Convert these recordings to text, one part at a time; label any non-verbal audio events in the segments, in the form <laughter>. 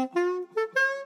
Mm-hmm.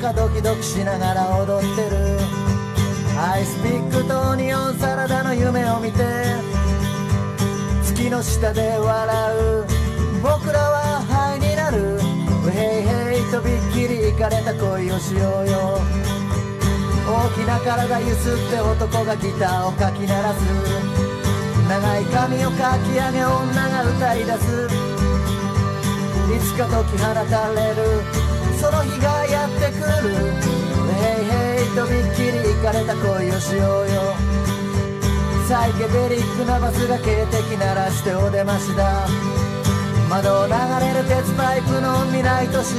中ドキドキしながら踊ってる。アイスピックとニオンサラダの夢を見て月の下で笑う。僕らはハイになる。ウヘイヘイとびっきりいかれた恋をしようよ。大きな体ゆすって男がギターをかき鳴らす。長い髪をかき上げ女が歌い出す。いつか解き放たれる。その日がやってくる。ヘイヘイとびっきりいかれた恋をしようよ。サイケデリックなバスが警笛鳴らしてお出ましだ。窓を流れる鉄パイプの未来都市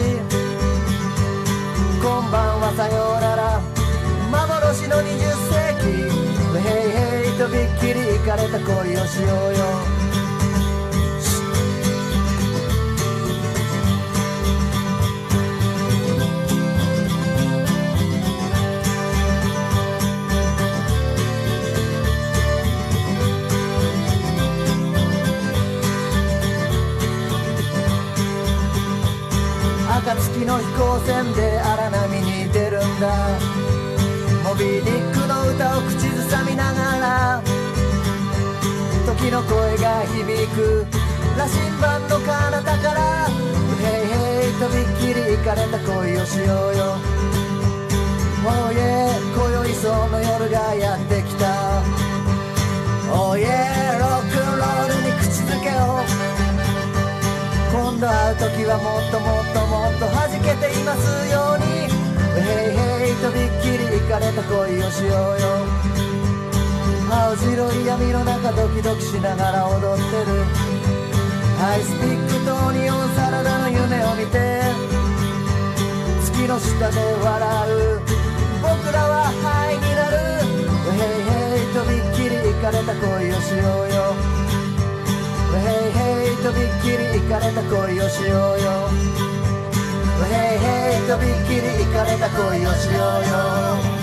こんばんはさようなら。幻の20世紀。ヘイヘイとびっきりイかれた恋をしようよ。暁の飛行船で荒波に出るんだ。モビー・ディックの歌を口ずさみながら時の声が響く。羅針盤の彼方からヘイヘイとびっきり行かれた恋をしようよ。Oh yeah 今宵その夜がやってきた。Oh yeah ロックンロールに口づけを。度会う時はもっともっともっと弾けていますように。ヘイヘイとびっきりいかれた恋をしようよ。青白い闇の中ドキドキしながら踊ってる。アイスピックとニオンサラダの夢を見て。月の下で笑う。僕らはハイになる。ヘイヘイとびっきりいかれた恋をしようよ。ヘイヘイとびっきり行かれた恋をしようよ。ヘイヘイとびっきり行かれた恋をしようよ。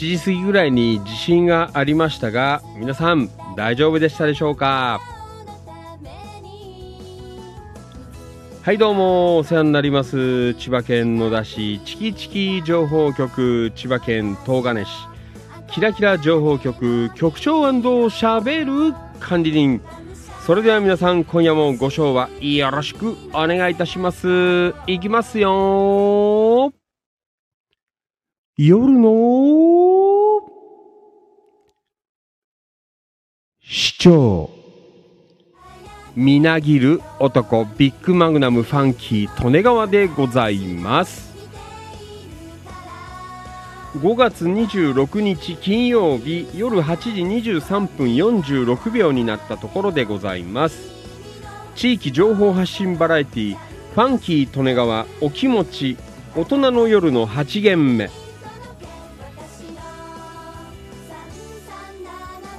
7時過ぎぐらいに地震がありましたが、皆さん大丈夫でしたでしょうか？はいどうもお世話になります千葉県野田市チキチキ情報局千葉県東金市。キラキラ情報局局長しゃべる管理人。それでは皆さん今夜もご唱和よろしくお願いいたします。いきますよ夜の市長みなぎる男ビッグマグナムファンキー利根川でございます。5月26日金曜日夜8時23分46秒になったところでございます。地域情報発信バラエティファンキー利根川お気持ち大人の夜の8限目。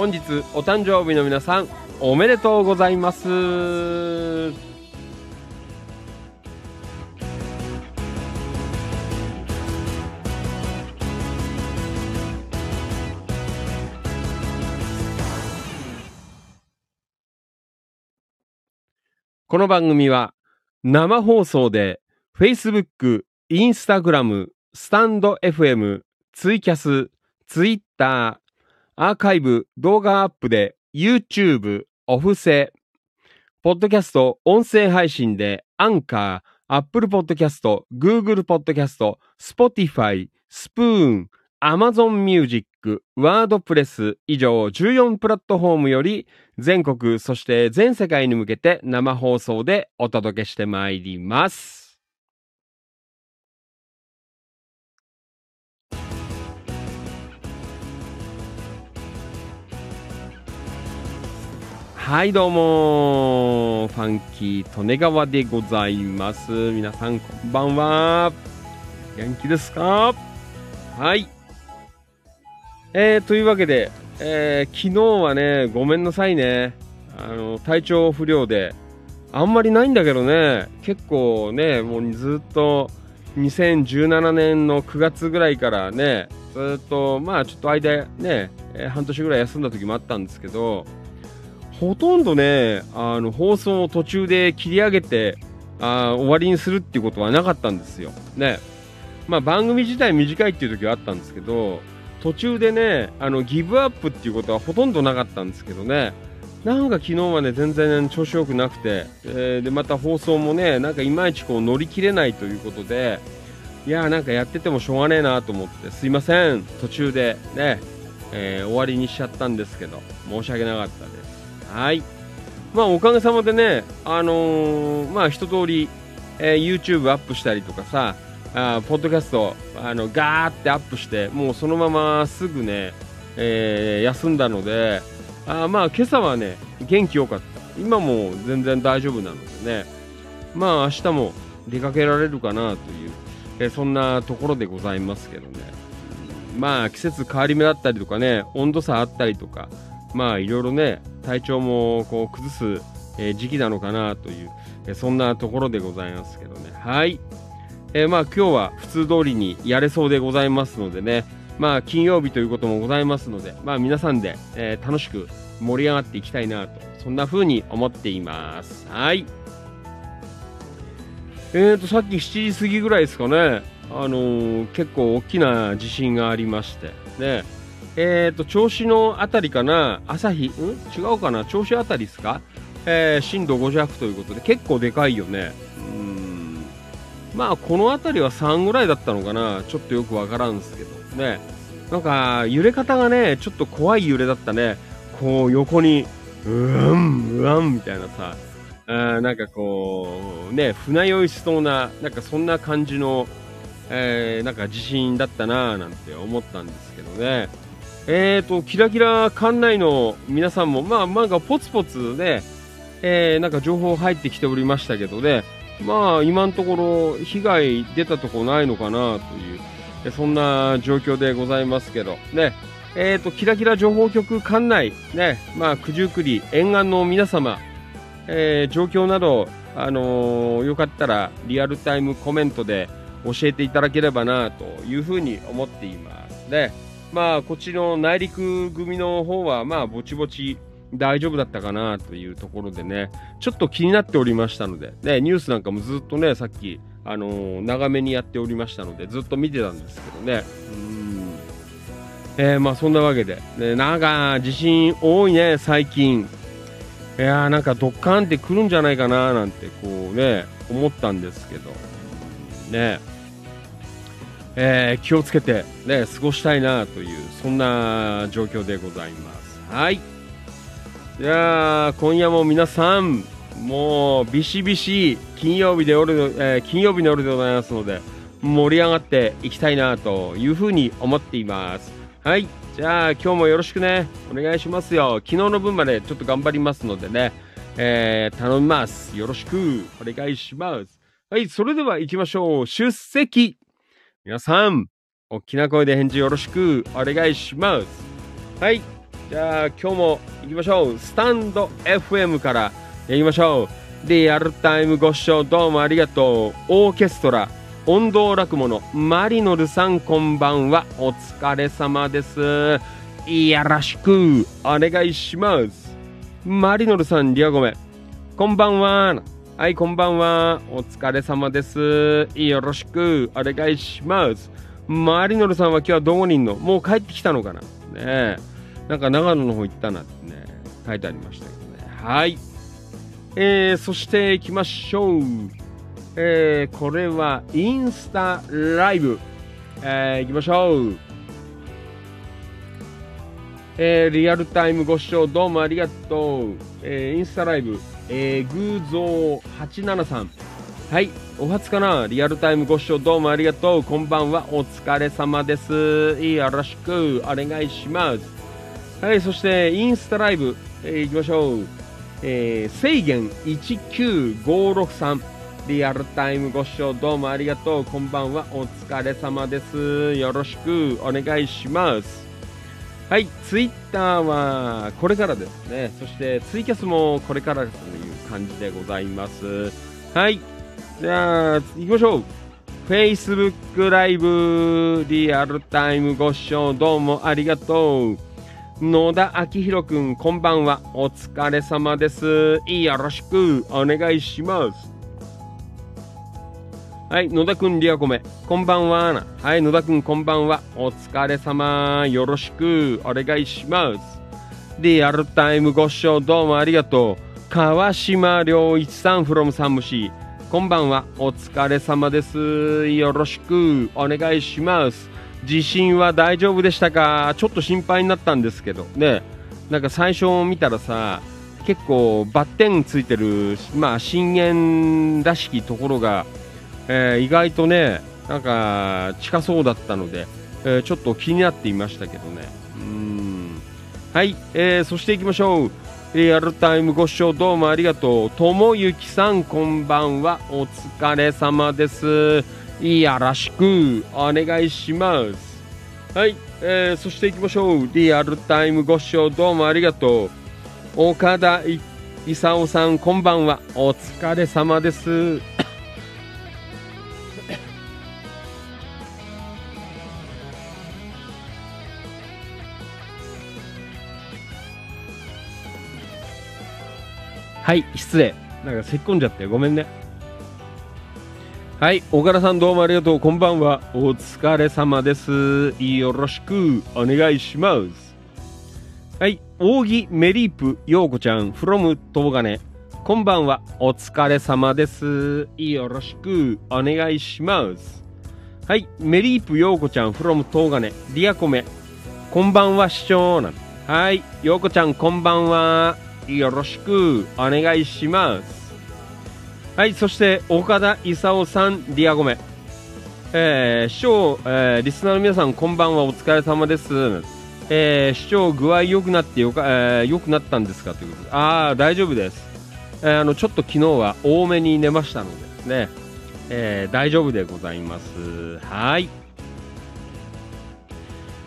本日お誕生日の皆さんおめでとうございます。この番組は生放送で Facebook、Instagram、スタンド FM、ツイキャス、Twitter、アーカイブ、動画アップで YouTube、オフセ、ポッドキャスト、音声配信でアンカー、Apple Podcast、Google Podcast、Spotify、スプーン、Amazon Music、WordPress 以上14プラットフォームより全国そして全世界に向けて生放送でお届けしてまいります。はいどうもファンキー利根川でございます。皆さんこんばんは。元気ですか？はい。えー、というわけで、えー、昨日はねごめんなさいね。あの体調不良であんまりないんだけどね。結構ねもうずっと2017年の9月ぐらいからねずっとまあちょっと間ね、半年ぐらい休んだ時もあったんですけどほとんどね、あの、放送を途中で切り上げて、あ終わりにするっていうことはなかったんですよ。ね。まあ番組自体短いっていう時はあったんですけど、途中でね、あの、ギブアップっていうことはほとんどなかったんですけどね、なんか昨日はね、全然調子よくなくて、えー、で、また放送もね、なんかいまいちこう乗り切れないということで、いやーなんかやっててもしょうがねえなと思って、すいません、途中でね、えー、終わりにしちゃったんですけど、申し訳なかったです。はい。まあ、おかげさまでね、あのー、まあ、一通り、えー、YouTube アップしたりとかさ、あポッドキャスト、あの、ガーってアップして、もうそのまますぐね、えー、休んだので、あまあ、今朝はね、元気よかった。今も全然大丈夫なのでね、まあ、明日も出かけられるかなという、えー、そんなところでございますけどね。まあ、季節変わり目だったりとかね、温度差あったりとか、まあいろいろね体調もこう崩す、え、時期なのかなという、え、そんなところでございますけどね。はい、えー、まあ今日は普通通りにやれそうでございますのでね。まあ金曜日ということもございますのでまあ皆さんで、え、楽しく盛り上がっていきたいなとそんな風に思っています。はい。えーとさっき7時過ぎぐらいですかね。あのー結構大きな地震がありまして、ね、えっ、と、銚子のあたりかな、朝日、ん？違うかな、銚子あたりですか？えー震度5弱ということで、結構でかいよね。うん。まあ、この辺りは3ぐらいだったのかな、ちょっとよくわからんですけど、ね。なんか、揺れ方がね、ちょっと怖い揺れだったね。こう、横に、うーん、うわん、みたいなさ、あなんかこう、ね、船酔いしそうな、なんかそんな感じの、えーなんか地震だったなぁなんて思ったんですけどね。えーと、キラキラ館内の皆さんも、まあ、なんかポツポツね、えーなんか情報入ってきておりましたけどね、まあ、今のところ被害出たところないのかなという、そんな状況でございますけど、ね、えーと、キラキラ情報局館内、ね、まあ、九十九里沿岸の皆様、えー状況など、あのーよかったらリアルタイムコメントで教えていただければなというふうに思っていますね。まあ、こっちの内陸組の方は、まあ、ぼちぼち大丈夫だったかなというところでね、ちょっと気になっておりましたので、ね、ニュースなんかもずっとね、さっき、あのー長めにやっておりましたので、ずっと見てたんですけどね。うん。えーまあそんなわけで、ね、なんか地震多いね、最近。いやーなんかドッカンって来るんじゃないかななんてこうね、思ったんですけど、ね、えー気をつけてね、過ごしたいなという、そんな状況でございます。はい。いやー今夜も皆さん、もうビシビシ金曜日で夜の、えー金曜日の夜でございますので、盛り上がっていきたいなというふうに思っています。はい。じゃあ今日もよろしくね。お願いしますよ。昨日の分までちょっと頑張りますのでね。えー頼みます。よろしくお願いします。はい。それでは行きましょう。出席。皆さん、大きな声で返事よろしくお願いします。はい。じゃあ今日も行きましょう。スタンド FM から行きましょう。リアルタイムご視聴どうもありがとう。オーケストラ、音頭落語のマリノルさんこんばんは。お疲れ様です。よろしくお願いします。マリノルさん、リアゴメ。こんばんは。はい、こんばんは。お疲れ様です。よろしくお願いします。マリノルさんは今日はどこにいんの？もう帰ってきたのかな？ね。なんか長野の方行ったなってね、書いてありましたけどね。はい。えー、そして行きましょう。えー、これはインスタライブ。えー、行きましょう。えー、リアルタイムご視聴どうもありがとう。えー、インスタライブ、えー、偶像873。はい、お初かな？リアルタイムご視聴どうもありがとう。こんばんは、お疲れ様です。よろしくお願いします。はい、そしてインスタライブ、えー、行きましょう。えー、制限19563。リアルタイムご視聴どうもありがとう。こんばんは、お疲れ様です。よろしくお願いします。はい、ツイッターはこれからですね。そしてツイキャスもこれからという感じでございます。はい、じゃあ、行きましょう。Facebook ライブリアルタイムご視聴どうもありがとう。野田明宏くん、こんばんは。お疲れ様です。よろしくお願いします。はい、野田くん、リアコメ。こんばんは。はい、野田くん、こんばんは。お疲れ様。よろしくお願いします。リアルタイムご視聴どうもありがとう。川島良一さん from サムシ。こんばんは。お疲れ様です。よろしくお願いします。地震は大丈夫でしたか？ちょっと心配になったんですけど。ね、なんか最初見たらさ、結構バッテンついてる、まあ震源らしきところが、えー意外とね、なんか近そうだったので、えーちょっと気になっていましたけどね。うん。はい、えーそして行きましょう。リアルタイムご視聴どうもありがとう。ともゆきさん、こんばんは。お疲れ様です。よろしくお願いします。はい、えーそして行きましょう。リアルタイムご視聴どうもありがとう。岡田勲さん、こんばんは。お疲れ様です。はい、失礼。なんか咳き込んじゃってごめんね。はい、岡田さんどうもありがとう。こんばんは。お疲れ様です。よろしくお願いします。はい、扇メリープようこちゃん from 東金。こんばんは。お疲れ様です。よろしくお願いします。はい、メリープようこちゃん from 東金。リアコメ。こんばんは、市長なん。はい、ようこちゃんこんばんは。よろしくお願いします。はい、そして岡田勲さん、リアゴメ。えー、市長、えー、リスナーの皆さん、こんばんは、お疲れ様です。えー、市長、具合良くなってよか、えー、良くなったんですかということで。ああ、大丈夫です。えー、あの、ちょっと昨日は多めに寝ましたのでですね、えー、大丈夫でございます。はい。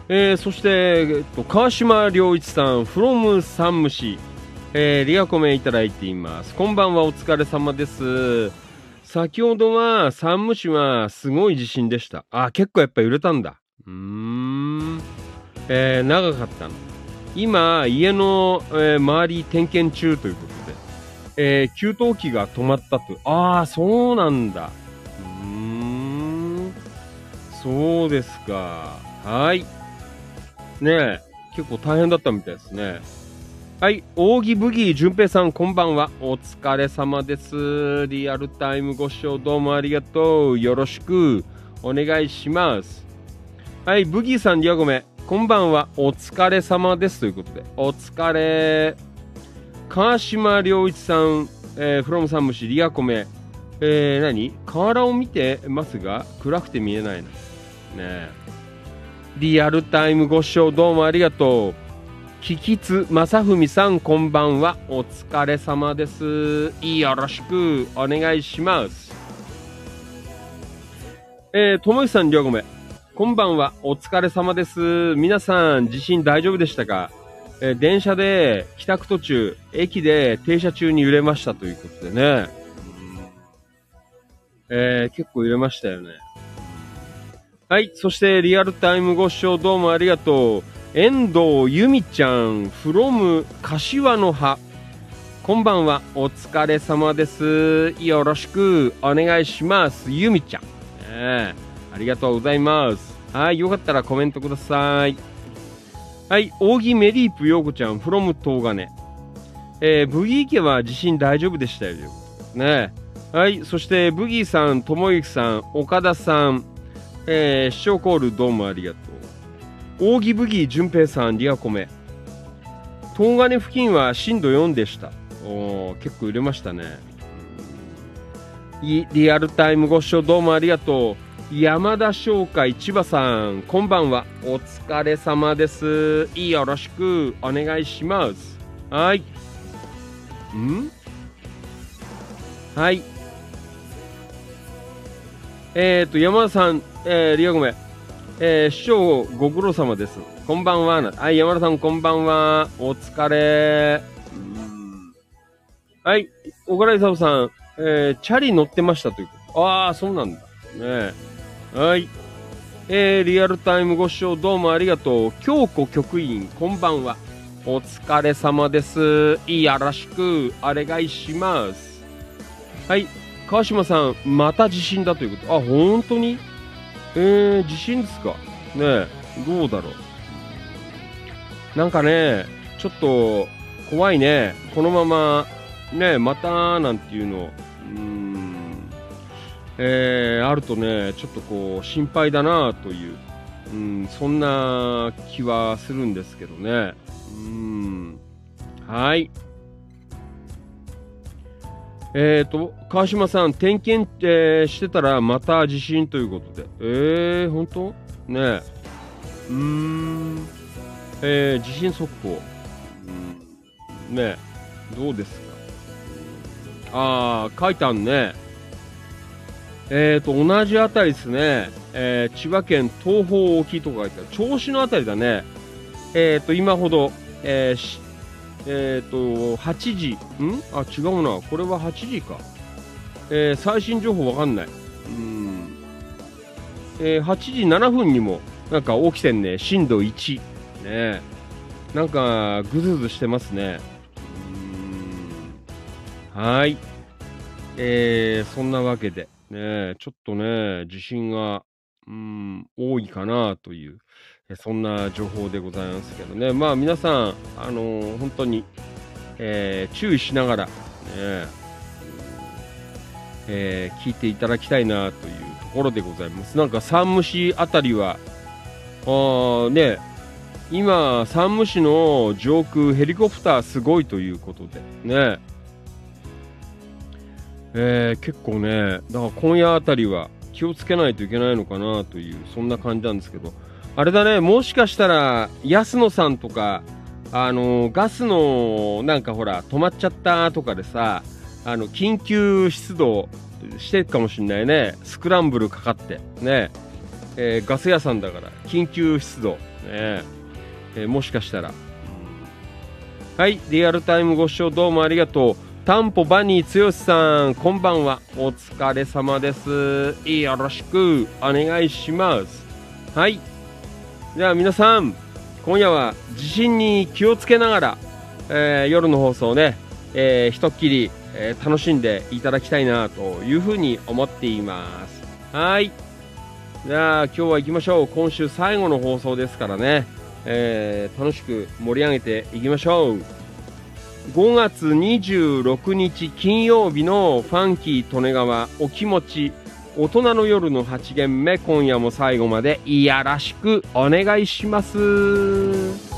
えー、そして、えっと、川島良一さん、from 山武市。えー、リアコメいただいています。こんばんは、お疲れ様です。先ほどは、山武市はすごい地震でした。あ、結構やっぱ揺れたんだ。うーん。えー、長かったの。今、家の、えー周り点検中ということで、えー給湯器が止まったと。ああ、そうなんだ。うーん。そうですか。はい。ねえ、結構大変だったみたいですね。はい、扇ブギー淳平さん、こんばんは。お疲れ様です。リアルタイムご視聴どうもありがとう。よろしくお願いします。はい、ブギーさん、リアゴメ、こんばんは。お疲れ様です。ということで、お疲れ。川島良一さん、えー、フロムサムシ、リアコメ、えー、何？河原を見てますが、暗くて見えないな。ね。リアルタイムご視聴どうもありがとう。キキツ正文さんこんばんは。お疲れ様です。よろしくお願いします。えー、ともゆさんりょうごめこんばんは。お疲れ様です。皆さん地震大丈夫でしたか、えー電車で帰宅途中駅で停車中に揺れましたということでね。えー、結構揺れましたよね。はいそしてリアルタイムご視聴どうもありがとう。遠藤由美ちゃん from 柏の葉。こんばんは。お疲れ様です。よろしく。お願いします。由美ちゃん、ねえ。ありがとうございます。はいよかったらコメントください。はい扇メリープ陽子ちゃん from 東金。えー、ブギー家は地震大丈夫でしたよ。ねはいそしてブギーさんともゆきさん岡田さん。えー、視聴コールどうもありがとう。扇ブギー淳平さんリアコメ。東金付近は震度4でした。お結構揺れましたね。リアルタイムご視聴どうもありがとう。山田商会千葉さんこんばんは。お疲れ様です。よろしく。お願いします。はい。ん？はい。えっ、ー、と山田さん、えー、リアコメ。えー、師匠ご苦労様です。こんばんは。はい、山田さんこんばんは。お疲れ。はい、小倉勲さん、えー、チャリ乗ってましたということ。ああ、そうなんだ。ねはい。えー、リアルタイムご視聴どうもありがとう。京子局員、こんばんは。お疲れ様です。よろしくお願いします。はい、川島さん、また地震だということ。あ、本当に？えー、地震ですか？ねえ、どうだろう？なんかね、ちょっと怖いね。このまま、ねまたなんていうの、うん、えー、あるとね、ちょっとこう、心配だなという、うん、そんな気はするんですけどね。うん、はい。えーと、川島さん、点検、えーしてたらまた地震ということで。えー、本当？ねえ。うーん。えー、地震速報。うん、ねえ、どうですか？あー、書いてあんね。えーと、同じあたりですね。えー、千葉県東方沖とか書いてある。銚子のあたりだね。えーと、今ほど、えーえっ、と、8時、ん？あ、違うな。これは8時か。えー最新情報わかんない。うん。えー8時7分にも、なんか起きてんね。震度1。ねなんか、ぐずぐずしてますね。うん。はい。えー、そんなわけで。ね、ちょっとね、地震が、うん、多いかなという、そんな情報でございますけどね。まあ皆さん、あのー、本当に、えー、注意しながら、ね、えー、聞いていただきたいなというところでございます。なんか山武市あたりは、あね、今、山武市の上空ヘリコプターすごいということでね、えー、結構ね、だから今夜あたりは気をつけないといけないのかなという、そんな感じなんですけど、あれだね、もしかしたら安野さんとか、あのガスのなんかほら止まっちゃったとかでさあの緊急出動してるかもしんないね。スクランブルかかって。ね、えー、ガス屋さんだから緊急出動。ね、えー、もしかしたら、はい。リアルタイムご視聴どうもありがとう。タンポバニー剛さんこんばんはお疲れ様ですよろしくお願いしますはいじゃあ皆さん今夜は地震に気をつけながら、えー、夜の放送ね、えー、ひとっきり、えー、楽しんでいただきたいなというふうに思っています。はい。じゃあ今日は行きましょう。今週最後の放送ですからね、えー、楽しく盛り上げていきましょう。5月26日金曜日のファンキー利根川お気持ち大人の夜の8限目今夜も最後までいやらしくお願いします。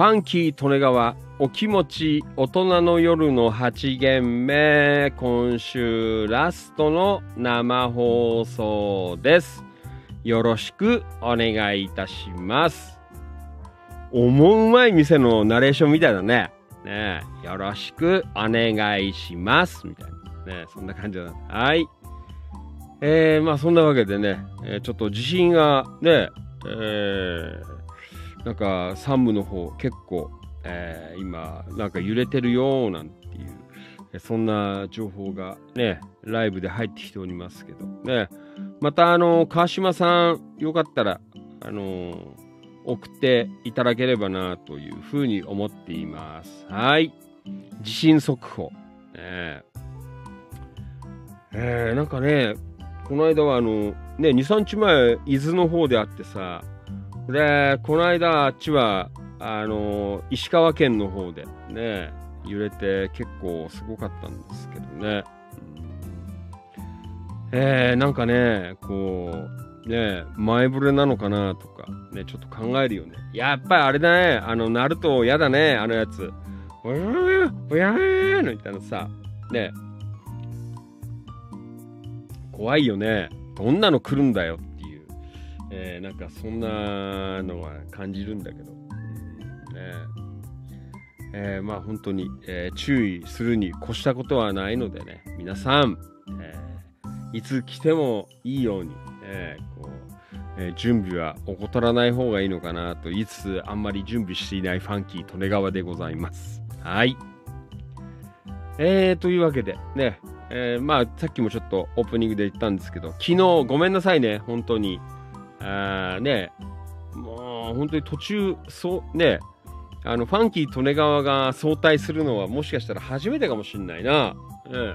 ファンキー利根川お気持ち大人の夜の8限目。今週ラストの生放送です。よろしくお願いいたします。思うまい店のナレーションみたいだね。ねよろしくお願いします。みたいな。ねそんな感じだはい。えー、まあそんなわけでね、えー、ちょっと地震がねえーなんか山武の方結構、えー、今なんか揺れてるよなんていうそんな情報がねライブで入ってきておりますけどね。またあの川島さんよかったらあの送っていただければなというふうに思っています。はい。地震速報。ね。えー、なんかねこの間はあのね23日前伊豆の方であってさで、この間、あっちは、あの、石川県の方でね、揺れて結構すごかったんですけどね。えー、なんかね、こう、ね、前触れなのかなとか、ね、ちょっと考えるよね。やっぱりあれだね、あの、なると嫌だね、あのやつ。おやーおやーみたいなさ、ね。怖いよね。どんなの来るんだよえー、なんかそんなのは感じるんだけど、ね。えー、まあ本当に、えー、注意するに越したことはないのでね。皆さん、えー、いつ来てもいいように、えーこうえー、準備は怠らない方がいいのかなと言いつつあんまり準備していないファンキー利根川でございます。はい。えー、というわけでね。えー、まあさっきもちょっとオープニングで言ったんですけど昨日ごめんなさいね。本当にあね、もう本当に途中、そうね、あのファンキー利根川が早退するのはもしかしたら初めてかもしんないな。ね、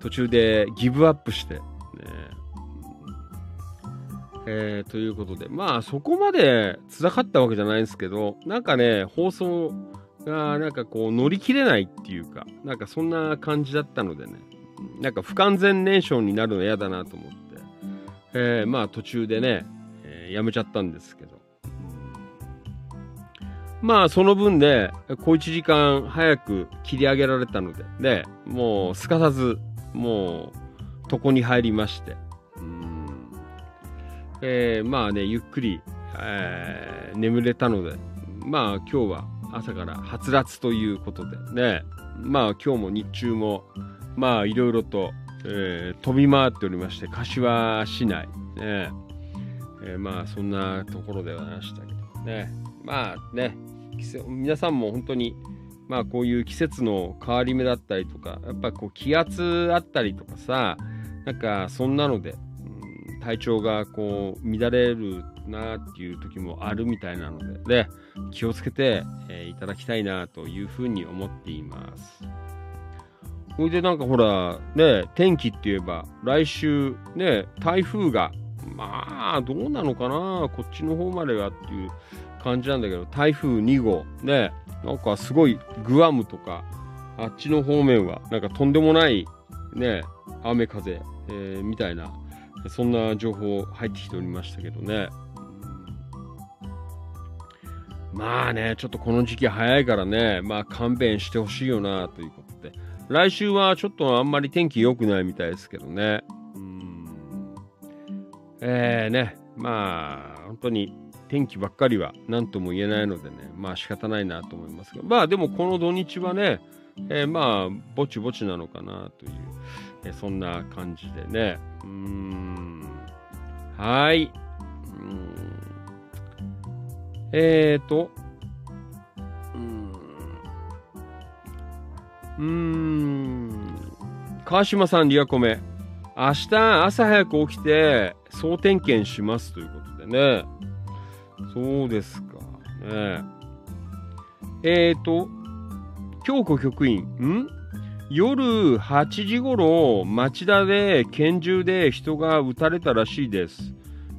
途中でギブアップして、ね、えー、ということで、まあそこまで辛かったわけじゃないんですけど、なんかね、放送がなんかこう乗り切れないっていうか、なんかそんな感じだったのでね、なんか不完全燃焼になるの嫌だなと思って、えー、まあ途中でね、えー、やめちゃったんですけど、まあその分で小1時間早く切り上げられたので、で、もうすかさず、もう床に入りまして、えー、まあね、ゆっくり、えー、眠れたので、まあ今日は朝からはつらつということでね、まあ今日も日中も、まあいろいろと、えー、飛び回っておりまして、柏市内、ね、えー、まあそんなところではありましたけどね、まあね、皆さんも本当に、まあこういう季節の変わり目だったりとか、やっぱこう気圧あったりとかさ、なんかそんなので、体調がこう乱れるなっていう時もあるみたいなので、で気をつけて、えー、いただきたいなというふうに思っています。ほいでなんかほら、ね、天気って言えば、来週、ね、台風が、まあ、どうなのかな、こっちの方まではっていう感じなんだけど、台風2号、ね、なんかすごいグアムとか、あっちの方面は、なんかとんでもない、ね、雨風、えー、みたいなそんな情報入ってきておりましたけどね。まあね、ちょっとこの時期早いからね、まあ勘弁してほしいよなということで。来週はちょっとあんまり天気良くないみたいですけどね。えーね、まあ本当に天気ばっかりは何とも言えないのでね、まあ仕方ないなと思いますが、まあでもこの土日はね、えー、まあぼちぼちなのかなという、えー、そんな感じでね。うーん。はい。うんえーと、うーん。川島さん、リアコメ。明日朝早く起きて総点検しますということでね。そうですか。ねえーと、京子局員、ん？夜8時頃、町田で拳銃で人が撃たれたらしいです。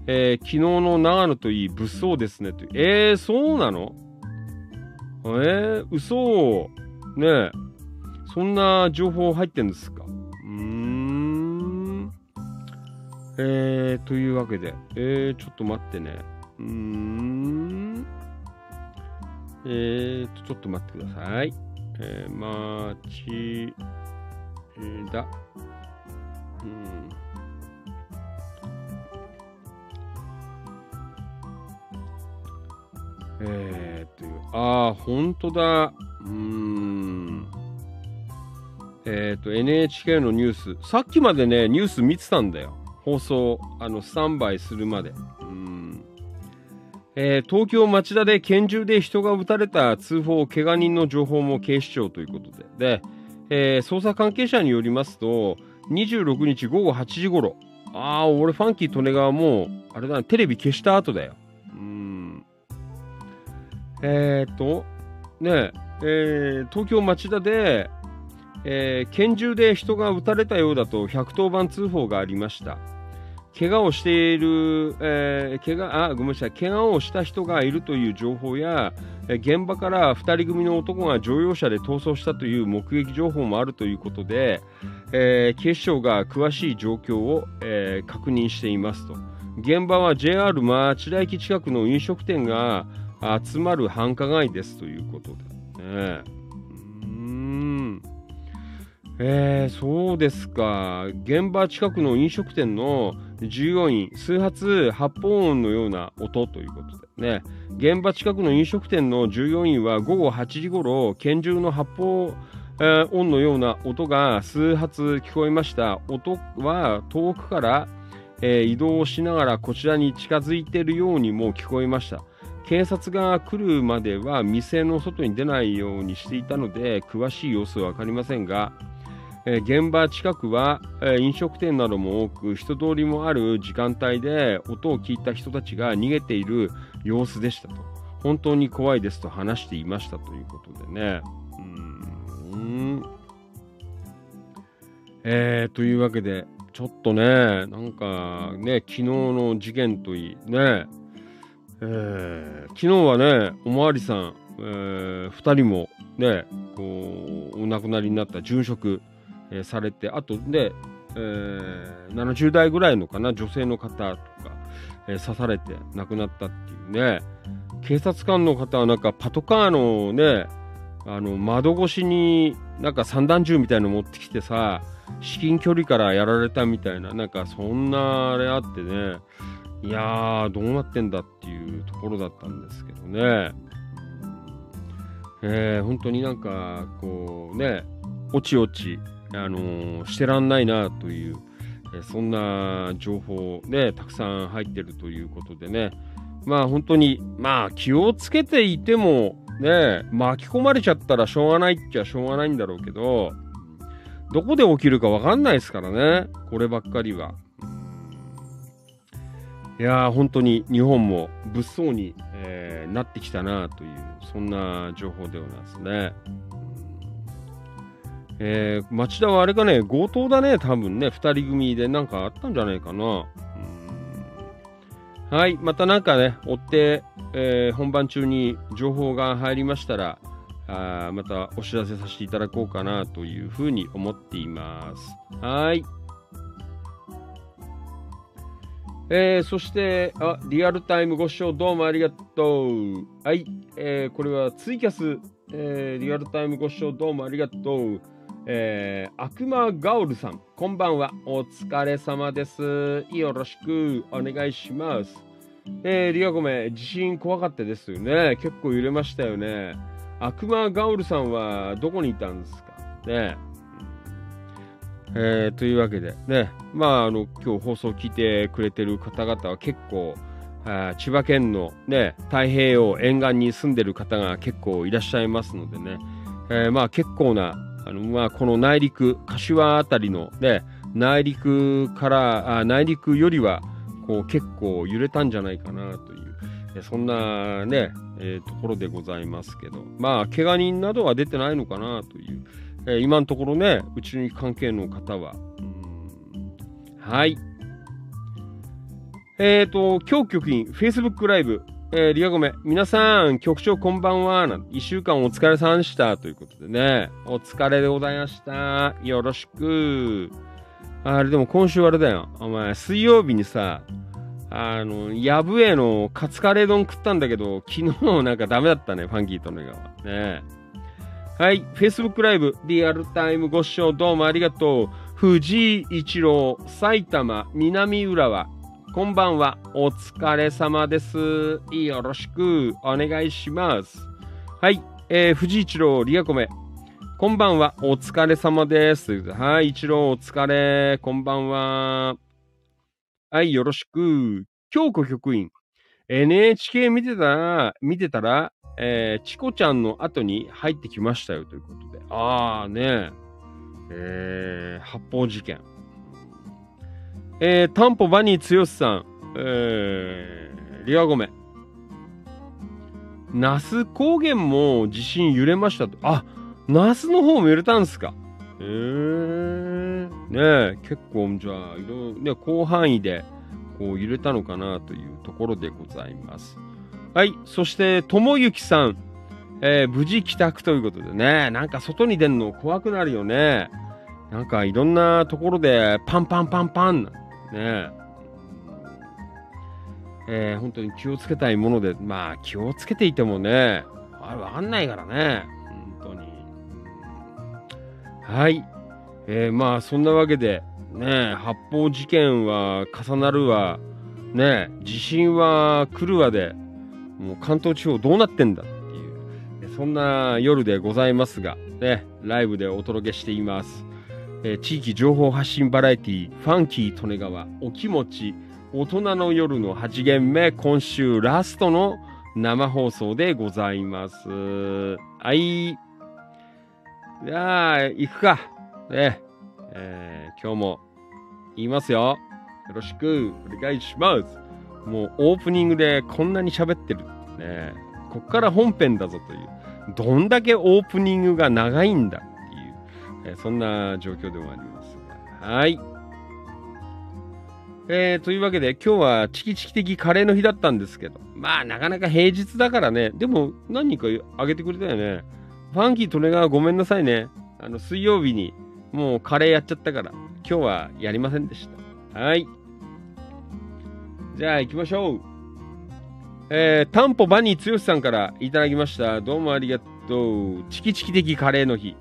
えー、昨日の長野といい物騒ですね。とえー、そうなの？えー、嘘。ねえ。そんな情報入ってんですか？えー、というわけで。えー、ちょっと待ってね。うーん。えーと、ちょっと待ってください。えー、町田、うん、えー、という、ああ、本当だ。うん。えっ、ー、と、NHK のニュース、さっきまでね、ニュース見てたんだよ。放送、あの、スタンバイするまで。えー、東京町田で拳銃で人が撃たれた通報、怪我人の情報も警視庁ということで、で、えー、捜査関係者によりますと、26日午後8時頃、ああ、俺ファンキー利根川もあれだ、テレビ消した後だよ。うん。えー、っと、ねえー、東京町田で、えー、拳銃で人が撃たれたようだと110番通報がありました。怪我をしている、えー、怪我あごめんなさい。怪我をした人がいるという情報や、現場から2人組の男が乗用車で逃走したという目撃情報もあるということで、えー、警視庁が詳しい状況を、えー、確認していますと。現場は JR 町田駅近くの飲食店が集まる繁華街ですということでね。えー、そうですか現場近くの飲食店の従業員、数発発砲音のような音ということでね、現場近くの飲食店の従業員は午後8時ごろ、拳銃の発砲、音のような音が数発聞こえました。音は遠くから、えー、移動しながらこちらに近づいているようにも聞こえました。警察が来るまでは店の外に出ないようにしていたので、詳しい様子は分かりませんが、え現場近くは、え飲食店なども多く人通りもある時間帯で音を聞いた人たちが逃げている様子でしたと。本当に怖いですと話していましたということでね。うん。えー、というわけでちょっとね、なんかね、昨日の事件といい、ね、えー、昨日はね、おまわりさん、えー、2人もね、こう、お亡くなりになった殉職、えー、されて、あとで、えー、70代ぐらいのかな、女性の方とか、えー、刺されて亡くなったっていうね、警察官の方はなんかパトカーのね、あの窓越しになんか散弾銃みたいの持ってきてさ、至近距離からやられたみたいな、なんかそんなあれあってね、いやー、どうなってんだっていうところだったんですけどね。えー、本当になんか、こうね、おちおち、あの、してらんないなという、え、そんな情報ね、たくさん入ってるということでね、まあ本当に、まあ気をつけていても、ね、巻き込まれちゃったらしょうがないっちゃしょうがないんだろうけど、どこで起きるかわかんないですからね、こればっかりは。いやー、本当に日本も物騒に、えー、なってきたなという、そんな情報ではないですね。えー、町田はあれかね、強盗だね、多分ね、2人組でなんかあったんじゃないかな。はい、またなんかね、追って、えー、本番中に情報が入りましたら、あまたお知らせさせていただこうかなというふうに思っています。はい。えー、そしてあ、リアルタイムご視聴どうもありがとう。はい、えー、これはツイキャス、えー、リアルタイムご視聴どうもありがとう。えー、悪魔ガオルさん、こんばんは。お疲れ様です。よろしくお願いします。えー、リアゴメ、地震怖かったですよね。結構揺れましたよね。悪魔ガオルさんはどこにいたんですか？ね。えー、というわけで、ね、まあ、あの、今日放送を聞いてくれてる方々は結構、あ千葉県のね、太平洋沿岸に住んでる方が結構いらっしゃいますのでね、えー、まあ結構なあのまあ、この内陸、柏辺りの、ね、内陸からあ内陸よりはこう結構揺れたんじゃないかなという、そんなね、えー、ところでございますけど、まあ、怪我人などは出てないのかなという、えー、今のところね、うちに関係の方は。はい。えっ、ー、と、今日局員、Facebook ライブ、えー、リアゴメ、皆さん、局長こんばんは。一週間お疲れさんでした。ということでね、お疲れでございました。よろしく。あれ、でも今週あれだよ。お前、水曜日にさ、あの、やぶえのカツカレー丼食ったんだけど、昨日なんかダメだったね、ファンキーとの笑顔。ねはい、Facebook ライブ、リアルタイムご視聴どうもありがとう。藤井一郎、埼玉、南浦和、こんばんは。お疲れ様です。よろしくお願いします。はい。えー、藤一郎、リアコメ。こんばんは。お疲れ様です。はい。一郎、お疲れ。こんばんは。はい。よろしく。京子局員。NHK 見てたら、見てたら、えー、チコちゃんの後に入ってきましたよということで。あーね。えー、発砲事件。えー、タンポバニー剛さん、えー、リアゴメ。那須高原も地震揺れましたと。あ、那須の方も揺れたんですか。へえー、ねえ、結構、じゃあ、いろいろ、広範囲で、こう、揺れたのかなというところでございます。はい、そして、ともゆきさん、えー、無事帰宅ということでね、なんか外に出るの怖くなるよね。なんかいろんなところでパンパンパンパンねえー、本当に気をつけたいもので、まあ気をつけていてもね、あれわかんないからね、本当に。はい。えー、まあそんなわけで、ね、発砲事件は重なるわ、ね、地震は来るわで、もう関東地方どうなってんだっていう、そんな夜でございますが、ね、ライブでお届けしています。えー、地域情報発信バラエティファンキー利根川お気持ち大人の夜の8限目今週ラストの生放送でございます。はい。じゃあ、行くか。ね。えー、今日も言いますよ。よろしくお願いします。もうオープニングでこんなに喋ってる。ね。こっから本編だぞという。どんだけオープニングが長いんだ。えそんな状況でもありますが。はい。えー、というわけで今日はチキチキ的カレーの日だったんですけど、まあなかなか平日だからね、でも何人かあげてくれたよね。ファンキートレガーごめんなさいね。あの、水曜日にもうカレーやっちゃったから、今日はやりませんでした。はい。じゃあ行きましょう。えー、タンポバニー剛さんからいただきました。どうもありがとう。チキチキ的カレーの日。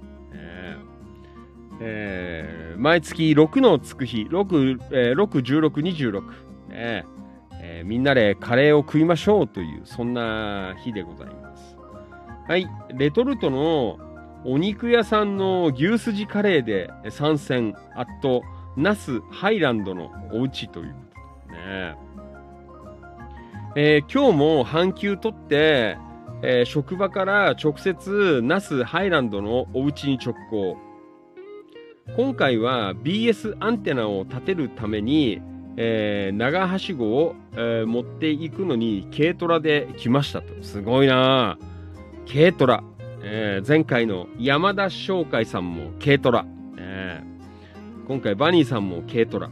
えー、毎月6のつく日、6、えー、6、16、26、ねえー、みんなでカレーを食いましょうという、そんな日でございます。はい、レトルトのお肉屋さんの牛すじカレーで参戦、あっと、ナスハイランドのお家ということでね。えー、今日も半休取って、えー、職場から直接ナスハイランドのお家に直行。今回は BS アンテナを立てるために、えー、長はしごを、えー、持っていくのに軽トラで来ましたと。すごいな軽トラ。えー、前回の山田商会さんも軽トラ。えー、今回バニーさんも軽トラ。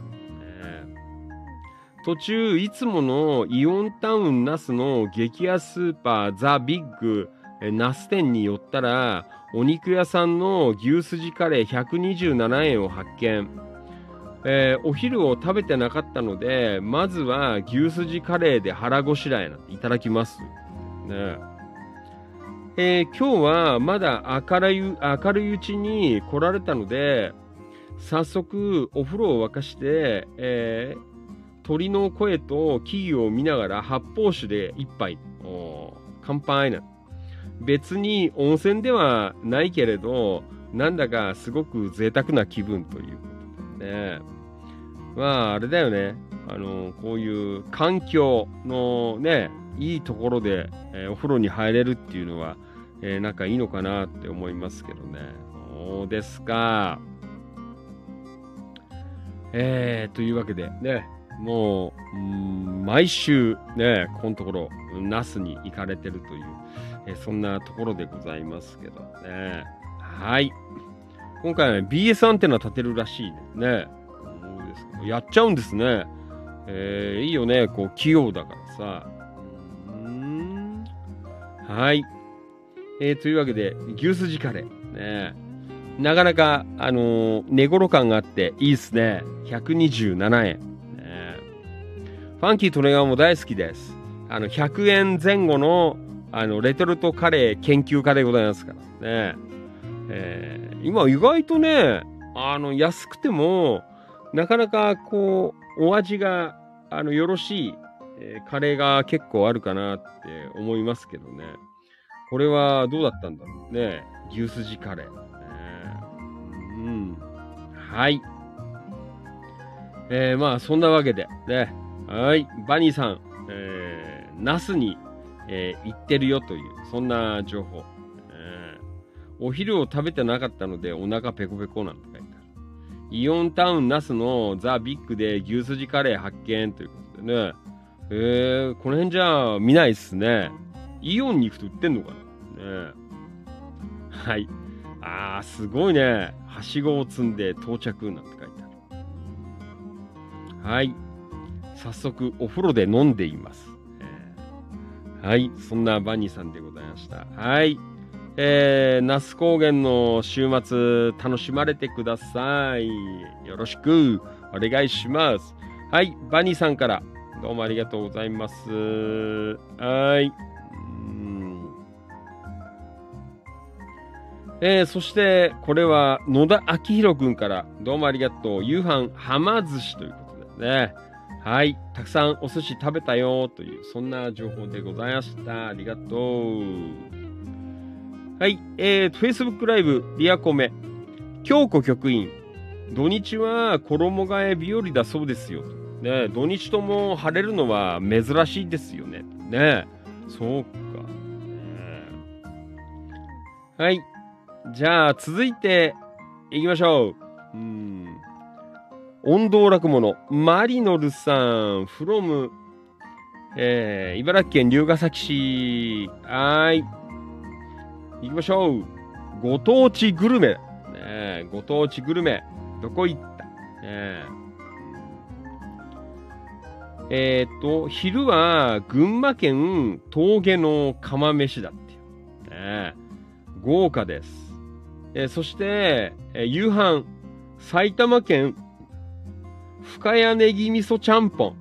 途中、いつものイオンタウンナスの激安スーパーザ・ビッグ、ナス店に寄ったら、お肉屋さんの牛すじカレー127円を発見。えー、お昼を食べてなかったので、まずは牛すじカレーで腹ごしらえないただきます。ねえー、今日はまだ明るい明るいうちに来られたので、早速お風呂を沸かして、えー、鳥の声と木々を見ながら発泡酒で一杯、乾杯なんて別に温泉ではないけれど、なんだかすごく贅沢な気分ということでね。まあ、あれだよね。あの、こういう環境のね、いいところで、えー、お風呂に入れるっていうのは、えー、なんかいいのかなって思いますけどね。そうですか。えー、というわけでね、もう、うん毎週ね、このところ、那須に行かれてるという、えそんなところでございますけどね。はい。今回は、ね、BS アンテナ立てるらしいね。やっちゃうんですね。えー、いいよね。こう、器用だからさ。うん。はい。えー、というわけで、牛すじカレー。ね。なかなか、あのー、寝頃感があっていいっすね。127円。ね、ファンキートレガーも大好きです。あの、100円前後のあの、レトルトカレー研究家でございますからね。えー、今意外とね、あの、安くても、なかなかこう、お味が、あの、よろしい、えー、カレーが結構あるかなって思いますけどね。これはどうだったんだろうね。牛すじカレー。えー、うん。はい。えー、まあ、そんなわけで、ね。はい。バニーさん、えー、ナスにえー、行ってるよという、そんな情報。えー、お昼を食べてなかったのでお腹ペコペコなんて書いてある。イオンタウンナスのザ・ビッグで牛すじカレー発見ということでね。えー、この辺じゃ見ないっすね。イオンに行くと売ってんのかな？ねはい。あー、すごいね。はしごを積んで到着なんて書いてある。はい。早速お風呂で飲んでいます。はい、そんなバニーさんでございました。はい。えー、那須高原の週末楽しまれてください。よろしくお願いします。はい、バニーさんからどうもありがとうございます。はい。えー、そして、これは野田明宏君からどうもありがとう。夕飯、はま寿司ということでね。はい。たくさんお寿司食べたよという、そんな情報でございました。ありがとう。はい。えー、Facebook ライブ、リアコメ。京子局員。土日は衣替え日和だそうですよ。ね土日とも晴れるのは珍しいですよね。ねそうか。はい。じゃあ、続いて、行きましょう。うん。音頭落語マリノルさん、from、えー、茨城県龍ケ崎市。はい。行きましょう。ご当地グルメ。ね、ご当地グルメ。どこ行った、ね、えっ、と、昼は群馬県峠の釜飯だっていう。ね、豪華です。えーそして、えー夕飯、埼玉県深谷ネギ味噌ちゃんぽん。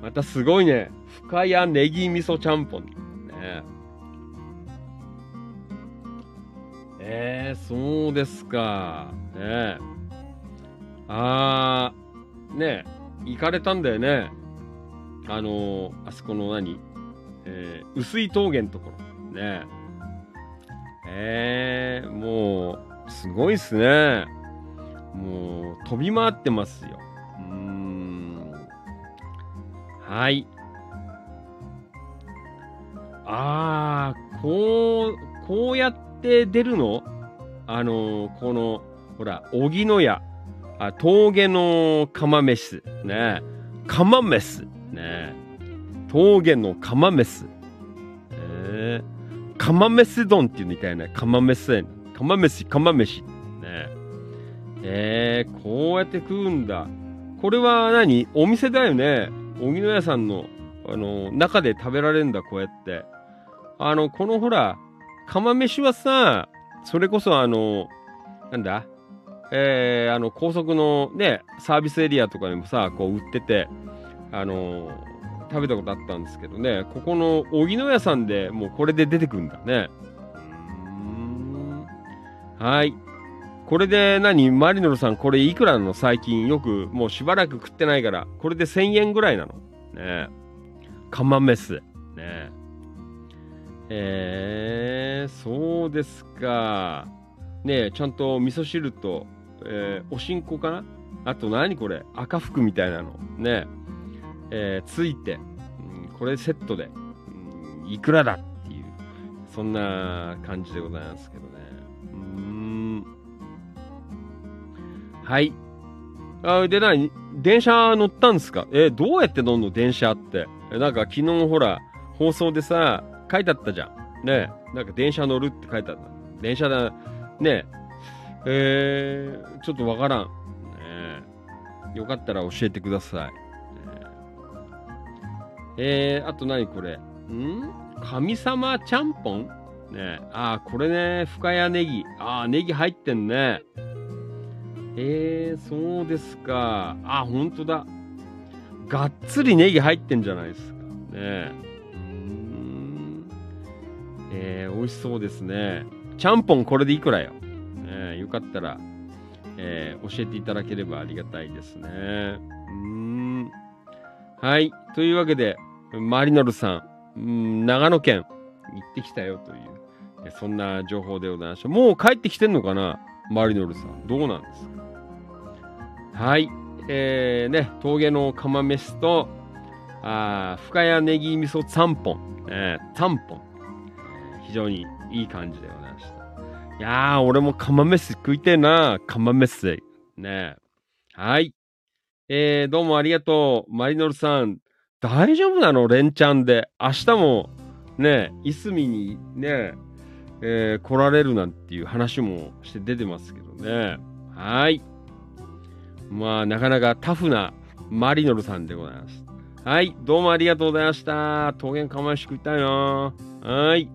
またすごいね。深谷ネギ味噌ちゃんぽん。ねえー、そうですか。ねあー、ね行かれたんだよね。あのー、あそこの何？えー、薄い峠のところ。ねえー、もう、すごいっすね。もう、飛び回ってますよ。はい。あー、こう、こうやって出るの？あのーこの、ほら、荻野屋。あ、峠の釜飯。ね釜飯。ね峠の釜飯。えー、釜飯丼っていうみたいな。釜飯。釜飯、釜飯。ねえー、こうやって食うんだ。これは何？お店だよね。荻野屋さんの、あの、中で食べられるんだ、こうやって。あの、このほら、釜飯はさ、それこそあの、なんだ？えー、あの、高速のね、サービスエリアとかにもさ、こう売ってて、あの食べたことあったんですけどね、ここの荻野屋さんでもうこれで出てくるんだね。うーんはい。これで何？マリノルさん、これいくらの最近よく、もうしばらく食ってないから、これで1000円ぐらいなの？ねえ。釜メス。ねえ。えー、そうですか。ねえ、ちゃんと味噌汁と、えーおしんこかな？あと何これ？赤服みたいなの？ねえ。ーついて、うんこれセットで、うんいくらだ？っていう、そんな感じでございますけどはい。あで、なに電車乗ったんですか？えどうやって乗んの電車って？なんか昨日ほら、放送でさ、書いてあったじゃん。ねなんか電車乗るって書いてあった。電車だ、ねええー、ちょっとわからん。ねよかったら教えてください。えー、あと何これ？ん？神様ちゃんぽん？ねあー、これね、深谷ネギ。あー、ネギ入ってんね。えー、そうですか。あ、ほんとだ。がっつりネギ入ってんじゃないですか。ねえ。うん。えー、美味しそうですね。ちゃんぽんこれでいくらよ。ねよかったら、えー教えていただければありがたいですね。うん。はい。というわけで、マリノルさん、うん長野県行ってきたよという、そんな情報でございました。もう帰ってきてんのかなマリノルさん。どうなんですか？はい。えー、ね、峠の釜飯と、あ深谷ネギ味噌ちゃんぽん、えー、ちんぽん。非常にいい感じでございました。いやー、俺も釜飯食いてえな。釜飯。ねはい。えー、どうもありがとう。マリノルさん。大丈夫なの？連チャンで。明日も、ね、いすみにね、えー来られるなんていう話もして出てますけどね。はい。まあ、なかなかタフなマリノルさんでございます。はい。どうもありがとうございました。桃源釜飯食いたいなはい。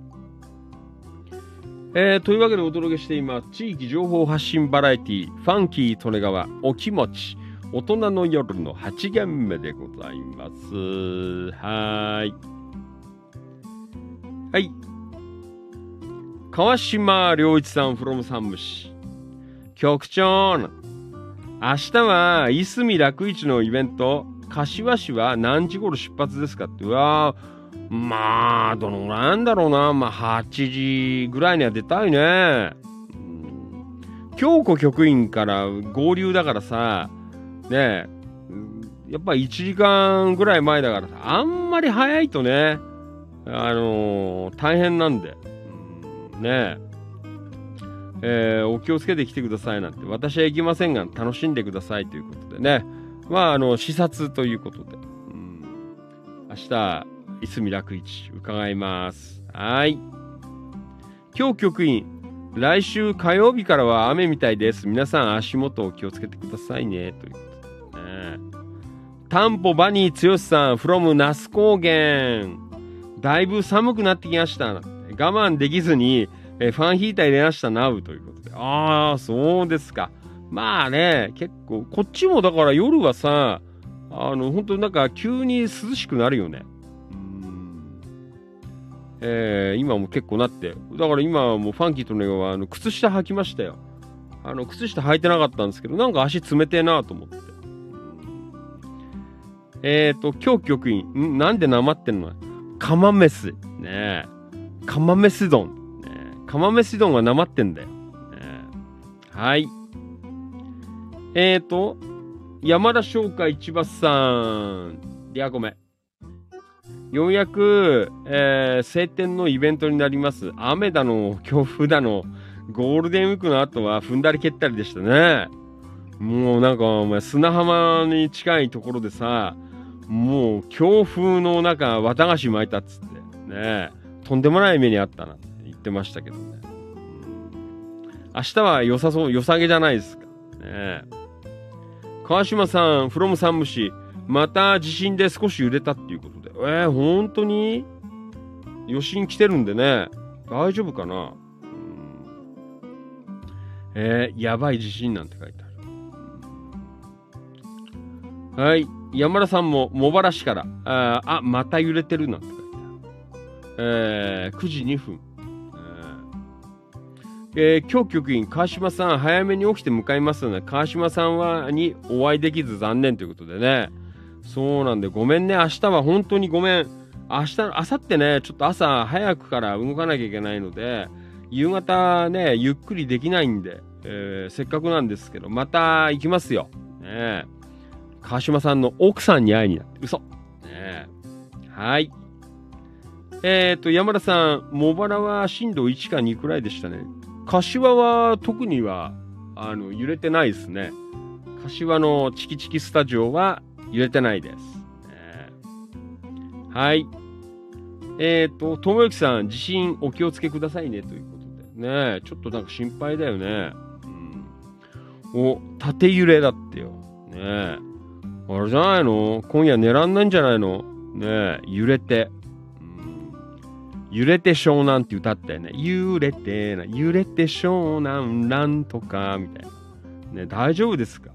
えー、というわけでお届けしています。地域情報発信バラエティファンキー利根川お気持ち大人の夜の8限目でございます。はい。はい。川島良一さん from 山武市。局長、明日はいすみ楽市のイベント、柏市は何時頃出発ですかって。うわーまあ、どのぐらいなんだろうな。まあ、8時ぐらいには出たいね。京子局員から合流だからさ、ねえ、やっぱ1時間ぐらい前だからさ、あんまり早いとね、あのー大変なんで、ねえ、えーお気をつけて来てくださいなんて、私は行きませんが、楽しんでくださいということでね、まあ、あの、視察ということで、うん、明日、いすみ楽市、伺います。はい。今日局員、来週火曜日からは雨みたいです。皆さん足元を気をつけてくださいね。ということでね。タンポバニー剛さん from 那須高原。だいぶ寒くなってきました。我慢できずに、えファンヒーター入れましたなうということで。ああ、そうですか。まあね、結構、こっちもだから夜はさ、あの、本当なんか急に涼しくなるよね。えー、今も結構なって。だから今はもうファンキーとねはあの靴下履きましたよ。あの、靴下履いてなかったんですけど、なんか足冷てえなと思って。えっ、ー、と、今日局員、ん？なんでなまってんの？釜飯。ねえ。釜飯丼。釜飯丼はなまってんだよ。ね、はい。えっ、ー、と、山田商会千葉さん。いや、ごめん。ようやく、えー、晴天のイベントになります。雨だの、強風だの、ゴールデンウィークの後は踏んだり蹴ったりでしたね。もうなんか、お前、砂浜に近いところでさ、もう強風の中、綿菓子巻いたっつって、ね、とんでもない目にあったなってましたけどね。明日は良さそう、良さげじゃないですか。ね川島さん、フロムムシ、また地震で少し揺れたっていうことで。えー、本当に？余震来てるんでね、大丈夫かな、うん、えー、やばい地震なんて書いてある。はい。山田さんも茂原市から、あ、あまた揺れてるなんて書いてある。えー、9時2分。えー、今日局員、川島さん、早めに起きて向かいますので、川島さんはにお会いできず残念ということでね。そうなんで、ごめんね。明日は本当にごめん。明日、明後日ね、ちょっと朝早くから動かなきゃいけないので、夕方ね、ゆっくりできないんで、えー、せっかくなんですけど、また行きますよ。ね川島さんの奥さんに会いになって、嘘。ねはい。え、ー、と、山田さん、茂原は震度1か2くらいでしたね。柏は特には、あの、揺れてないですね。柏のチキチキスタジオは揺れてないです。えー、はい。えっ、ー、と、ともゆきさん、地震お気をつけくださいね、ということで。ねちょっとなんか心配だよね。うん。お、縦揺れだってよ。ねあれじゃないの？今夜寝らんないんじゃないの？ね揺れて。揺れて湘南って歌ったよね。揺れて、揺れて湘南なんとか、みたいな。ね、大丈夫ですか？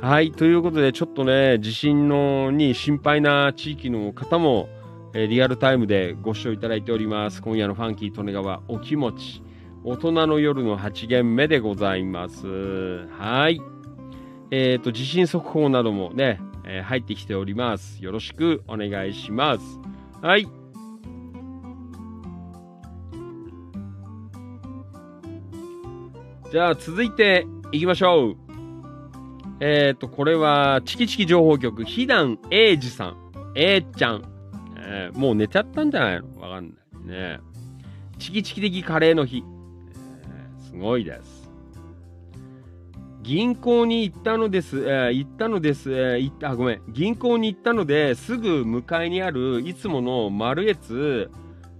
はい。ということで、ちょっとね、地震のに心配な地域の方も、え、リアルタイムでご視聴いただいております。今夜のファンキー利根川お気持ち。大人の夜の8限目でございます。はい。えっ、ー、と、地震速報などもね、えー、入ってきております。よろしくお願いします。はい。じゃあ、続いていきましょう。えっ、ー、と、これは、チキチキ情報局、ひだんえいじさん、えー、ちゃん、えー、もう寝ちゃったんじゃないの？わかんない。ねチキチキ的カレーの日、えー、すごいです。銀行に行ったのです、えー、行ったのです、えー、行った、ごめん、銀行に行ったので、すぐ向かいにある、いつもの丸越、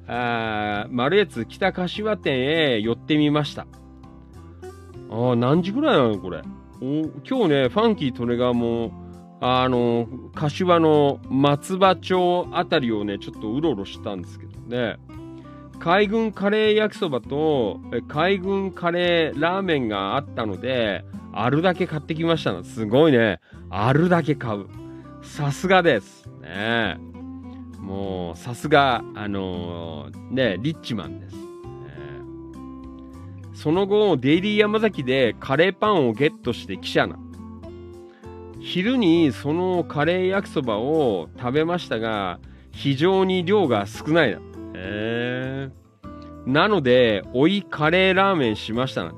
あ丸越北柏店へ寄ってみました。あ、何時ぐらいなのこれ？お今日ね、ファンキー・トネガーも、あの、柏の松葉町あたりをね、ちょっとうろうろしたんですけどね、海軍カレー焼きそばと海軍カレーラーメンがあったので、あるだけ買ってきましたの。すごいね。あるだけ買う。さすがです。ねもう、さすが、あのー、ね、リッチマンです。その後、デイリー山崎でカレーパンをゲットして記者な。昼にそのカレー焼きそばを食べましたが、非常に量が少ないな。えー、なので、追いカレーラーメンしましたな。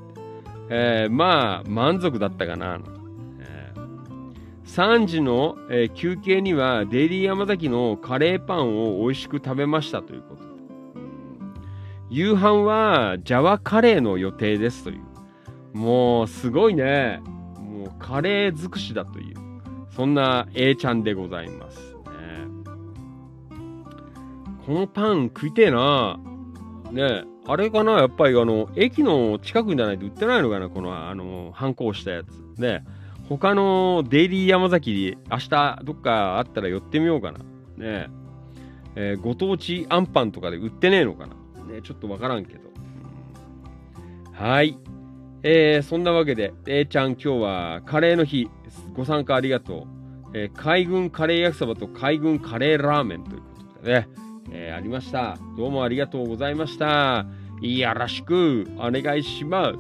えー、まあ、満足だったかな。えー、3時の、えー、休憩には、デイリー山崎のカレーパンを美味しく食べましたということ夕飯はジャワカレーの予定ですという。もうすごいね。もうカレー尽くしだという。そんな A ちゃんでございます。ね、このパン食いてえな。ねあれかなやっぱりあの、駅の近くじゃないと売ってないのかなこの、あの、反抗したやつ。ね他のデイリー山崎明日どっかあったら寄ってみようかな。ねえーご当地アンパンとかで売ってねえのかな。ちょっとわからんけど。はい。えーそんなわけで、えーちゃん今日はカレーの日、ご参加ありがとう。えー海軍カレー焼きそばと海軍カレーラーメンということでね、えーありました。どうもありがとうございました。よろしくお願いします。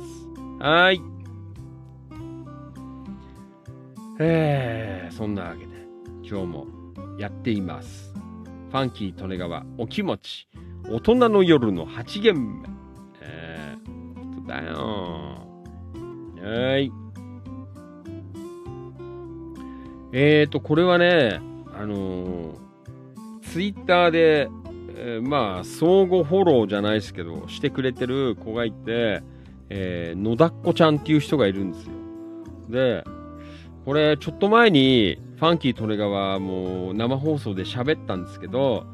はい。えー、そんなわけで、今日もやっています。ファンキー利根川お気持ち、大人の夜の8限目。えー、そうだよ。はい。えーと、これはね、あのー、ツイッターで、えーまあ、相互フォローじゃないですけど、してくれてる子がいて、えー、野田っ子ちゃんっていう人がいるんですよ。で、これ、ちょっと前に、ファンキー利根川もう生放送で喋ったんですけど、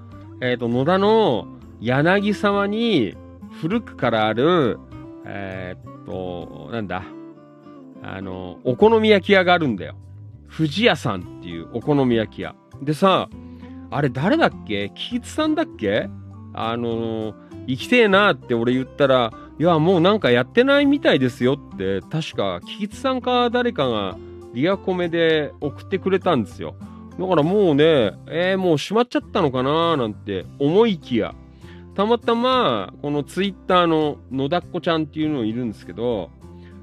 えっ、と、野田の柳沢に古くからある、えーっと、なんだ、あの、お好み焼き屋があるんだよ。富士屋さんっていうお好み焼き屋。でさ、あれ誰だっけ？キツさんだっけ？あの、行きてえなって俺言ったら、いや、もうなんかやってないみたいですよって、確か、キツさんか誰かがリアコメで送ってくれたんですよ。だからもうね、えー、もう閉まっちゃったのかななんて思いきや、たまたま、このツイッターの野田っ子ちゃんっていうのいるんですけど、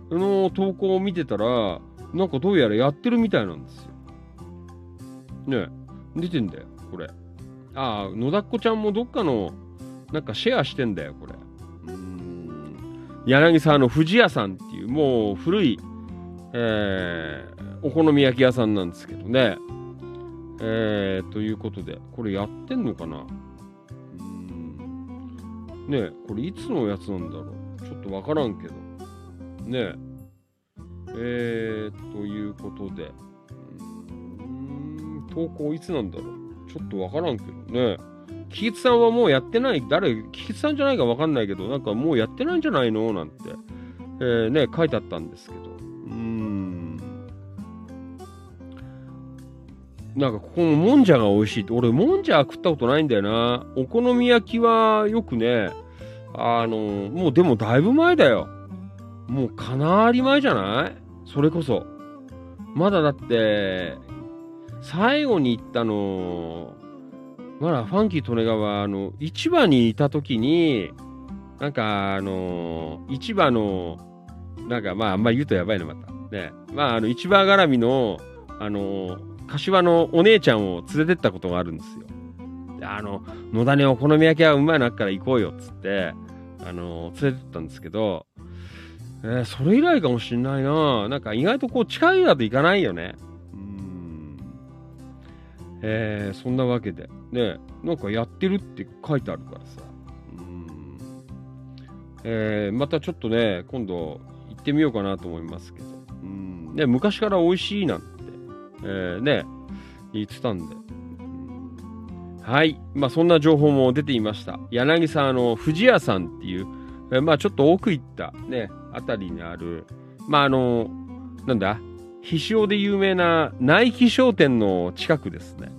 その投稿を見てたら、なんかどうやらやってるみたいなんですよ。ねえ、出てんだよ、これ。ああ、野田っ子ちゃんもどっかの、なんかシェアしてんだよ、これ。うーん柳沢の富士屋さんっていう、もう古い、えー、お好み焼き屋さんなんですけどね。えー、ということで、これやってんのかな？うんねえ、これいつのやつなんだろう？ちょっとわからんけど。ねえ。えー、ということで、うーん投稿いつなんだろう？ちょっとわからんけどね。キキツさんはもうやってない、誰、キキツさんじゃないかわかんないけど、なんかもうやってないんじゃないの？なんて、えー、ね、書いてあったんですけど。うん。なんかここのもんじゃが美味しいって、俺もんじゃ食ったことないんだよな。お好み焼きはよくね、あの、もうでもだいぶ前だよ。もうかなり前じゃない？それこそ。まだだって、最後に行ったの、まだファンキー利根川、あの、市場にいた時に、なんか、あの、市場の、なんか、まあ、あんまり言うとやばいな、また。ね。まあ、あの、市場絡みの、あの、柏のお姉ちゃんを連れてったことがあるんですよ。であの、野田にお好み焼きはうまいなっから行こうよ、っつって、あの、連れてったんですけど、えーそれ以来かもしんないななんか意外とこう近いだと行かないよね。うん。えーそんなわけで。ねなんかやってるって書いてあるからさ。うん。えーまたちょっとね、今度行ってみようかなと思いますけど。うん。ね、昔から美味しいなんて、えーね、言ってたんで。はい。まあそんな情報も出ていました。柳沢の富士屋さんっていう、えーまあちょっと奥行ったね、あたりにある、まああの、なんだ、飛翔で有名な内気商店の近くですね。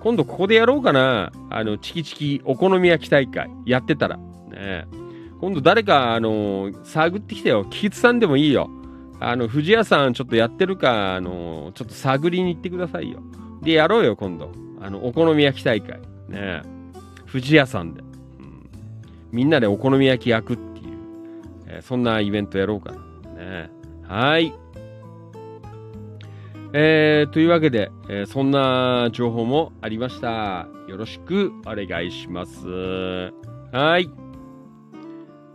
今度ここでやろうかな。あの、チキチキお好み焼き大会やってたら。ね今度誰か、あの、探ってきてよ。キツさんでもいいよ。あの、藤屋さんちょっとやってるか、あの、ちょっと探りに行ってくださいよ。で、やろうよ、今度。あの、お好み焼き大会。ね藤屋さんで。うんみんなでお好み焼き焼くっていう、えーそんなイベントやろうかな。ねはい。えーというわけで、えーそんな情報もありました。よろしくお願いします。はい。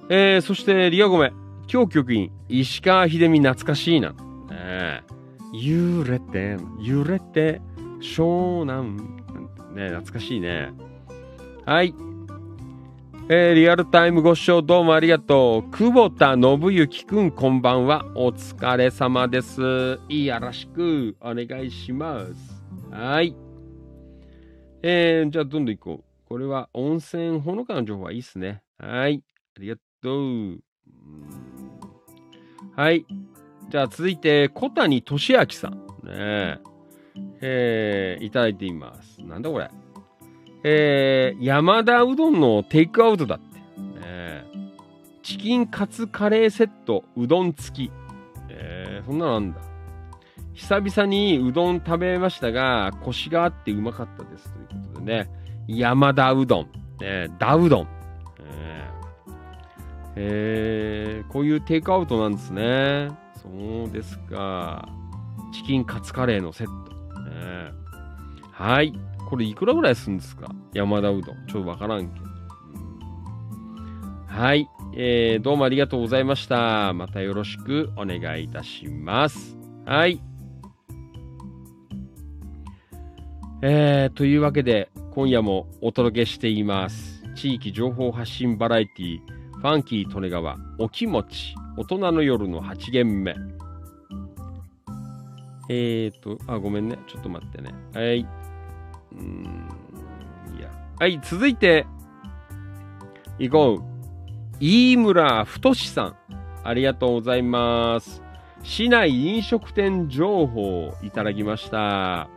えーそして、リアゴメ。今日局員、石川秀美懐かしいな。ね揺れて、揺れて、湘南。ね懐かしいね。はい。えーリアルタイムご視聴どうもありがとう。久保田信之くん、こんばんは。お疲れ様です。よろしくお願いします。はい。えー、じゃあどんどん行こう。これは温泉ほのかの情報はいいっすね。はい。ありがとう。はい。じゃあ続いて、小谷俊明さん。ねえー、いただいています。なんだこれ。えー、山田うどんのテイクアウトだって。ね、チキンカツカレーセット、うどん付き。えー、そんなのあんだ。久々にうどん食べましたが、コシがあってうまかったです。ということでね、山田うどん、えー、ダうどん。ええ、こういうテイクアウトなんですね。そうですか。チキンカツカレーのセット。ね、はい。これいくらぐらいするんですか？山田うどん。ちょっとわからんけど。はい、えー。どうもありがとうございました。またよろしくお願いいたします。はい。えー、というわけで、今夜もお届けしています。地域情報発信バラエティファンキー利根川お気持ち大人の夜の8限目。えーと、あ、ごめんね。ちょっと待ってね。はい。うん、いや。はい、続いて、行こう。飯村太さん。ありがとうございます。市内飲食店情報をいただきました。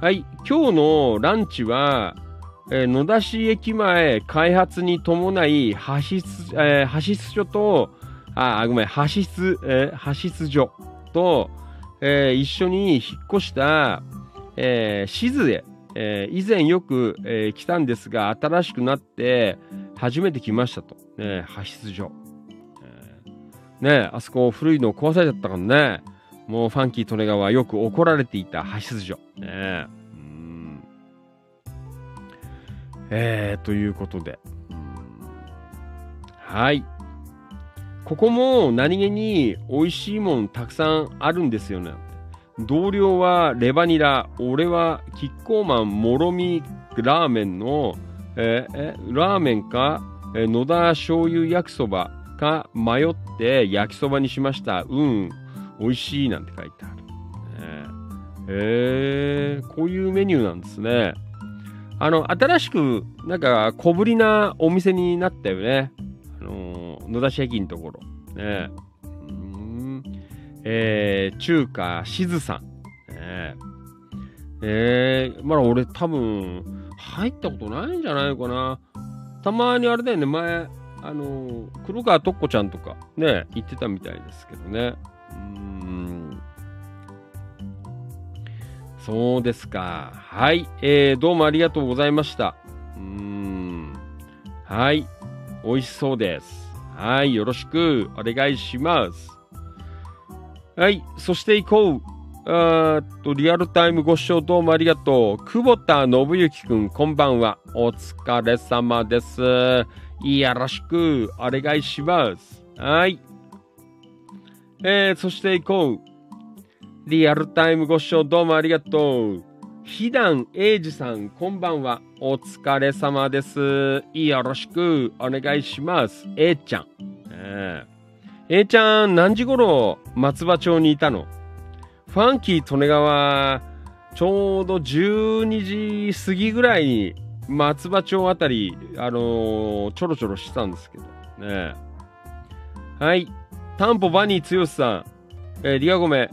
はい、今日のランチは、えー、野田市駅前開発に伴い、派出、えー、所と、あ、ごめん、派出、えー、所と、えー、一緒に引っ越した、えー、静江、えー、以前よく、えー、来たんですが、新しくなって初めて来ましたと。ね、派出所。えー、ね、あそこ古いの壊されちゃったからね。もうファンキー利根川よく怒られていた派出所。ね、うえー、ということで。はい。ここも何気に美味しいもんたくさんあるんですよね。同僚はレバニラ、俺はキッコーマンもろみラーメンの、ええラーメンか、え野田醤油焼きそばか迷って焼きそばにしました。うん、美味しいなんて書いてある。へえー、こういうメニューなんですね。あの、新しく、なんか、小ぶりなお店になったよね。あの野田市駅のところ。ねうん。えー、中華しずさん。ねえー、まだ俺多分、入ったことないんじゃないのかな。たまにあれだよね、前、あの黒川とっこちゃんとかね、言ってたみたいですけどね。うん。そうですか。はい。えー、どうもありがとうございました。うん。はい。美味しそうです。はい、よろしくお願いします。はい、そして行こう。あっと、リアルタイムご視聴どうもありがとう。久保田信之くん、こんばんは。お疲れ様です。よろしくお願いします。はい。えー、そして行こう。リアルタイムご視聴どうもありがとう。ひだんえいじさん、こんばんは。お疲れ様です。よろしくお願いします。えいちゃん。えー、えちゃん、何時頃松葉町にいたの？ファンキー利根川、ちょうど12時過ぎぐらいに松葉町あたり、あのー、ちょろちょろしてたんですけど。ねはい。タンポバニー剛さん。えー、リアゴメ、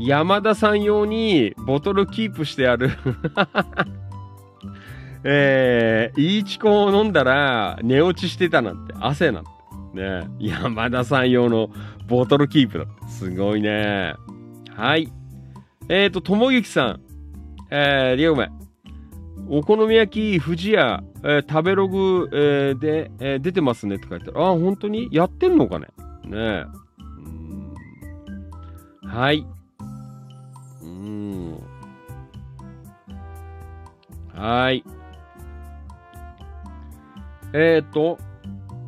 山田さん用にボトルキープしてある <laughs> えー、イーチコを飲んだら寝落ちしてたなんて、汗なんて。ね山田さん用のボトルキープだって。すごいね。はい。えっ、ー、と、ともゆきさん。えー、リオメ。お好み焼き、富士屋、えー、食べログ、えー、で、えー、出てますねって書いてある。あ、本当に？やってんのかね？ねえはい。はい。えっ、と、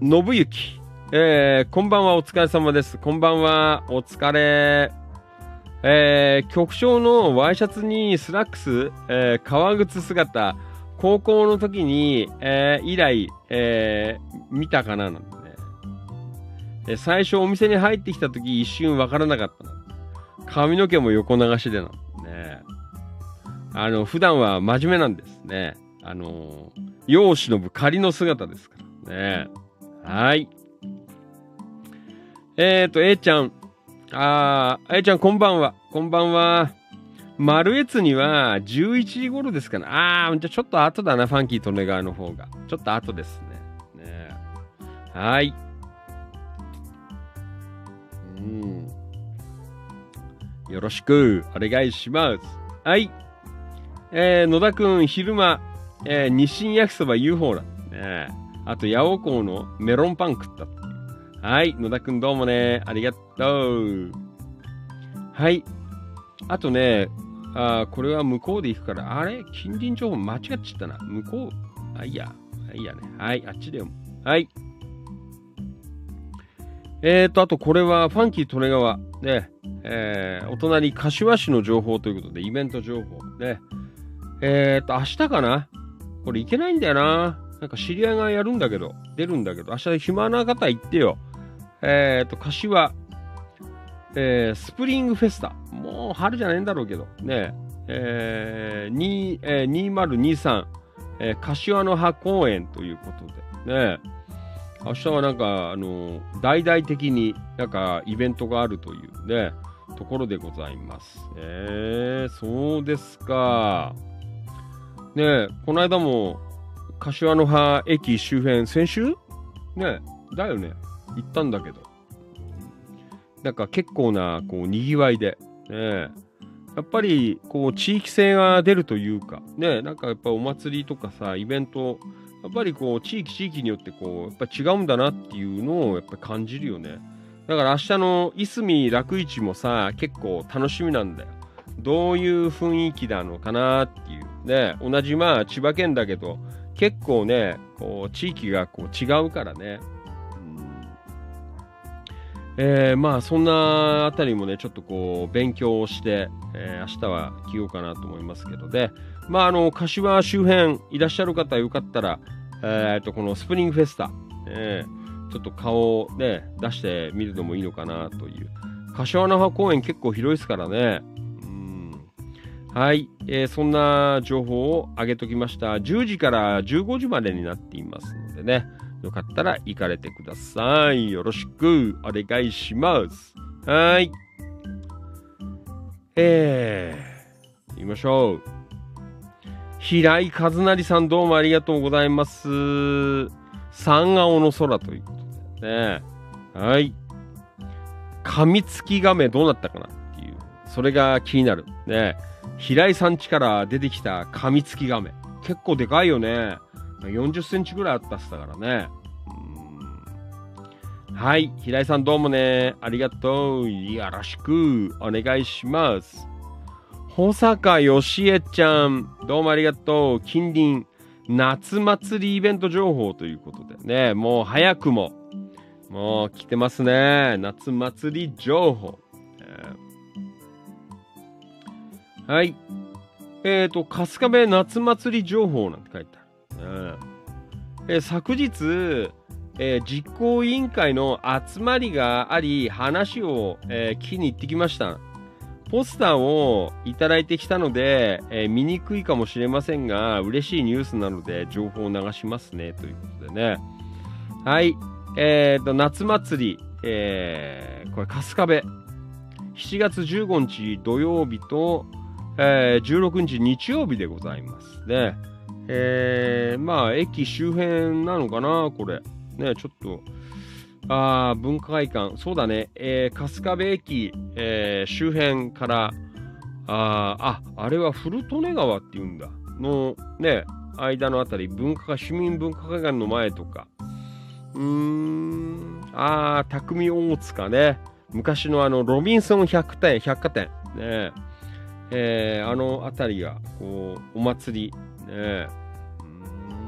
信行。えー、こんばんは、お疲れ様です。こんばんは、お疲れ。えー、局長のワイシャツにスラックス、えー、革靴姿、高校の時に、えー、以来、えー、見たかななんてね。え最初お店に入ってきた時一瞬わからなかったな。髪の毛も横流しでな。ね。あの、普段は真面目なんですね。あの、世を忍ぶ仮の姿ですからね。はい。えっ、ー、と、A ちゃん。あー、あやちゃんこんばんは。こんばんは。丸越には11時頃ですかね。あー、じゃあちょっと後だな、ファンキー利根川の方が。ちょっと後ですね。ねはい。うん。よろしくお願いします。はい。えー、野田くん、昼間、えー、日清焼きそば UFO だ。ねあと、八尾港のメロンパン食った。はい。野田くんどうもね。ありがとう。はい。あとね、あこれは向こうで行くから、あれ？近隣情報間違っちゃったな。向こう、あ、いいや。いいやね。はい。あっちでよ。はい。えーと、あとこれはファンキー利根川。ね。えー、お隣、柏市の情報ということで、イベント情報。ね。えーと、明日かな？これ行けないんだよな。なんか知り合いがやるんだけど、出るんだけど、明日暇な方行ってよ。えーと、柏、えー、スプリングフェスタ。もう春じゃないんだろうけど、ね。えー、にえー、2023、えー、柏の葉公園ということで、ね。明日はなんか、あの大々的になんかイベントがあるというね、ところでございます。えー、そうですか。ねこの間も、柏の葉駅周辺、先週？ねだよね。行ったんだけど。なんか結構な、こう、賑わいで。ねやっぱり、こう、地域性が出るというか、ねなんかやっぱお祭りとかさ、イベント、やっぱりこう、地域地域によってこう、やっぱ違うんだなっていうのをやっぱ感じるよね。だから明日のいすみ楽市もさ、結構楽しみなんだよ。どういう雰囲気なのかなっていう。ね、同じまあ千葉県だけど、結構ね、こう、地域がこう違うからね。うんえー、まあそんなあたりもね、ちょっとこう、勉強をして、えー明日は着ようかなと思いますけどね。まああの、柏周辺いらっしゃる方よかったら、えー、と、このスプリングフェスタ、えーちょっと顔をね、出してみるのもいいのかなという。柏の葉公園結構広いですからね。はい、えーそんな情報を上げときました。10時から15時までになっていますのでね。よかったら行かれてください。よろしくお願いします。はい。えー、行きましょう。平井和成さんどうもありがとうございます。三青の空ということでね。はい。噛みつき亀どうなったかなっていう。それが気になる。ね。平井さん家から出てきた噛みつき亀。結構でかいよね。40センチぐらいあったっすだからね。はい。平井さんどうもね。ありがとう。よろしくお願いします。保坂よしえちゃん、どうもありがとう。近隣、夏祭りイベント情報ということでね、もう早くも、もう来てますね。夏祭り情報。えーはい。えっ、と、春日部夏祭り情報なんて書いてある。うんえー昨日、えー実行委員会の集まりがあり、話を、えー聞きに行ってきました。ポスターをいただいてきたので、えー見にくいかもしれませんが、嬉しいニュースなので情報を流しますね、ということでね。はい。えーと、夏祭り、えーこれ、春日部。7月15日土曜日と、えー16日日曜日でございますね。えーまあ、駅周辺なのかな、これ。ね、ちょっと、あ文化会館、そうだね、えー春日部駅、えー周辺から、ああ、あれは古利根川っていうんだ、のね、間のあたり、文化市民文化会館の前とか、うーん、あー、匠大塚ね、昔のあの、ロビンソン百店、百貨店、ね、えーあのあたりが、こう、お祭り、ね、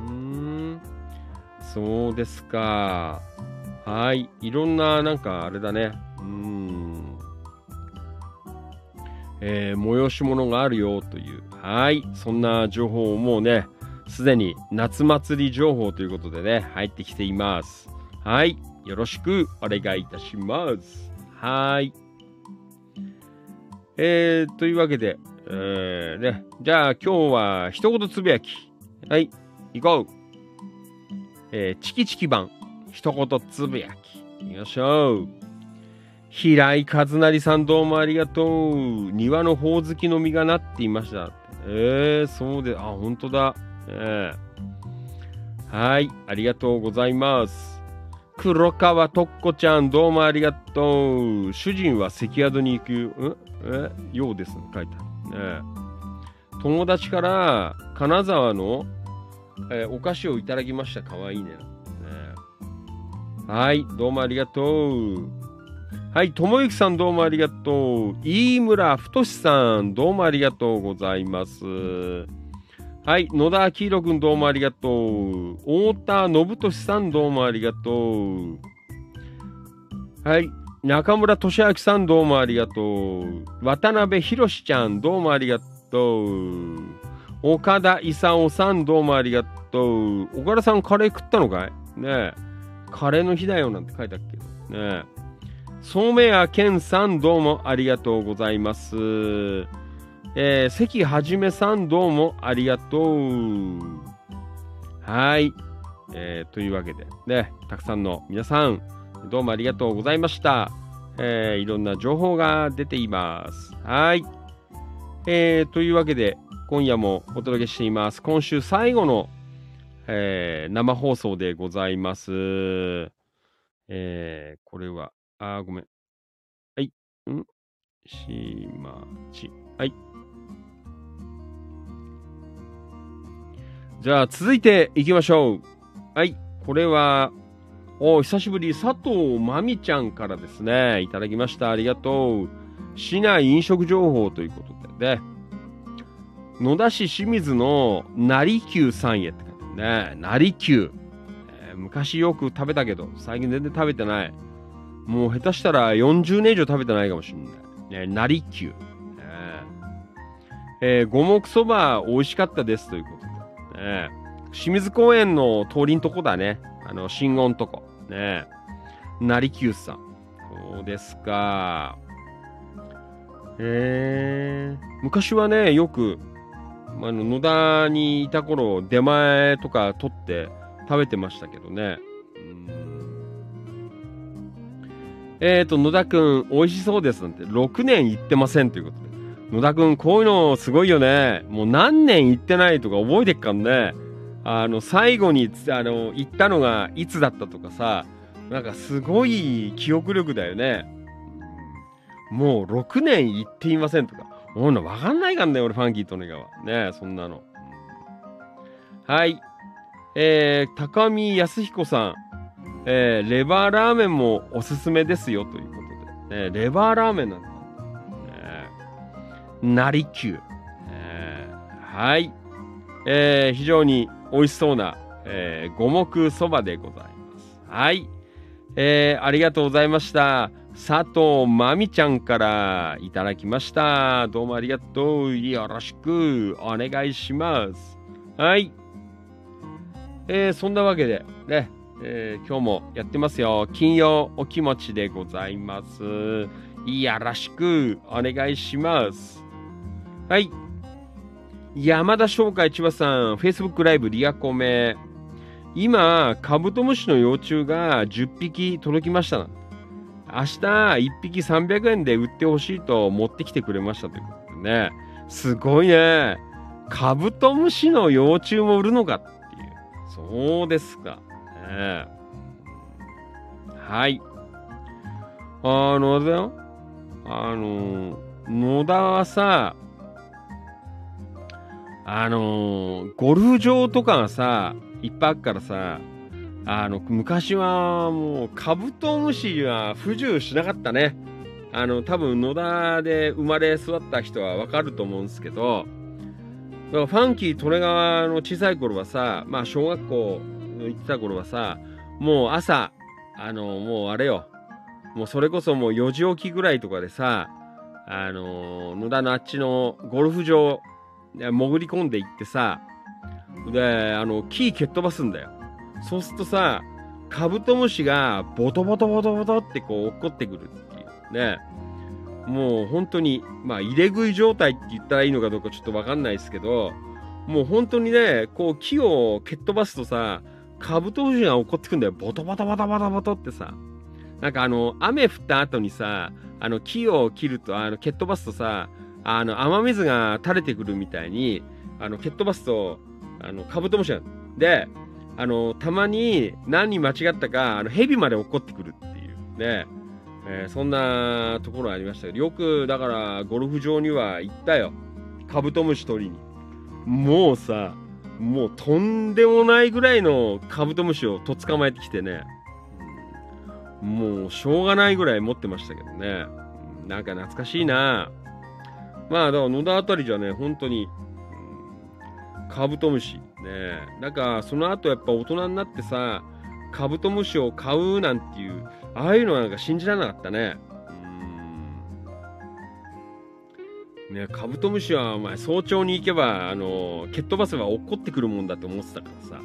うーん、そうですか。はい。いろんな、なんか、あれだね。うん。えー催し物があるよという。はい。そんな情報をもうね、すでに夏祭り情報ということでね、入ってきています。はい。よろしくお願いいたします。はい。えー、というわけで、えー、ね。じゃあ今日は一言つぶやき。はい。行こう。えーチキチキ版。一言つぶやき。よいしょ。平井和成さんどうもありがとう。庭のほおずきの実がなっていました。えー、そうで、あ、本当だ。えー、はい、ありがとうございます。黒川とっこちゃん、どうもありがとう。主人は関宿に行くん？え？ようです、書いてある。ね友達から金沢の、えーお菓子をいただきました。かわいいね。はい、どうもありがとう。はい、ともゆきさんどうもありがとう。飯村太さんどうもありがとうございます。はい、野田明宏くんどうもありがとう。太田信俊さんどうもありがとう。はい、中村俊明さんどうもありがとう。渡辺博ちゃんどうもありがとう。岡田勲さんどうもありがとう。岡田さんカレー食ったのかい？ねえ。カレーの日だよなんて書いてあっけど。ねえ。染谷健さんどうもありがとうございます。えー、関はじめさんどうもありがとう。はい。えー、というわけで、ね、たくさんの皆さん、どうもありがとうございました。えー、いろんな情報が出ています。はい。えー、というわけで、今夜もお届けしています。今週最後の、えー生放送でございます。えー、これは、あー、ごめん。はい。ん？しまち。はい。じゃあ、続いていきましょう。はい。これは、お久しぶり、佐藤まみちゃんからですね、いただきました。ありがとう。市内飲食情報ということでね、野田市清水の成久さんへって書いてあるね。成久、え昔よく食べたけど、最近全然食べてない。もう下手したら40年以上食べてないかもしれない。ね、成久。ねえー五目そば美味しかったですということで。ね、清水公園の通りんとこだね。あの、信号んとこ。ね成久さん。そうですか。えー、昔はね、よく、あの野田にいた頃、出前とか取って食べてましたけどね。うんえーと、野田くん、美味しそうですなんて、6年行ってませんということで。野田くん、こういうのすごいよね。もう何年行ってないとか覚えてっかんね。あの、最後に、あの、行ったのがいつだったとかさ、なんかすごい記憶力だよね。もう6年行っていませんとか。もうのわかんないかんね、俺、ファンキーとネガは。ねそんなの。はい。えー、高見康彦さん。えー、レバーラーメンもおすすめですよということで。ねレバーラーメンなんだ。ね成久。えーはい。えー非常に美味しそうな、えー五目そばでございます。はい。えーありがとうございました。佐藤まみちゃんからいただきました。どうもありがとう。よろしくお願いします。はい。えーそんなわけで、ね、えー今日もやってますよ。金曜お気持ちでございます。よろしくお願いします。はい。山田商会千葉さん、Facebook ライブリアコメ。今、カブトムシの幼虫が10匹届きました。明日、1匹300円で売ってほしいと持ってきてくれましたということでね。すごいね。カブトムシの幼虫も売るのかっていう。そうですか。ねはい。あの、あれだよ。あの、野田はさ、あのゴルフ場とかがさ、いっぱいあるからさ、あの、昔はもうカブトムシは不自由しなかったね。あの、多分野田で生まれ育った人はわかると思うんですけど、だからファンキー・利根川の小さい頃はさ、まあ小学校行ってた頃はさ、もう朝、あの、もうあれよ、もうそれこそもう4時起きぐらいとかでさ、あの、野田のあっちのゴルフ場、潜り込んでいってさ、で、あの、木蹴っ飛ばすんだよ。そうするとさ、カブトムシがボトボトボトボトってこう落っこってくるっていうね。もう本当に、まあ入れ食い状態って言ったらいいのかどうかちょっとわかんないですけど、もう本当にね、こう木を蹴っ飛ばすとさ、カブトムシが落っこってくんだよ。ボトボトボトボトボトってさ。なんかあの、雨降った後にさ、あの、木を切ると、あの、蹴っ飛ばすとさ、あの、雨水が垂れてくるみたいに、あの、蹴っ飛ばすと、あの、カブトムシが。で、あの、たまに何に間違ったか、あの、蛇まで落ってくるっていうね、えー、そんなところありました、よく、だから、ゴルフ場には行ったよ。カブトムシ取りに。もうさ、もうとんでもないぐらいのカブトムシをと捕まえてきてね、もうしょうがないぐらい持ってましたけどね。なんか懐かしいな。まあ、だから野田あたりじゃね、本当に、カブトムシ。ねなんか、その後やっぱ大人になってさ、カブトムシを買うなんていう、ああいうのはなんか信じられなかったね。ね、カブトムシはお前早朝に行けば、あの、蹴っ飛ばせば落ってくるもんだと思ってたからさ。ね、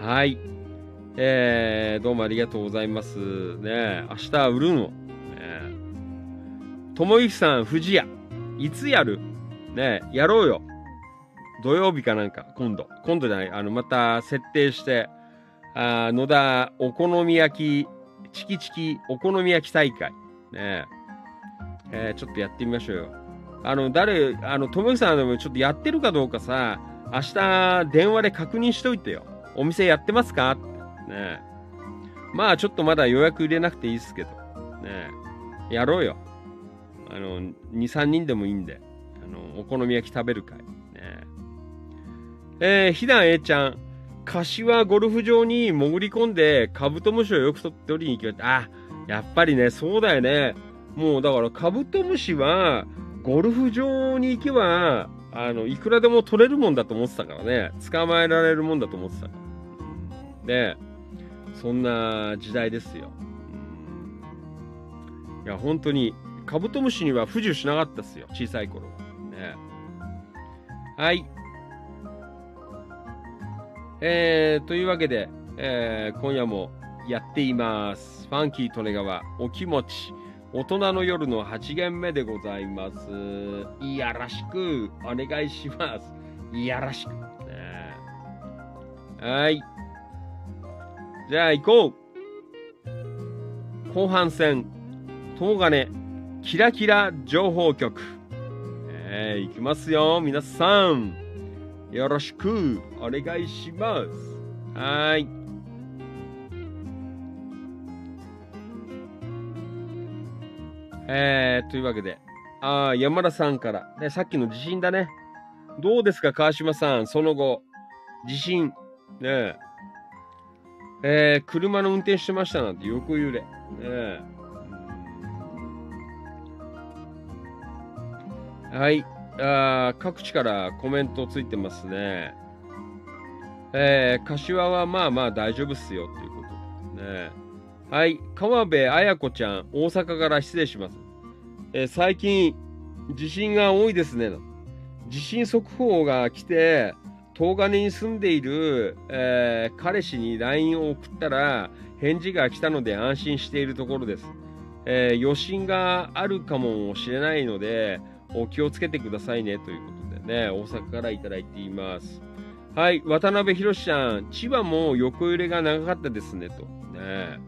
はい。えー、どうもありがとうございます。ね明日売るの。ともゆきさん、藤屋。いつやる？ねやろうよ。土曜日かなんか、今度。今度じゃない、あの、また設定して、あ野田お好み焼き、チキチキお好み焼き大会。ねえー、ちょっとやってみましょうよ。あの、誰、あの、ともゆきさんでもちょっとやってるかどうかさ、明日電話で確認しといてよ。お店やってますか？ってね。まあちょっとまだ予約入れなくていいですけど。ねやろうよ。あの、2、3人でもいいんで。あの、お好み焼き食べる会。えー、ひだん A ちゃん。柏ゴルフ場に潜り込んでカブトムシをよく取りに行きました。あ、やっぱりね、そうだよね。もうだからカブトムシはゴルフ場に行けば、あの、いくらでも取れるもんだと思ってたからね。捕まえられるもんだと思ってたから。で、そんな時代ですよ。いや、本当に、カブトムシには不自由しなかったっすよ。小さい頃は。ね。はい。えー、というわけで、えー、今夜もやっています。ファンキー利根川お気持ち。大人の夜の8限目でございます。いやらしくお願いします。いやらしく。ね、はい。じゃあ行こう。後半戦、東金、キラキラ情報局。えー、行きますよ、皆さん。よろしくお願いします。はい。えー、というわけで、あ山田さんから、ね、さっきの地震だね。どうですか、川島さん、その後、地震、ねえー、車の運転してましたなんて横揺れ。ねはい。あ各地からコメントついてますね。えー、柏はまあまあ大丈夫っすよっていうことでね。はい。川辺彩子ちゃん、大阪から失礼します。えー、最近、地震が多いですね。地震速報が来て、東金に住んでいる、えー、彼氏に LINE を送ったら、返事が来たので安心しているところです。えー、余震があるかもしれないので、お気をつけてくださいね、ということでね、大阪からいただいています。はい、渡辺博さん、千葉も横揺れが長かったですね、と。ね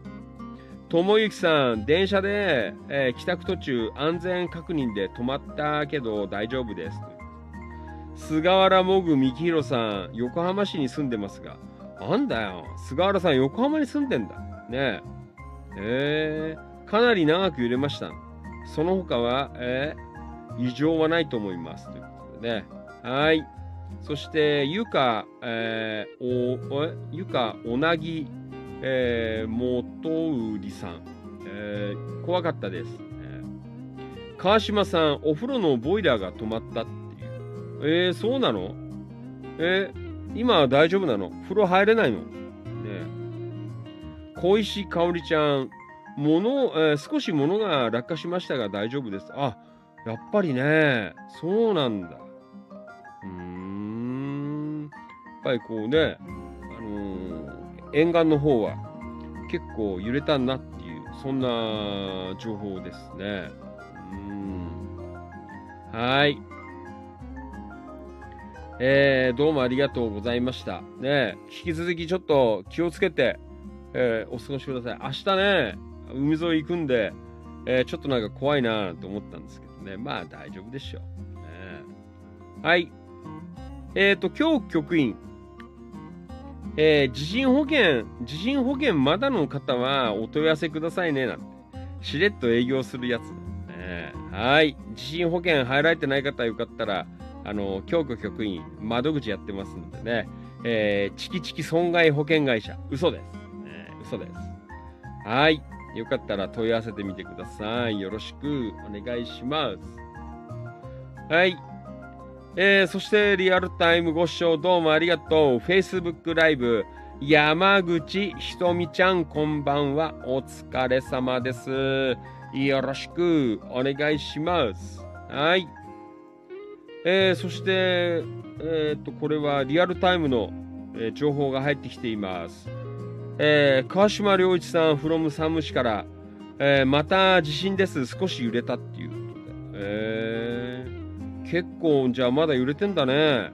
友之さん、電車で、えー、帰宅途中、安全確認で止まったけど大丈夫です。菅原もぐみきひろさん、横浜市に住んでますが、なんだよ、菅原さん、横浜に住んでんだ。ねえ。えー、かなり長く揺れました。その他は、えー、異常はないと思います。ということでね。はい。そして、ゆか、えー、お、え、ゆか、おなぎ、えー、元売さん、えー、怖かったです、えー、川島さん、お風呂のボイラーが止まったっていう。えー、そうなの？えー、今は大丈夫なの？風呂入れないの？ね小石香織ちゃん、物、えー、少し物が落下しましたが大丈夫です。あ、やっぱりね、そうなんだ。うーん。やっぱりこうね、あのー沿岸の方は結構揺れたなっていう、そんな情報ですね。うん。はい。えー、どうもありがとうございました。ね引き続きちょっと気をつけて、えーお過ごしください。明日ね、海沿い行くんで、えーちょっとなんか怖いなと思ったんですけどね。まあ大丈夫でしょう。ねはい。えっ、と、今日局員。えー地震保険、地震保険まだの方はお問い合わせくださいね、なんて。しれっと営業するやつ。ねはい。地震保険入られてない方よかったら、あの、京都局員、窓口やってますのでね。えーチキチキ損害保険会社。嘘です。ね嘘です。はい。よかったら問い合わせてみてください。よろしくお願いします。はい。えー、そしてリアルタイムご視聴どうもありがとう。Facebook ライブ、山口ひとみちゃんこんばんは。お疲れ様です。よろしくお願いします。はい。えー、そして、えー、っと、これはリアルタイムの、えー情報が入ってきています。えー川島良一さん from サム市から、えーまた地震です。少し揺れたっていうことで。えー結構、じゃあまだ揺れてんだね。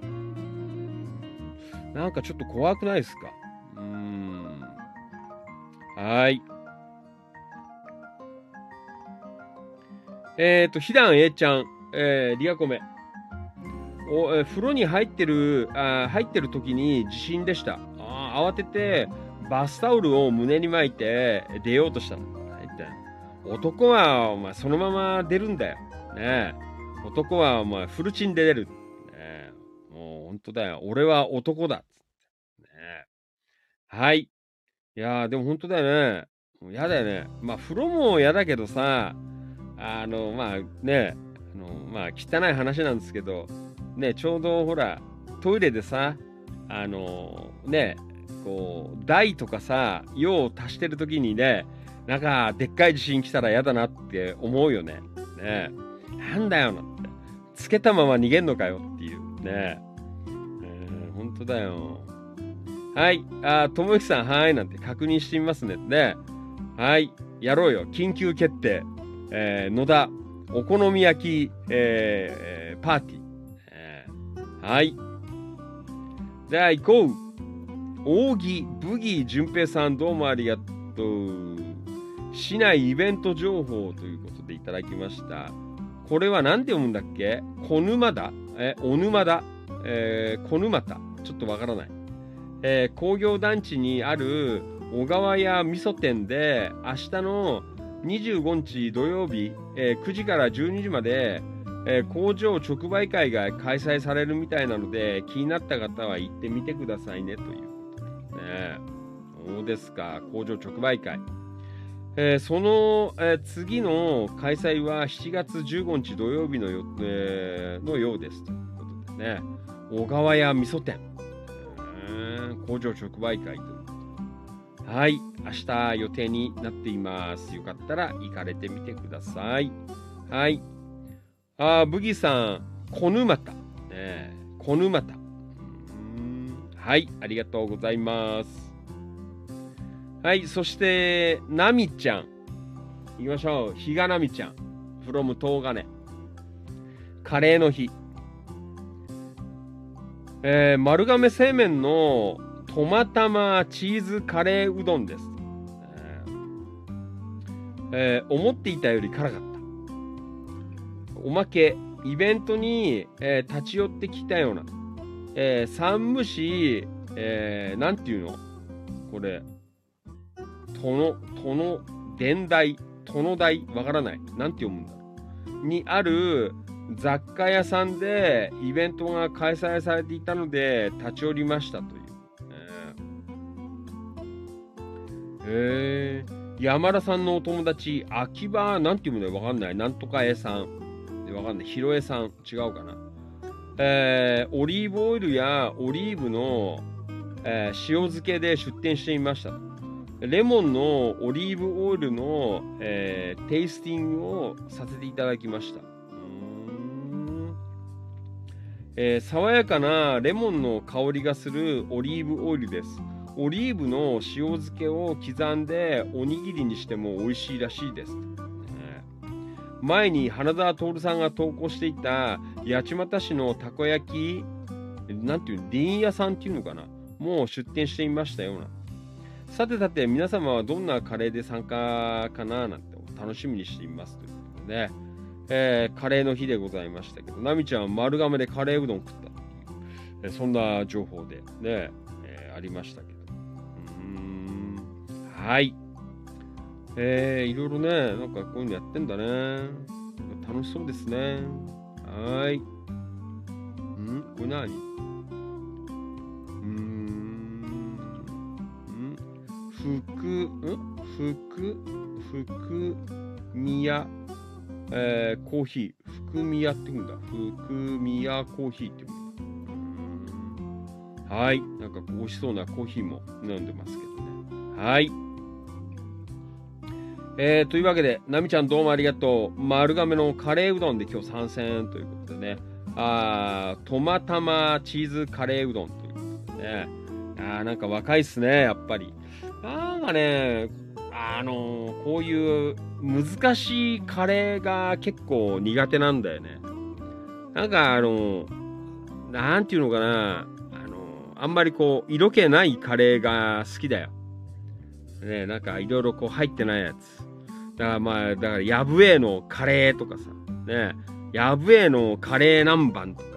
なんかちょっと怖くないですか？うん。はい。えっ、ー、と、ひだん A ちゃん、えーリアコメ。おえー風呂に入ってる、あ入ってる時に地震でした。あー慌てて、バスタオルを胸に巻いて出ようとしたの。男は、お前、そのまま出るんだよ。ねえ。男は、お前、フルチンで出る。ねえ。もう、本当だよ。俺は男だ。ね。はい。いやー、でも本当だよね。もう嫌だよね。まあ、風呂も嫌だけどさ、あの、まあね、あのまあ、汚い話なんですけど、ね、ちょうどほら、トイレでさ、あのね、こう、台とかさ、用を足してる時にね、なんか、でっかい地震来たら嫌だなって思うよね。ねなんだよ、なんて。つけたまま逃げんのかよっていうね。えー、本当だよ。はい。あ、ともゆきさん、はい。なんて確認してみますね。ね。はい。やろうよ。緊急決定。えー野田、お好み焼き、えーパーティー。えーはい。じゃあ行こう。扇ブギー淳平さんどうもありがとう。市内イベント情報ということでいただきました。これは何て読むんだっけ？小沼だえ、小沼だえー、小沼田ちょっとわからない。えー工業団地にある小川屋味噌店で明日の25日土曜日、えー9時から12時まで、えー工場直売会が開催されるみたいなので気になった方は行ってみてくださいねというね。そうですか、工場直売会。えーその、えー次の開催は7月15日土曜日のよ,、えーのようですということでね。小川屋味噌店。えー工場直売会ということはい、明日予定になっています。よかったら行かれてみてください。はい。あ、ブギさん、小沼田。ね、小沼田。はい、ありがとうございます。はい、そして、ナミちゃん。行きましょう。比嘉ナミちゃん。from 東金。カレーの日。えー丸亀製麺のトマタマチーズカレーうどんです。えー思っていたより辛かった。おまけ、イベントに、えー立ち寄ってきたような、えー山武市、えーなんていうの？これ、殿、殿、伝台、殿台、わからない。なんて読むんだ。にある雑貨屋さんでイベントが開催されていたので立ち寄りましたという。えー、山田さんのお友達、秋葉、なんていうのわかんない。なんとか屋さん。でわかんない。ひろえさん。違うかな。えー、オリーブオイルやオリーブの、えー塩漬けで出店していました。レモンのオリーブオイルの、えーテイスティングをさせていただきました。えー爽やかなレモンの香りがするオリーブオイルです。オリーブの塩漬けを刻んでおにぎりにしても美味しいらしいです。前に花澤徹さんが投稿していた八街市のたこ焼き、なんていうの、ディーン屋さんっていうのかなもう出店していましたような。さてさて、皆様はどんなカレーで参加かななんて楽しみにしていますということでね、えー、カレーの日でございましたけど、ナミちゃんは丸亀でカレーうどん食ったっていう、えー、そんな情報でね、えー、ありましたけど。うん、はい。えー、いろいろね、なんかこういうのやってんだね。楽しそうですね。はい。ん？これ何？うーん。ん福、ん？福、福宮、えー、コーヒー。福宮って言うんだ。福宮コーヒーって言うんだ。はい。なんか美味しそうなコーヒーも飲んでますけどね。はい。えー、というわけで、なみちゃんどうもありがとう。丸亀のカレーうどんで今日参戦ということでね。あー、トマタマチーズカレーうどんということでね。あー、なんか若いっすね、やっぱり。なんかね、あのー、こういう難しいカレーが結構苦手なんだよね。なんかあのー、なんていうのかな、あのー、あんまりこう、色気ないカレーが好きだよ。ね、なんかいろいろこう入ってないやつ。だからまあ、だからヤブエのカレーとかさ、ね、ヤブエのカレー南蛮とか、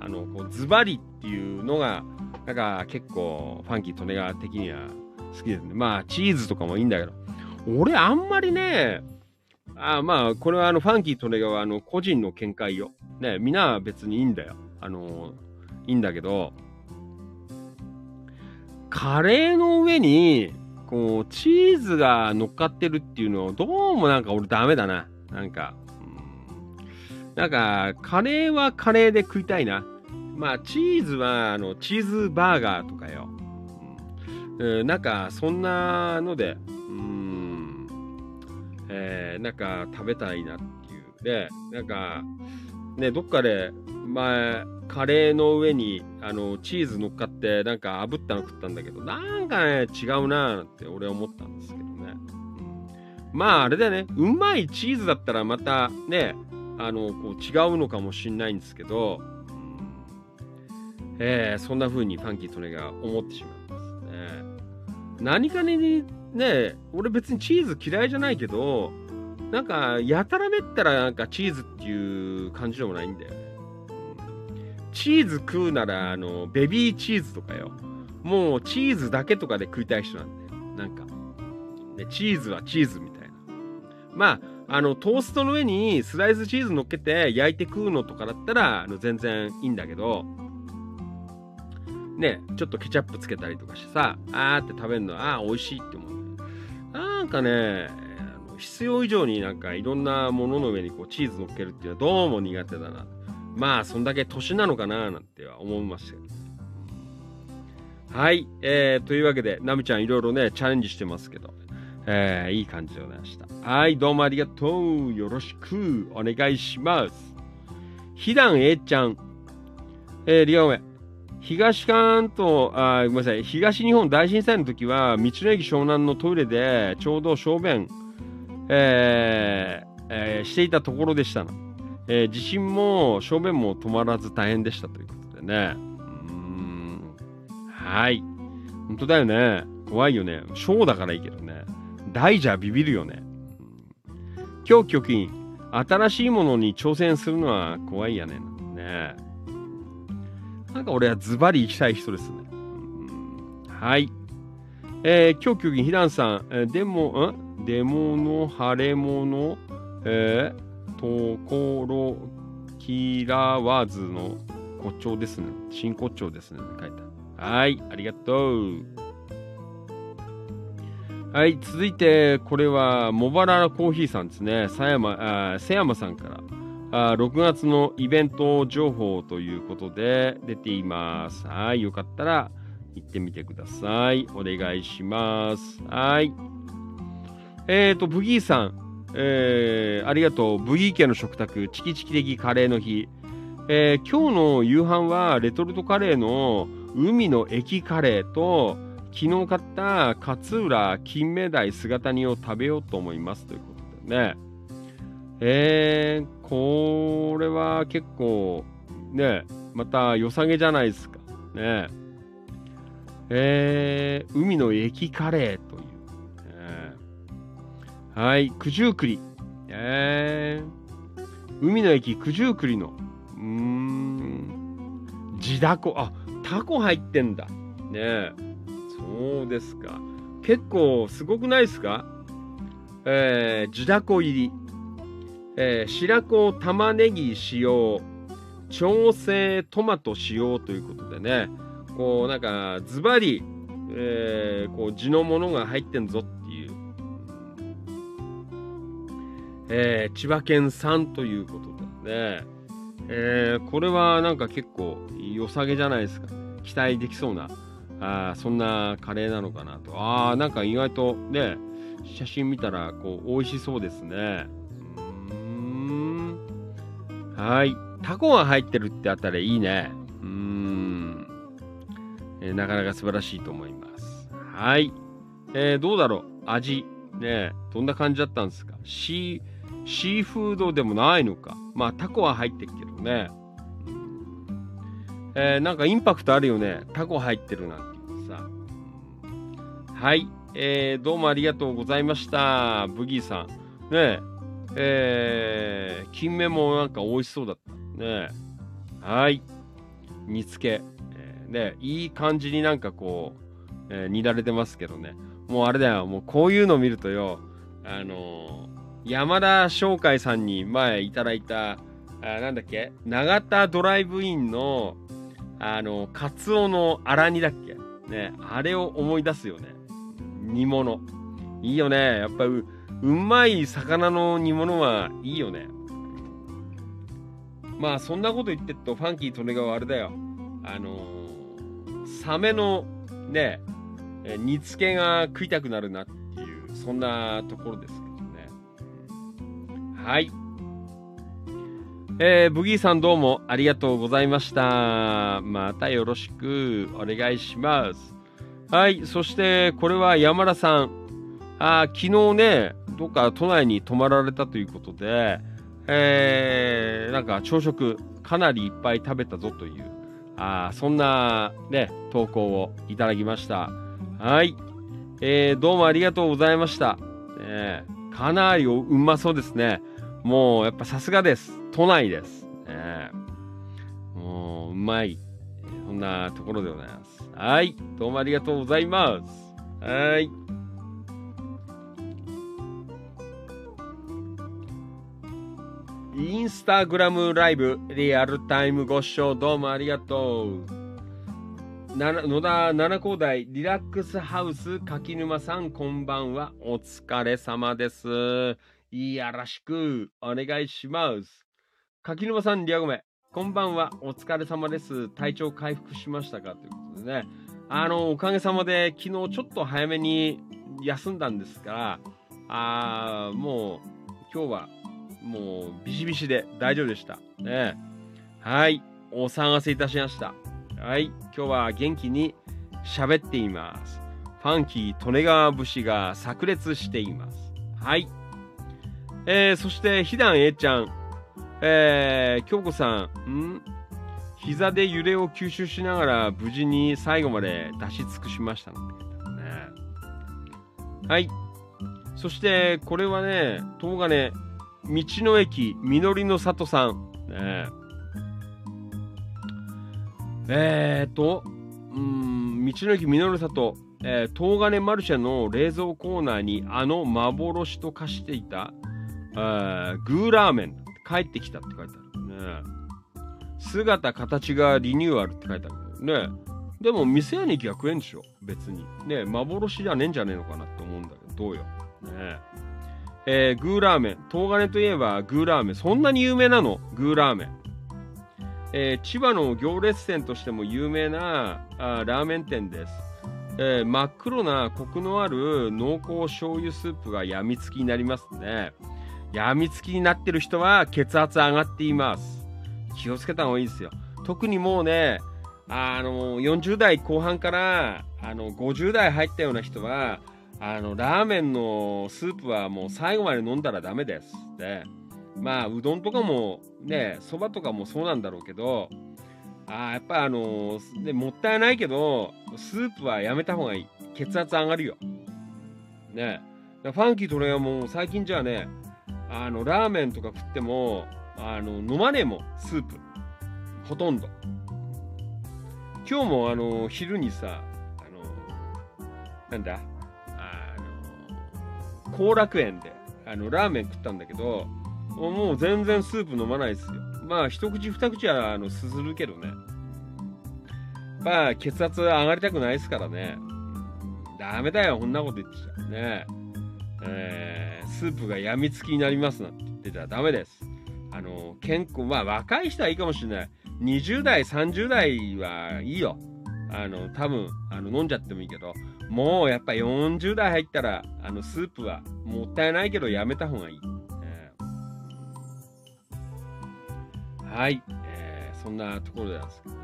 あの、こうズバリっていうのが、なんか結構ファンキー・トネガ的には好きですね。まあ、チーズとかもいいんだけど、俺あんまりね、あまあ、これはあの、ファンキー・トネガはあの、個人の見解よ。ね、みんなは別にいいんだよ。あの、いいんだけど、カレーの上に、こう、チーズが乗っかってるっていうのを、どうもなんか俺ダメだな。なんか、うん、なんか、カレーはカレーで食いたいな。まあ、チーズは、あの、チーズバーガーとかよ。うん、なんか、そんなので、うん、えー、なんか食べたいなっていう。で、なんか、ね、どっかで、前、カレーの上にあのチーズ乗っかってなんか炙ったの食ったんだけどなんかね違うなーって俺は思ったんですけどね、うん、まああれだよね。うまいチーズだったらまたねあのこう違うのかもしんないんですけど、うん、えー、そんな風にファンキートネが思ってしまいますね。何かにね俺別にチーズ嫌いじゃないけどなんかやたらめったらなんかチーズっていう感じでもないんだよねチーズ食うなら、あの、ベビーチーズとかよ。もうチーズだけとかで食いたい人なんだよ。なんか。で、チーズはチーズみたいな。まあ、あの、トーストの上にスライスチーズ乗っけて焼いて食うのとかだったら、あの、全然いいんだけど、ね、ちょっとケチャップつけたりとかしてさ、あーって食べるのは、あー美味しいって思う。なんかね、必要以上になんかいろんなものの上にこうチーズ乗っけるっていうのはどうも苦手だな。まあ、そんだけ年なのかななんては思いましたけど。はい。えー、というわけで、ナミちゃんいろいろね、チャレンジしてますけど、えー、いい感じでございました。はい、どうもありがとう。よろしくお願いします。ひだんえちゃん。えー、リアウェ東関東、あ、ごめんなさい、東日本大震災の時は、道の駅湘南のトイレで、ちょうど小便、えーえー、していたところでしたな。えー、地震も小便も止まらず大変でしたということでね。うーん。はい。本当だよね。怖いよね。小だからいいけどね。大じゃビビるよね。今日、貯金。新しいものに挑戦するのは怖いやね。ねなんか俺はズバリ行きたい人ですね。はい。えー、今日、今日、ひらんさん、えー、でも、ん？でもの晴れ物、えー、ところきらわずの骨頂ですね。真骨頂ですね。書いた。はい、ありがとう。はい、続いて、これは、茂原コーヒーさんですね。狭山、あ瀬山さんからあ、6月のイベント情報ということで出ています。はい、よかったら行ってみてください。お願いします。はい。えっ、ー、と、ブギーさん、えー、ありがとう。ブギー家の食卓、チキチキ的カレーの日。えー、今日の夕飯はレトルトカレーの海の駅カレーと昨日買った勝浦金目鯛姿煮を食べようと思いますということでね。えー、これは結構ね、また良さげじゃないですか。ね。えー、海の駅カレーという。えーはい、九十九里。えー、海の駅九十九里の、うーん、地だこ。あ、タコ入ってんだ。ねえ。そうですか。結構すごくないですか？えー、地だこ入り。えー、白子玉ねぎ使用。調整トマト使用ということでね。こう、なんか、ズバリ、えー、こう、地のものが入ってんぞっえー、千葉県産ということでね。えー、これはなんか結構良さげじゃないですか。期待できそうな、あそんなカレーなのかなと。ああ、なんか意外とね、写真見たらこう美味しそうですね。うん。はい。タコが入ってるってあったらいいね。うん。えーなかなか素晴らしいと思います。はい。えーどうだろう味。ねどんな感じだったんですか？シー、シーフードでもないのか。まあ、タコは入ってるけどね。えーなんかインパクトあるよね。タコ入ってるなんてさ。はい。えーどうもありがとうございました。ブギーさん。ねえ、えー金目もなんか美味しそうだった。ねはい。煮付け。えーねいい感じになんかこう、えー煮られてますけどね。もうあれだよ。もうこういうの見るとよ、あの山田商会さんに前いただいた、あなんだっけ？永田ドライブインの、あの、カツオの荒煮だっけ？ね、あれを思い出すよね。煮物。いいよね。やっぱう、うまい魚の煮物はいいよね。まあ、そんなこと言ってっと、ファンキー利根川あれだよ。あのーサメのね、煮付けが食いたくなるなっていう、そんなところですね。はい。えーブギーさんどうもありがとうございました。またよろしくお願いします。はい。そして、これは山田さん。あ昨日ね、どっか都内に泊まられたということで、えーなんか朝食かなりいっぱい食べたぞという、あそんなね、投稿をいただきました。はい。えーどうもありがとうございました。ねかなりうまそうですね。もうやっぱさすがです。都内です。ねもううまい。そんなところでございます。はい。どうもありがとうございます。はい。インスタグラムライブリアルタイムご視聴どうもありがとう。野田七高台リラックスハウス柿沼さんこんばんはお疲れ様ですいやらしくお願いします。柿沼さんリアゴメこんばんは。お疲れ様です。体調回復しましたか？ということでね。あのおかげさまで昨日ちょっと早めに休んだんですがあーもう今日はもうビシビシで大丈夫でした。ね。はい。お騒がせいたしました。はい、今日は元気に喋っています。ファンキー利根川節が炸裂しています。はい。えー、そして、ひだん A ちゃん。えー、京子さん、ん？膝で揺れを吸収しながら無事に最後まで出し尽くしました、ね。はい。そして、これはね、東金、道の駅、みのりの里さん。ねえーと、うん、道の駅みのる里、えー、東金マルシェの冷蔵コーナーにあの幻と化していた、えーグーラーメン、帰ってきたって書いてあるね。姿、形がリニューアルって書いてあるね。でも、店屋に行きゃ食えんでしょ、別に。ね幻じゃねえんじゃねえのかなって思うんだけど、どうよ。ねえーグーラーメン。東金といえばグーラーメン。そんなに有名なの？グーラーメン。えー千葉の行列店としても有名なあーラーメン店です、えー真っ黒なコクのある濃厚醤油スープがやみつきになりますねやみつきになってる人は血圧上がっています。気をつけた方がいいですよ。特にもうねあの40代後半からあの50代入ったような人はあのラーメンのスープはもう最後まで飲んだらダメです。でまあうどんとかもねそばとかもそうなんだろうけどあやっぱあの、でもったいないけどスープはやめた方がいい。血圧上がるよ。ね。ファンキーと俺はもう最近じゃあねあのラーメンとか食ってもあの飲まねえもんスープ。ほとんど。今日もあの昼にさあのなんだ？あの後楽園であのラーメン食ったんだけどもう全然スープ飲まないですよ。まあ一口二口はあのすするけどね。まあ血圧上がりたくないですからね。ダメだよこんなこと言ってちゃ。ね。えー、スープがやみつきになりますなんて言ってたらダメです。あの健康まあ若い人はいいかもしれない。20代30代はいいよ。あの多分あの飲んじゃってもいいけどもうやっぱ40代入ったらあのスープはもったいないけどやめた方がいい、えー、はい、えー、そんなところですけどね、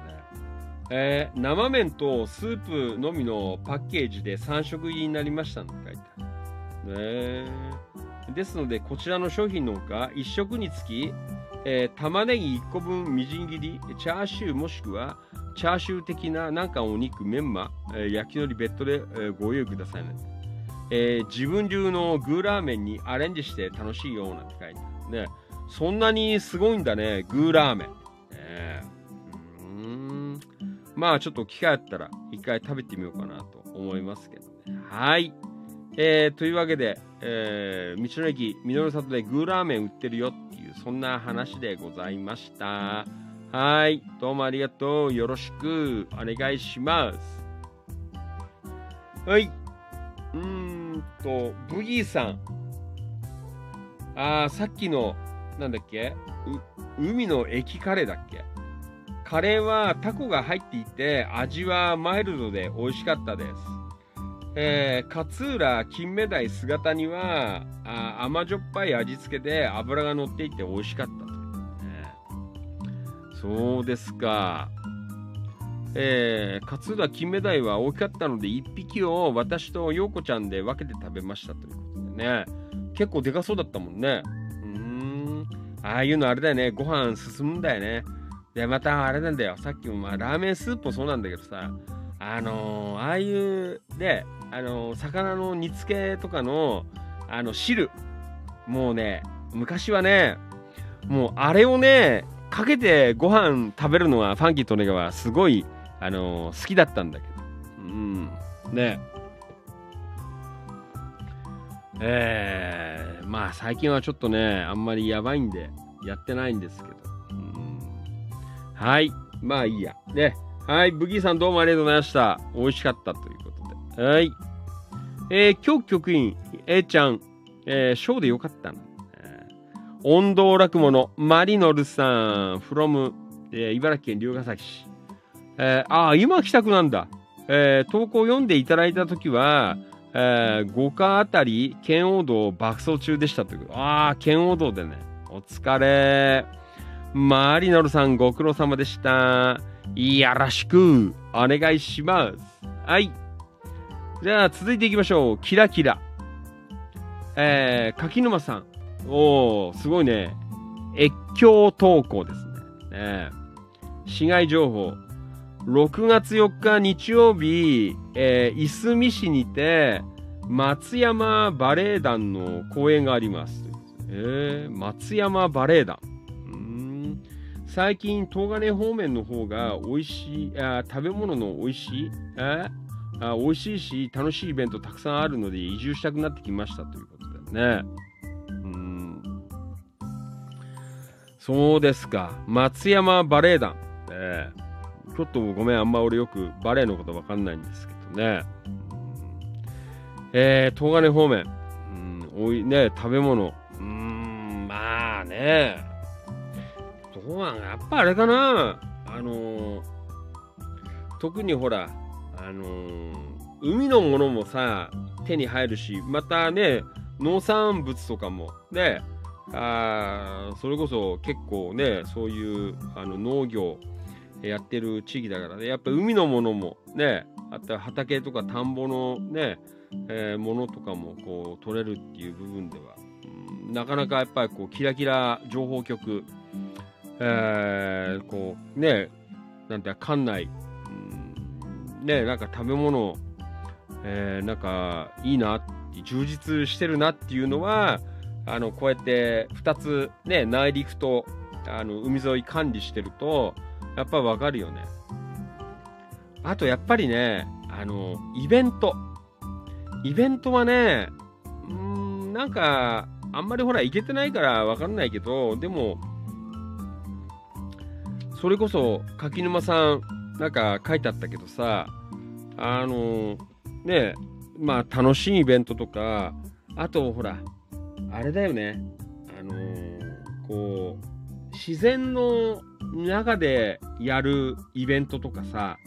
えー、生麺とスープのみのパッケージで3食入りになりましたって書いてある。ねですのでこちらの商品のほか1食につきえー、玉ねぎ1個分みじん切り、チャーシューもしくはチャーシュー的ななんかお肉、メンマ、えー、焼きのり別途で、え、ご用意くださいね、え、自分流のグーラーメンにアレンジして楽しいようなって書いてあるね。そんなにすごいんだね、グーラーメン。えー、うんまあちょっと機会あったら一回食べてみようかなと思いますけどね。はい。えー、というわけで、えー、道の駅みのる里でグーラーメン売ってるよっていうそんな話でございました。はい。どうもありがとう。よろしくお願いします。はい。うーんと、ブギーさん。あー、さっきの、なんだっけ？海の駅カレーだっけ？カレーはタコが入っていて、味はマイルドで美味しかったです。えー、勝浦金目鯛姿にはあ甘じょっぱい味付けで脂が乗っていて美味しかったと、ね、そうですか。えー、勝浦金目鯛は大きかったので1匹を私と陽子ちゃんで分けて食べましたということでね。結構でかそうだったもんね。うん。ああいうのあれだよね。ご飯進むんだよね。でまたあれなんだよ。さっきもまあラーメンスープもそうなんだけどさ。あのー、ああいうであの魚の煮付けとかのあの汁。もうね昔はねもうあれをねかけてご飯食べるのがファンキーとネガはすごいあの好きだったんだけど。うん。ね。えー、まあ最近はちょっとねあんまりやばいんでやってないんですけど。うん。はい。まあいいや。ね。はい。ブギーさんどうもありがとうございました。美味しかったという。はい。えー、今日局員、A ちゃん、えー、ショーでよかったな。え、音頭落語のマリノルさん、from、えー、茨城県龍ヶ崎市。えー、ああ、今帰宅なんだ。えー、投稿読んでいただいたときは、えー、5日あたり、剣王道爆走中でしたという。ああ、剣王道でね。お疲れ。マリノルさん、ご苦労様でした。よろしく、お願いします。はい。じゃあ続いていきましょう。キラキラ。えー、柿沼さん。おー、すごいね。越境投稿ですね。ね市街情報。6月4日日曜日、えー、いすみ市にて、松山バレエ団の公演があります。えー、松山バレエ団。うん最近、東金方面の方が美味しい、あ食べ物の美味しい、えーあ美味しいし楽しいイベントたくさんあるので移住したくなってきましたということだよね。うんそうですか。松山バレエ団。えー、ちょっとごめん、あんま俺よくバレエのことわかんないんですけどね。えー、東金方面。うん、おいね、食べ物。うん、まあね。どうなんやっぱあれかな。あのー、特にほら、あのー、海のものもさ、手に入るし、またね、農産物とかも、ね、あそれこそ結構ね、そういうあの農業やってる地域だからね、やっぱ海のものもね、あと畑とか田んぼのね、えー、ものとかもこう取れるっていう部分では、うん、なかなかやっぱりこうキラキラ情報局、えー、こうね、なんて館内、ね、なんか食べ物、えー、なんかいいな、充実してるなっていうのは、あの、こうやって2つね、内陸とあの海沿い管理してると、やっぱわかるよね。あとやっぱりね、あの、イベント。イベントはね、うん、なんか、あんまりほら、行けてないからわかんないけど、でも、それこそ、柿沼さん、なんか書いてあったけどさ、あの、ね、まあ、楽しいイベントとか、あと、ほら、あれだよね、あのこう、自然の中でやるイベントとかさ、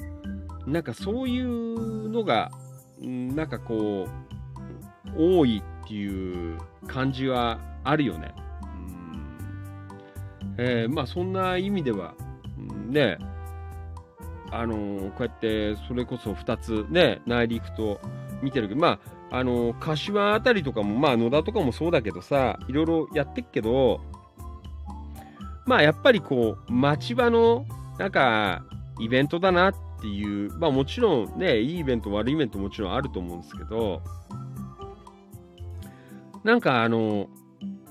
なんかそういうのが、なんかこう、多いっていう感じはあるよね。うんえー、まあそんな意味では、ね、あのー、こうやってそれこそ2つね、内陸と見てるけど、まあ、あのー、柏あたりとかも、まあ野田とかもそうだけどさ、いろいろやってっけど、まあやっぱりこう、町場のなんかイベントだなっていう、まあもちろんね、いいイベント、悪いイベントもちろんあると思うんですけど、なんかあの、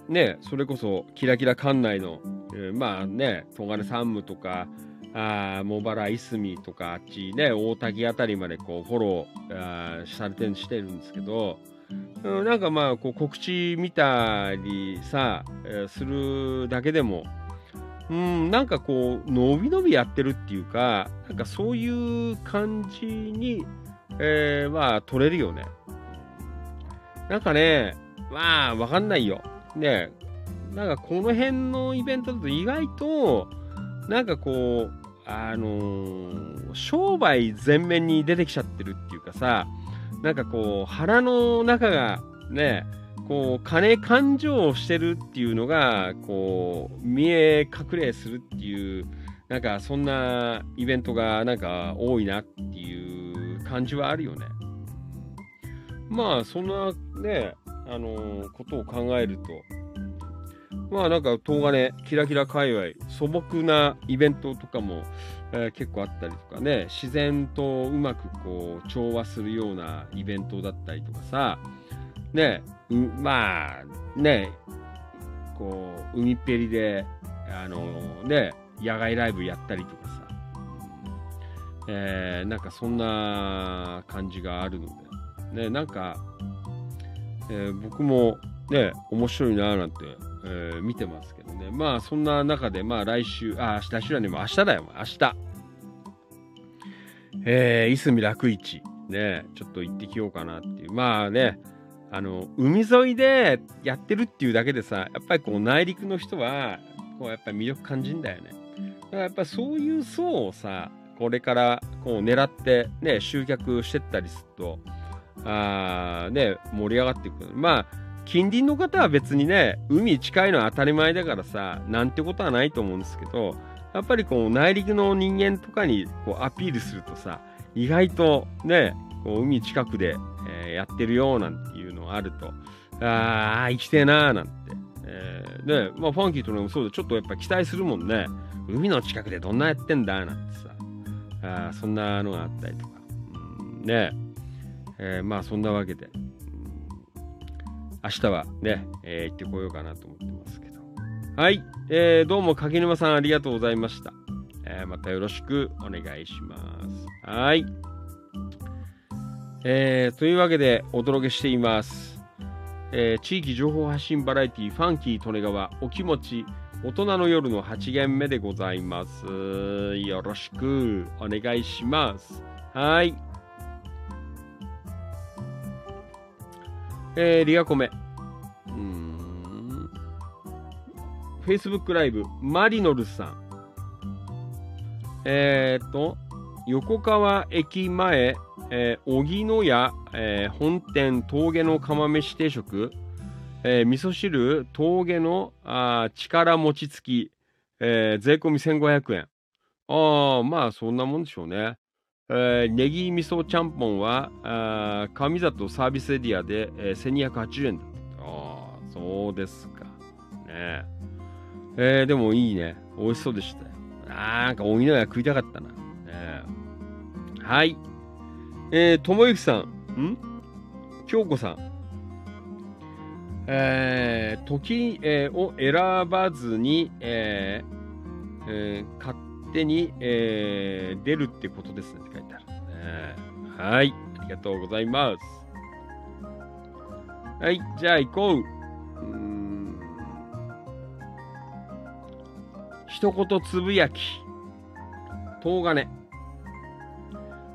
ね、それこそキラキラ館内の、えー、まあね、東金山武とか、あ茂原いすみとかあっちね大滝あたりまでこうフォローあされてしてるんですけど、うん、なんかまあこう告知見たりさ、えー、するだけでもうん、なんかこう、伸び伸びやってるっていうか、なんかそういう感じに、えー、まあ、取れるよね。なんかね、まあ、わかんないよ。ね、なんかこの辺のイベントだと意外と、なんかこう、あのー、商売全面に出てきちゃってるっていうかさ、なんかこう、腹の中がね、こう、金勘定をしてるっていうのが、こう、見え隠れするっていう、なんかそんなイベントがなんか多いなっていう感じはあるよね。まあ、そんなね、あのー、ことを考えると、まあなんか東金、キラキラ界隈、素朴なイベントとかも、えー、結構あったりとかね、自然とうまくこう調和するようなイベントだったりとかさ、ね、まあ、ね、こう、海っぺりで、あのね、野外ライブやったりとかさ、えー、なんかそんな感じがあるので、ね、なんか、えー、僕もね、面白いなぁなんて、えー、見てますけどね。まあ、そんな中で、まあ来週、あ、来週はね、も明日だよ、明日。えー、いすみ楽市、ね、ちょっと行ってきようかなっていう。まあね、あの、海沿いでやってるっていうだけでさ、やっぱりこう内陸の人は、こうやっぱり魅力感じんだよね。だからやっぱそういう層をさ、これからこう狙ってね、集客してったりすると、あね、盛り上がっていく。まあ、近隣の方は別にね、海近いのは当たり前だからさ、なんてことはないと思うんですけど、やっぱりこう内陸の人間とかにこうアピールするとさ、意外とね、こう海近くで、えー、やってるよなんていうのがあると、ああ、生きてえなーなんて。えー、で、まあファンキーとのもそうで、ちょっとやっぱ期待するもんね。海の近くでどんなやってんだなんてさ、あそんなのがあったりとか。うん、ねえー、まあそんなわけで、明日はね、えー、行ってこようかなと思ってますけど。はい、えー、どうも柿沼さんありがとうございました。えー、またよろしくお願いします。はい。えー、というわけでお届けしています、えー、地域情報発信バラエティファンキー利根川お気持ち大人の夜の8限目でございますよろしくお願いしますはいえー、リアコメ。うん。Facebook ライブ。マリノルさん。えー、っと横川駅前えー、荻野屋、えー、本店峠の釜飯定食、えー、味噌汁峠のあ力餅つき、えー、税込み1500円。ああ、まあそんなもんでしょうね。えー、ネギ味噌ちゃんぽんは、あ上里サービスエリアで、えー、1280円だった。ああ、そうですか。ねえー、でもいいね。美味しそうでしたよ。なんかおいのや食いたかったな。えー、はい。えー、ともゆきさん。ん？京子さん。えー、時、えー、を選ばずに、えーえー、勝手に、えー、出るってことですねって書いてある。えー、はい。ありがとうございます。はい。じゃあ行こう。うん一言つぶやき。東金。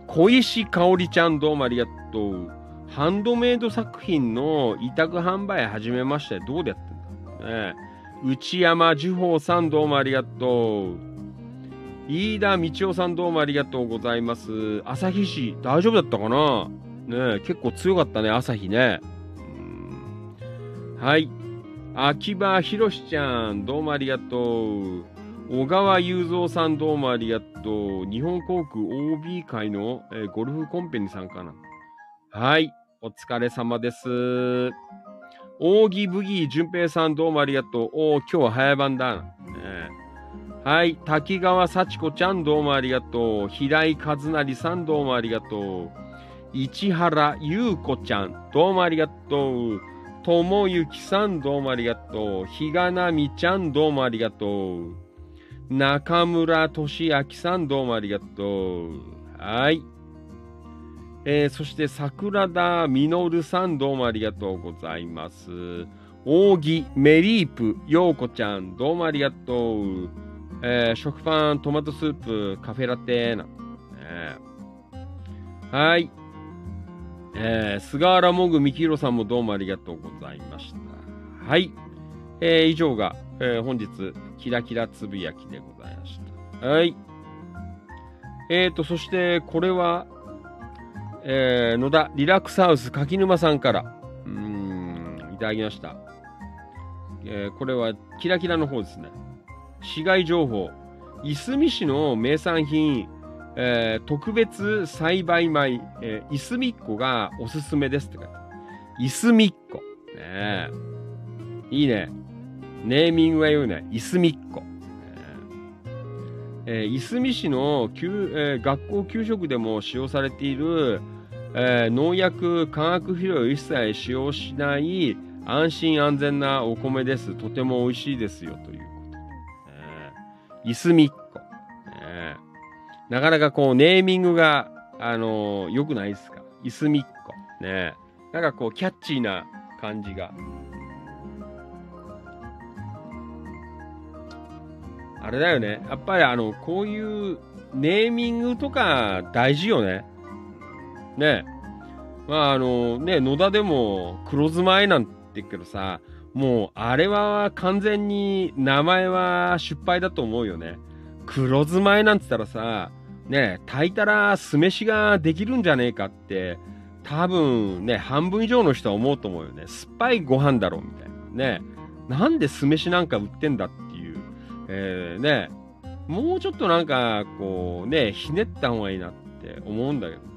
小石香織ちゃんどうもありがとう。ハンドメイド作品の委託販売始めましたどうでやってんだ、ね、内山樹宝さんどうもありがとう。飯田道夫さんどうもありがとうございます。朝日市大丈夫だったかな？ね結構強かったね、朝日ね。はい。秋葉博ちゃん、どうもありがとう。小川雄三さん、どうもありがとう。日本航空 OB 会の、えー、ゴルフコンペに参加な。はい。お疲れ様です。扇ブギー淳平さん、どうもありがとう。お今日は早番だ。ね、はい。滝川幸子ちゃん、どうもありがとう。平井和成さん、どうもありがとう。市原優子ちゃん、どうもありがとう。ともゆきさん、どうもありがとう。ひがなみちゃん、どうもありがとう。中村俊明さん、どうもありがとう。はい。えー、そして桜田実さん、どうもありがとうございます。扇メリープ陽子ちゃん、どうもありがとう。えー、食パントマトスープカフェラテな。えー、はい。えー、菅原もぐみきろさんもどうもありがとうございました。はい。えー、以上が、えー、本日、キラキラつぶやきでございました。はい。えーと、そして、これは、えー、野田リラックスハウス柿沼さんから、うん、いただきました。えー、これは、キラキラの方ですね。市街情報。いすみ市の名産品、えー、特別栽培米、えー、いすみっこがおすすめですって書いていすみっこ。いいね。ネーミングは言うね。いすみっこ。いすみ市の給、えー、学校給食でも使用されている、えー、農薬、化学肥料を一切使用しない安心安全なお米です。とても美味しいですよとい。すみっこ。えー、なかなかこうネーミングが、あのー、良くないですか？いすみっこ。ねなんかこうキャッチーな感じが。あれだよね。やっぱりあの、こういうネーミングとか大事よね。ね。まああの、ね、野田でも黒ずまいなんて言うけどさ、もうあれは完全に名前は失敗だと思うよね。黒ずまいなんて言ったらさ、ね、炊いたら酢飯ができるんじゃねえかって、多分ね、半分以上の人は思うと思うよね。酸っぱいご飯だろ、みたいな。ね。なんで酢飯なんか売ってんだっていうえー、ね、もうちょっとなんか、こうね、ひねった方がいいなって思うんだけど、ね、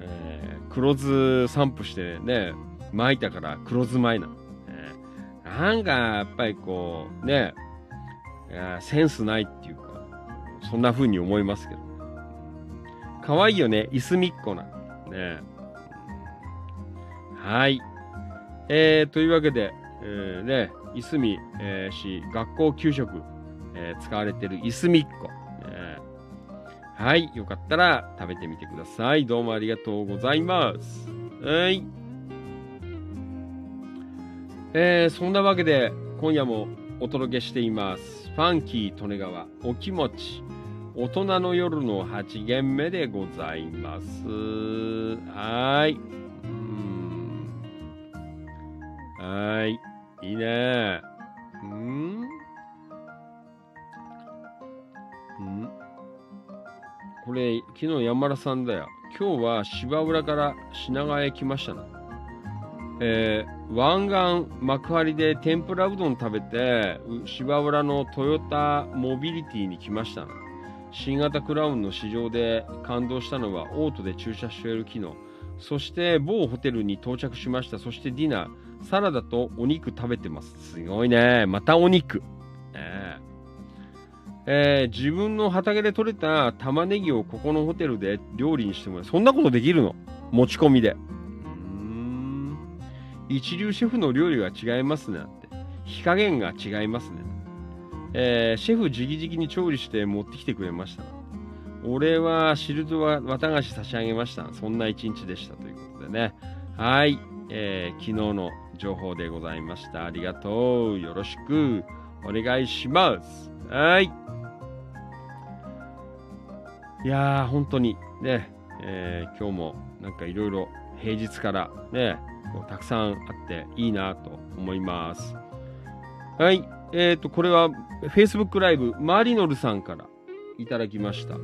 えー、黒酢散布してね、巻いたから黒酢巻いな。えー、なんか、やっぱりこう、ね、センスないっていうか、そんな風に思いますけど、可愛いよね、いすみっこな。ね。はい。えー、というわけで、えー、ね、いすみ、えー、市学校給食、えー、使われてるいすみっこ、えー、はい、よかったら食べてみてください。どうもありがとうございます。はい。えー、そんなわけで、今夜もお届けしています。ファンキー利根川お気持ち。大人の夜の8限目でございます。はい。はい。いいね。うんんこれ、昨日山田さんだよ。今日は芝浦から品川へ来ましたな。えー、湾岸幕張で天ぷらうどん食べて、芝浦のトヨタモビリティに来ました。新型クラウンの市場で感動したのはオートで駐車している機能。そして某ホテルに到着しました。そしてディナー。サラダとお肉食べてます。すごいね。またお肉。ええー自分の畑で採れた玉ねぎをここのホテルで料理にしてもらう。そんなことできるの？持ち込みで。一流シェフの料理が違いますね。って。火加減が違いますね。えーシェフ直々に調理して持ってきてくれました。俺はシルトは綿菓子差し上げました。そんな一日でしたということでね。はい。えー昨日の情報でございました。ありがとう。よろしくお願いします。はい。いやー、本当にね、えー今日もなんかいろいろ平日からね、こうたくさんあっていいなと思います。はい。えっ、と、これは Facebook ライブ、マリノルさんからいただきました。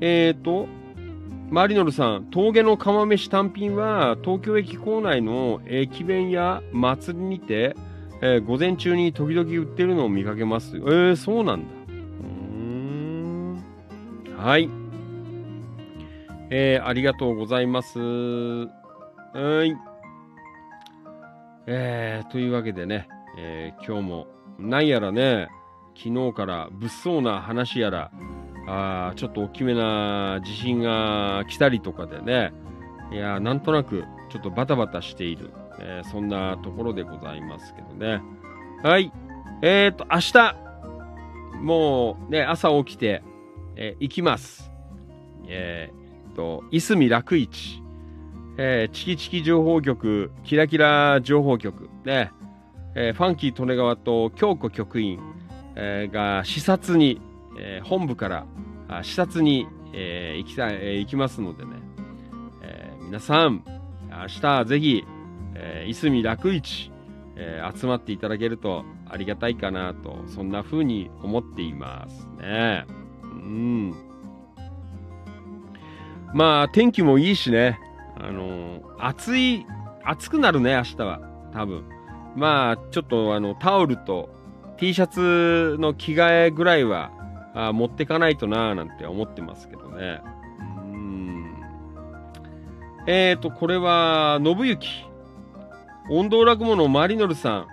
えっ、と、マリノルさん、峠の釜飯単品は東京駅構内の駅弁や祭りにて、えー午前中に時々売ってるのを見かけます。えー、そうなんだ。うん。はい。えー、ありがとうございます。はい。えー、というわけでね、えー今日も、なんやらね、昨日から物騒な話やら、あーちょっと大きめな地震が来たりとかでね、いやーなんとなくちょっとバタバタしている、えーそんなところでございますけどね。はい。えーと、明日、もうね、朝起きて、えー行きます。えーと、いすみ楽市、えーチキチキ情報局、キラキラ情報局、ね、えーファンキー利根川と京子局員、えーが視察に、えー本部からあ視察に、えー行きた、えー行きますのでね、えー皆さん、明日ぜひ、えーいすみ楽市、えー集まっていただけるとありがたいかなと、そんな風に思っていますね。うん。まあ、天気もいいしね、あのー暑い、暑くなるね、明日は、多分。まあ、ちょっとあの、タオルと T シャツの着替えぐらいは、あ持ってかないとなーなんて思ってますけどね。うーん。えーと、これは、信行。音頭落語のマリノルさん。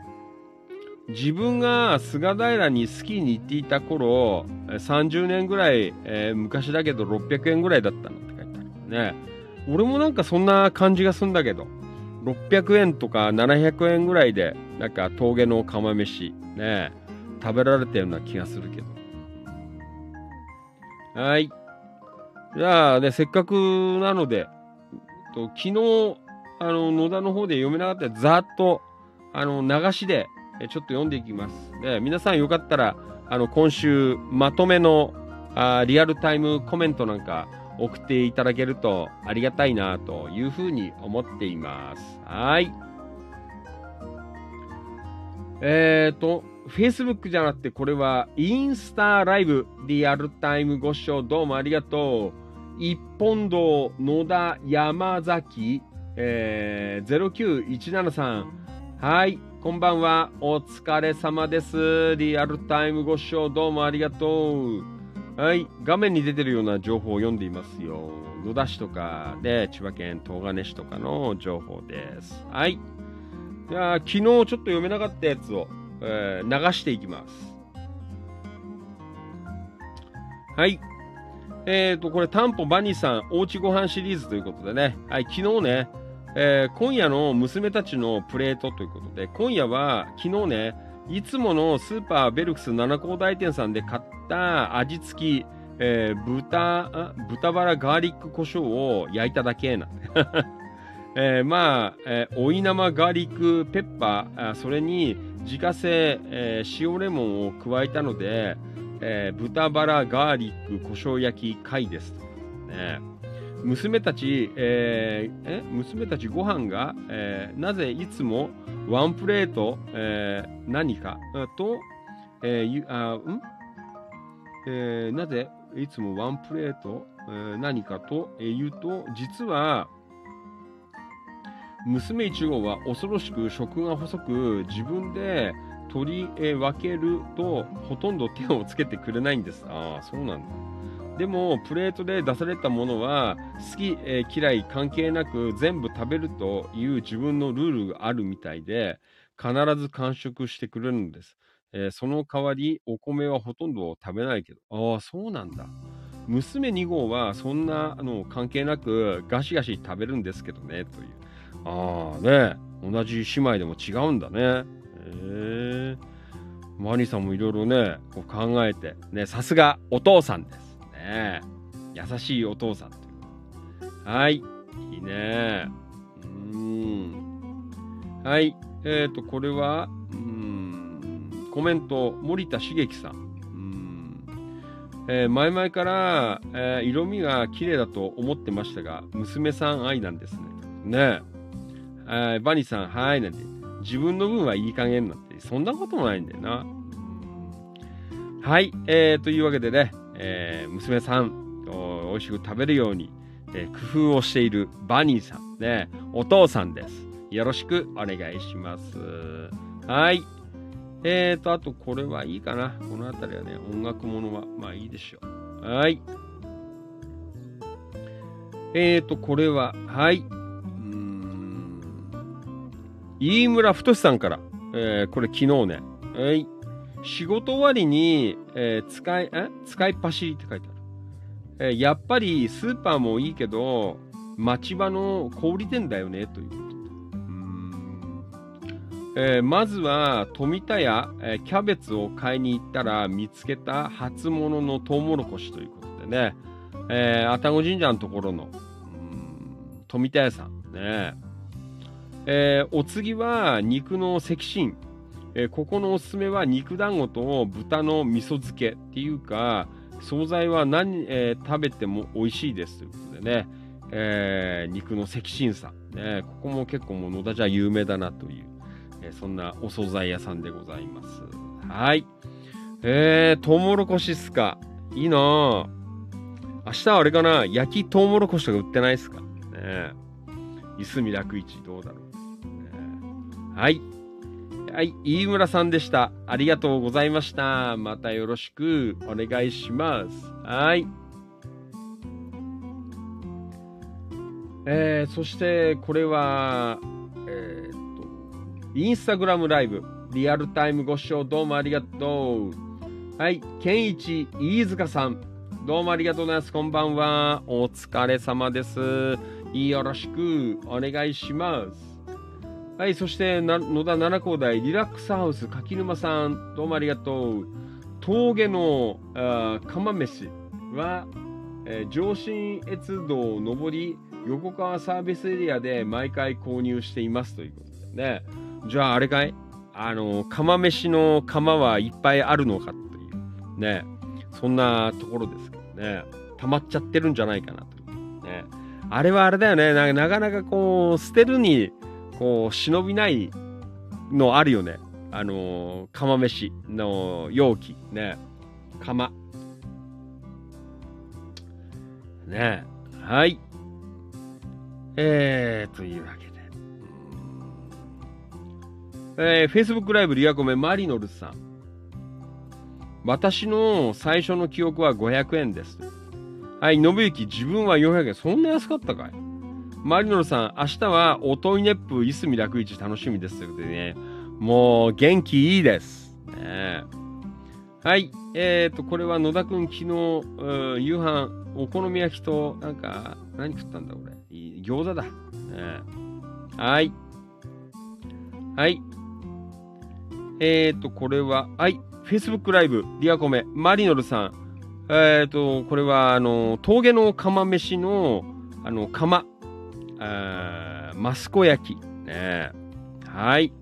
自分が菅平にスキーに行っていた頃、30年ぐらい、えー昔だけど600円ぐらいだったのって書いてあるね。俺もなんかそんな感じがすんだけど、600円とか700円ぐらいで、なんか峠の釜飯、ね、食べられたような気がするけど。はい。じゃあね、せっかくなので、と昨日、あの、野田の方で読めなかったやつざっと、あの、流しで、ちょっと読んでいきます。で、皆さんよかったら、あの、今週、まとめの、あリアルタイムコメントなんか送っていただけるとありがたいなというふうに思っています。はい。えっ、ー、と、Facebook じゃなくて、これはインスタライブリアルタイムご視聴どうもありがとう。一本堂野田山崎、えー、09173。はい、こんばんは。お疲れ様です。リアルタイムご視聴どうもありがとう。はい、画面に出てるような情報を読んでいますよ。野田市とかで、千葉県東金市とかの情報です。はい。じゃあ、昨日ちょっと読めなかったやつを、えー流していきます。はい。えっ、と、これ、タンポバニーさん、おうちご飯シリーズということでね、はい、昨日ね、えー今夜の娘たちのプレートということで、今夜は、昨日ね、いつものスーパーベルクス七高大店さんで買った味付き、えー豚、豚バラガーリック胡椒を焼いただけなんで。<laughs> えーまあ、えー追い生ガーリックペッパー、あそれに自家製、えー塩レモンを加えたので、えー豚バラガーリック胡椒焼き貝です。ね、娘たち、えーえ？娘たちご飯が、えーなぜいつもワンプレート、えー何か？と、えーあん？えーなぜいつもワンプレート、えー何かと、え言うと、実は、娘1号は恐ろしく食が細く、自分で取り分けると、ほとんど手をつけてくれないんです。ああ、そうなんだ。でも、プレートで出されたものは、好き、えー嫌い関係なく全部食べるという自分のルールがあるみたいで、必ず完食してくれるんです。えーその代わりお米はほとんど食べないけど。ああ、そうなんだ。娘2号はそんなの関係なくガシガシ食べるんですけどね、という。ああね、同じ姉妹でも違うんだね。へえ。マニさんもいろいろね、こう考えて、ね、さすがお父さんです。ね優しいお父さんという。はい、いいね。うん。はい、えっ、ー、と、これは、うん、コメント、森田茂樹さん。んえー前々から、えー色味が綺麗だと思ってましたが、娘さん愛なんですね。ねえ。えーバニさん、はい、なんて。自分の分はいい加減なんて、そんなこともないんだよな。はい、えー、というわけでね、えー娘さん、お美味しく食べるように、えー工夫をしているバニーさん、ね、お父さんです。よろしくお願いします。はい。えーと、あとこれはいいかな。この辺りはね、音楽ものは、まあいいでしょう。はい。えーと、これは、はい。うーん。飯村太さんから、えーこれ昨日ね。はい。仕事終わりに、えー使い、え？使いっ走りって書いてある。えーやっぱりスーパーもいいけど、町場の小売店だよね、ということ。えーまずは富田屋、えーキャベツを買いに行ったら見つけた初物のトウモロコシということでね、えー愛宕神社のところの富田屋さんね、えーお次は肉の赤心、えーここのおすすめは肉団子と豚の味噌漬けっていうか惣菜は何、えー食べても美味しいですということでね、えー肉の赤心さ、ね、ここも結構もう野田じゃ有名だなという、えそんなお惣菜屋さんでございます。はい。えー、トウモロコシっすか。いいなぁ。明日はあれかな。焼きトウモロコシとか売ってないっすか。ね。えいすみ楽市どうだろう、ね。はい。はい、飯村さんでした。ありがとうございました。またよろしくお願いします。はい。えー、そしてこれは、えーっと、インスタグラムライブ、リアルタイムご視聴どうもありがとう。はい、健一飯塚さん、どうもありがとうございます。こんばんは。お疲れ様です。よろしくお願いします。はい、そして野田七高台リラックスハウス柿沼さん、どうもありがとう。峠のあ釜飯は、えー上信越道上り横川サービスエリアで毎回購入していますということでね。じゃああれかい？あの、釜飯の釜はいっぱいあるのかというね。そんなところですけどね。溜まっちゃってるんじゃないかなというね。あれはあれだよね。ななかなかこう、捨てるにこう忍びないのあるよね。あの釜飯の容器。ね。釜。ね。はい。えー、というわけで。えー、Facebook ライブリアコメマリノルさん。私の最初の記憶は500円です。はい信行自分は400円。そんな安かったかい？マリノルさん、明日はおといねっぷいすみ楽市楽しみですということでね、もう元気いいです。ねはい、えーと、これは野田くん昨日、夕飯、お好み焼きと、なんか、何食ったんだ俺。いい餃子だ。ねはい。はい。えーと、これは、はい、Facebook ライブ、リアコメ、マリノルさん。えーと、これは、あの、峠の釜飯の、あの、釜。あーマスコ焼き。ね、はい。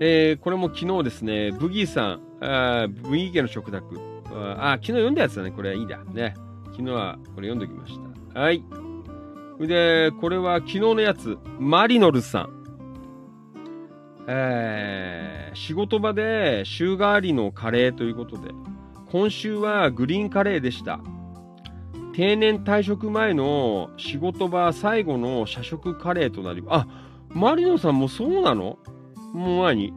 えーこれも昨日ですね、ブギーさん、あブギー家の食卓。ああ、昨日読んだやつだね。これいいだ。ね。昨日はこれ読んでおきました。はい。で、これは昨日のやつ、マリノルさん。えー仕事場で週替わりのカレーということで、今週はグリーンカレーでした。定年退職前の仕事場最後の社食カレーとなりあマリノさんもそうなの？もう何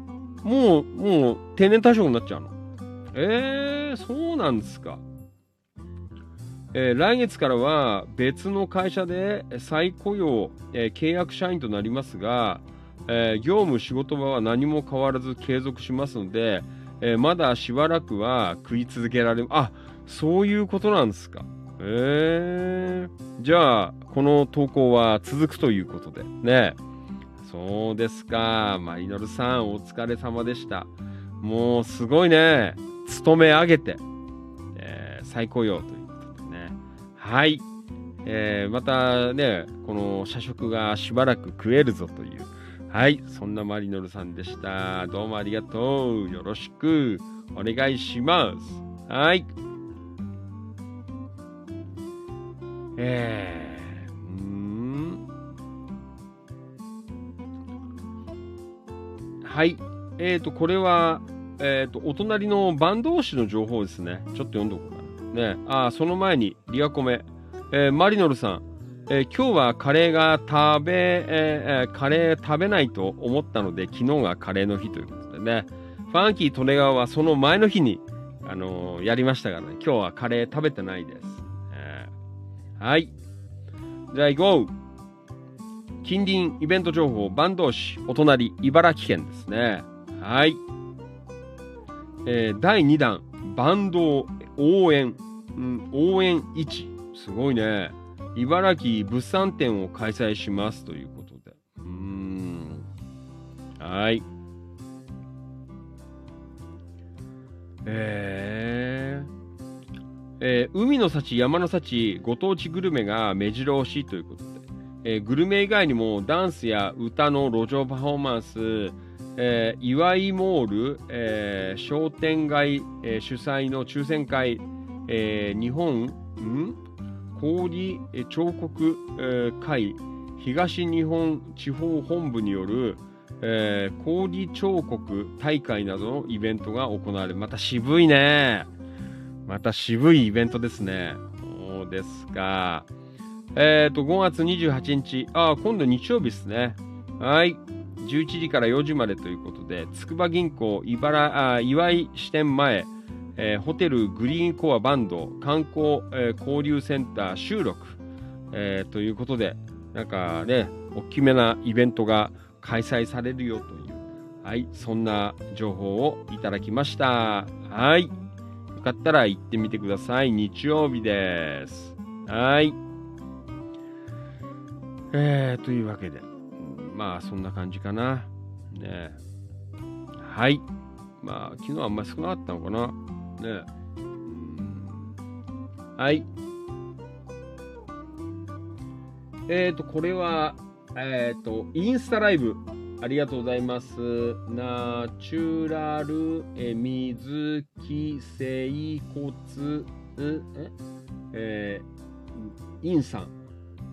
もうもう定年退職になっちゃうの？えー、そうなんですか、えー来月からは別の会社で再雇用、えー契約社員となりますがえー業務仕事場は何も変わらず継続しますので、えまだしばらくは食い続けられあそういうことなんですか。えー、じゃあこの投稿は続くということで。ね。そうですか。マリノルさんお疲れ様でした。もうすごいね。勤め上げて、えー再雇用ということでね。はい。えーまたね、この社食がしばらく食えるぞという、はい、そんなマリノルさんでした。どうもありがとう。よろしくお願いします。はい。えー、うん。はい。えっ、ー、と、これは、えっ、と、お隣の坂東市の情報ですね。ちょっと読んどこうかな。ね、あ、その前に、リアコメ。えーマリノルさん、えー今日はカレーが食べ、ええカレー食べないと思ったので、昨日がカレーの日ということでね、ファンキー・トネガワはその前の日に、あのーやりましたからね、今日はカレー食べてないです。はい。じゃあ行こう。近隣イベント情報、坂東市、お隣、茨城県ですね。はい。えー第2弾、バンド応援、うん、応援1。すごいね。茨城物産展を開催しますということで。うん。はい。えーえー海の幸、山の幸、ご当地グルメが目白押しということで、えーグルメ以外にもダンスや歌の路上パフォーマンス、えー、岩井モール、えー商店街、えー主催の抽選会、えー日本ん？氷彫刻、えー会東日本地方本部による、えー氷彫刻大会などのイベントが行われまた渋いね。また渋いイベントですね。そうですかえっ、と5月28日あー今度日曜日ですね。はい。11時から4時までということで筑波銀行茨あ岩井支店前えーホテルグリーンコアバンド観光、えー交流センター収録、えーということでなんかね大きめなイベントが開催されるよというはいそんな情報をいただきました。はい。かったら行ってみてください。日曜日です。はい。えー、というわけで。まあそんな感じかな。ね。はい。まあ昨日はあんまり少なかったのかな。ね。はい。えっ、と、これは、えっ、と、インスタライブ。ありがとうございます。ナチュラル、え、水木、整骨、ええ？ーインさん。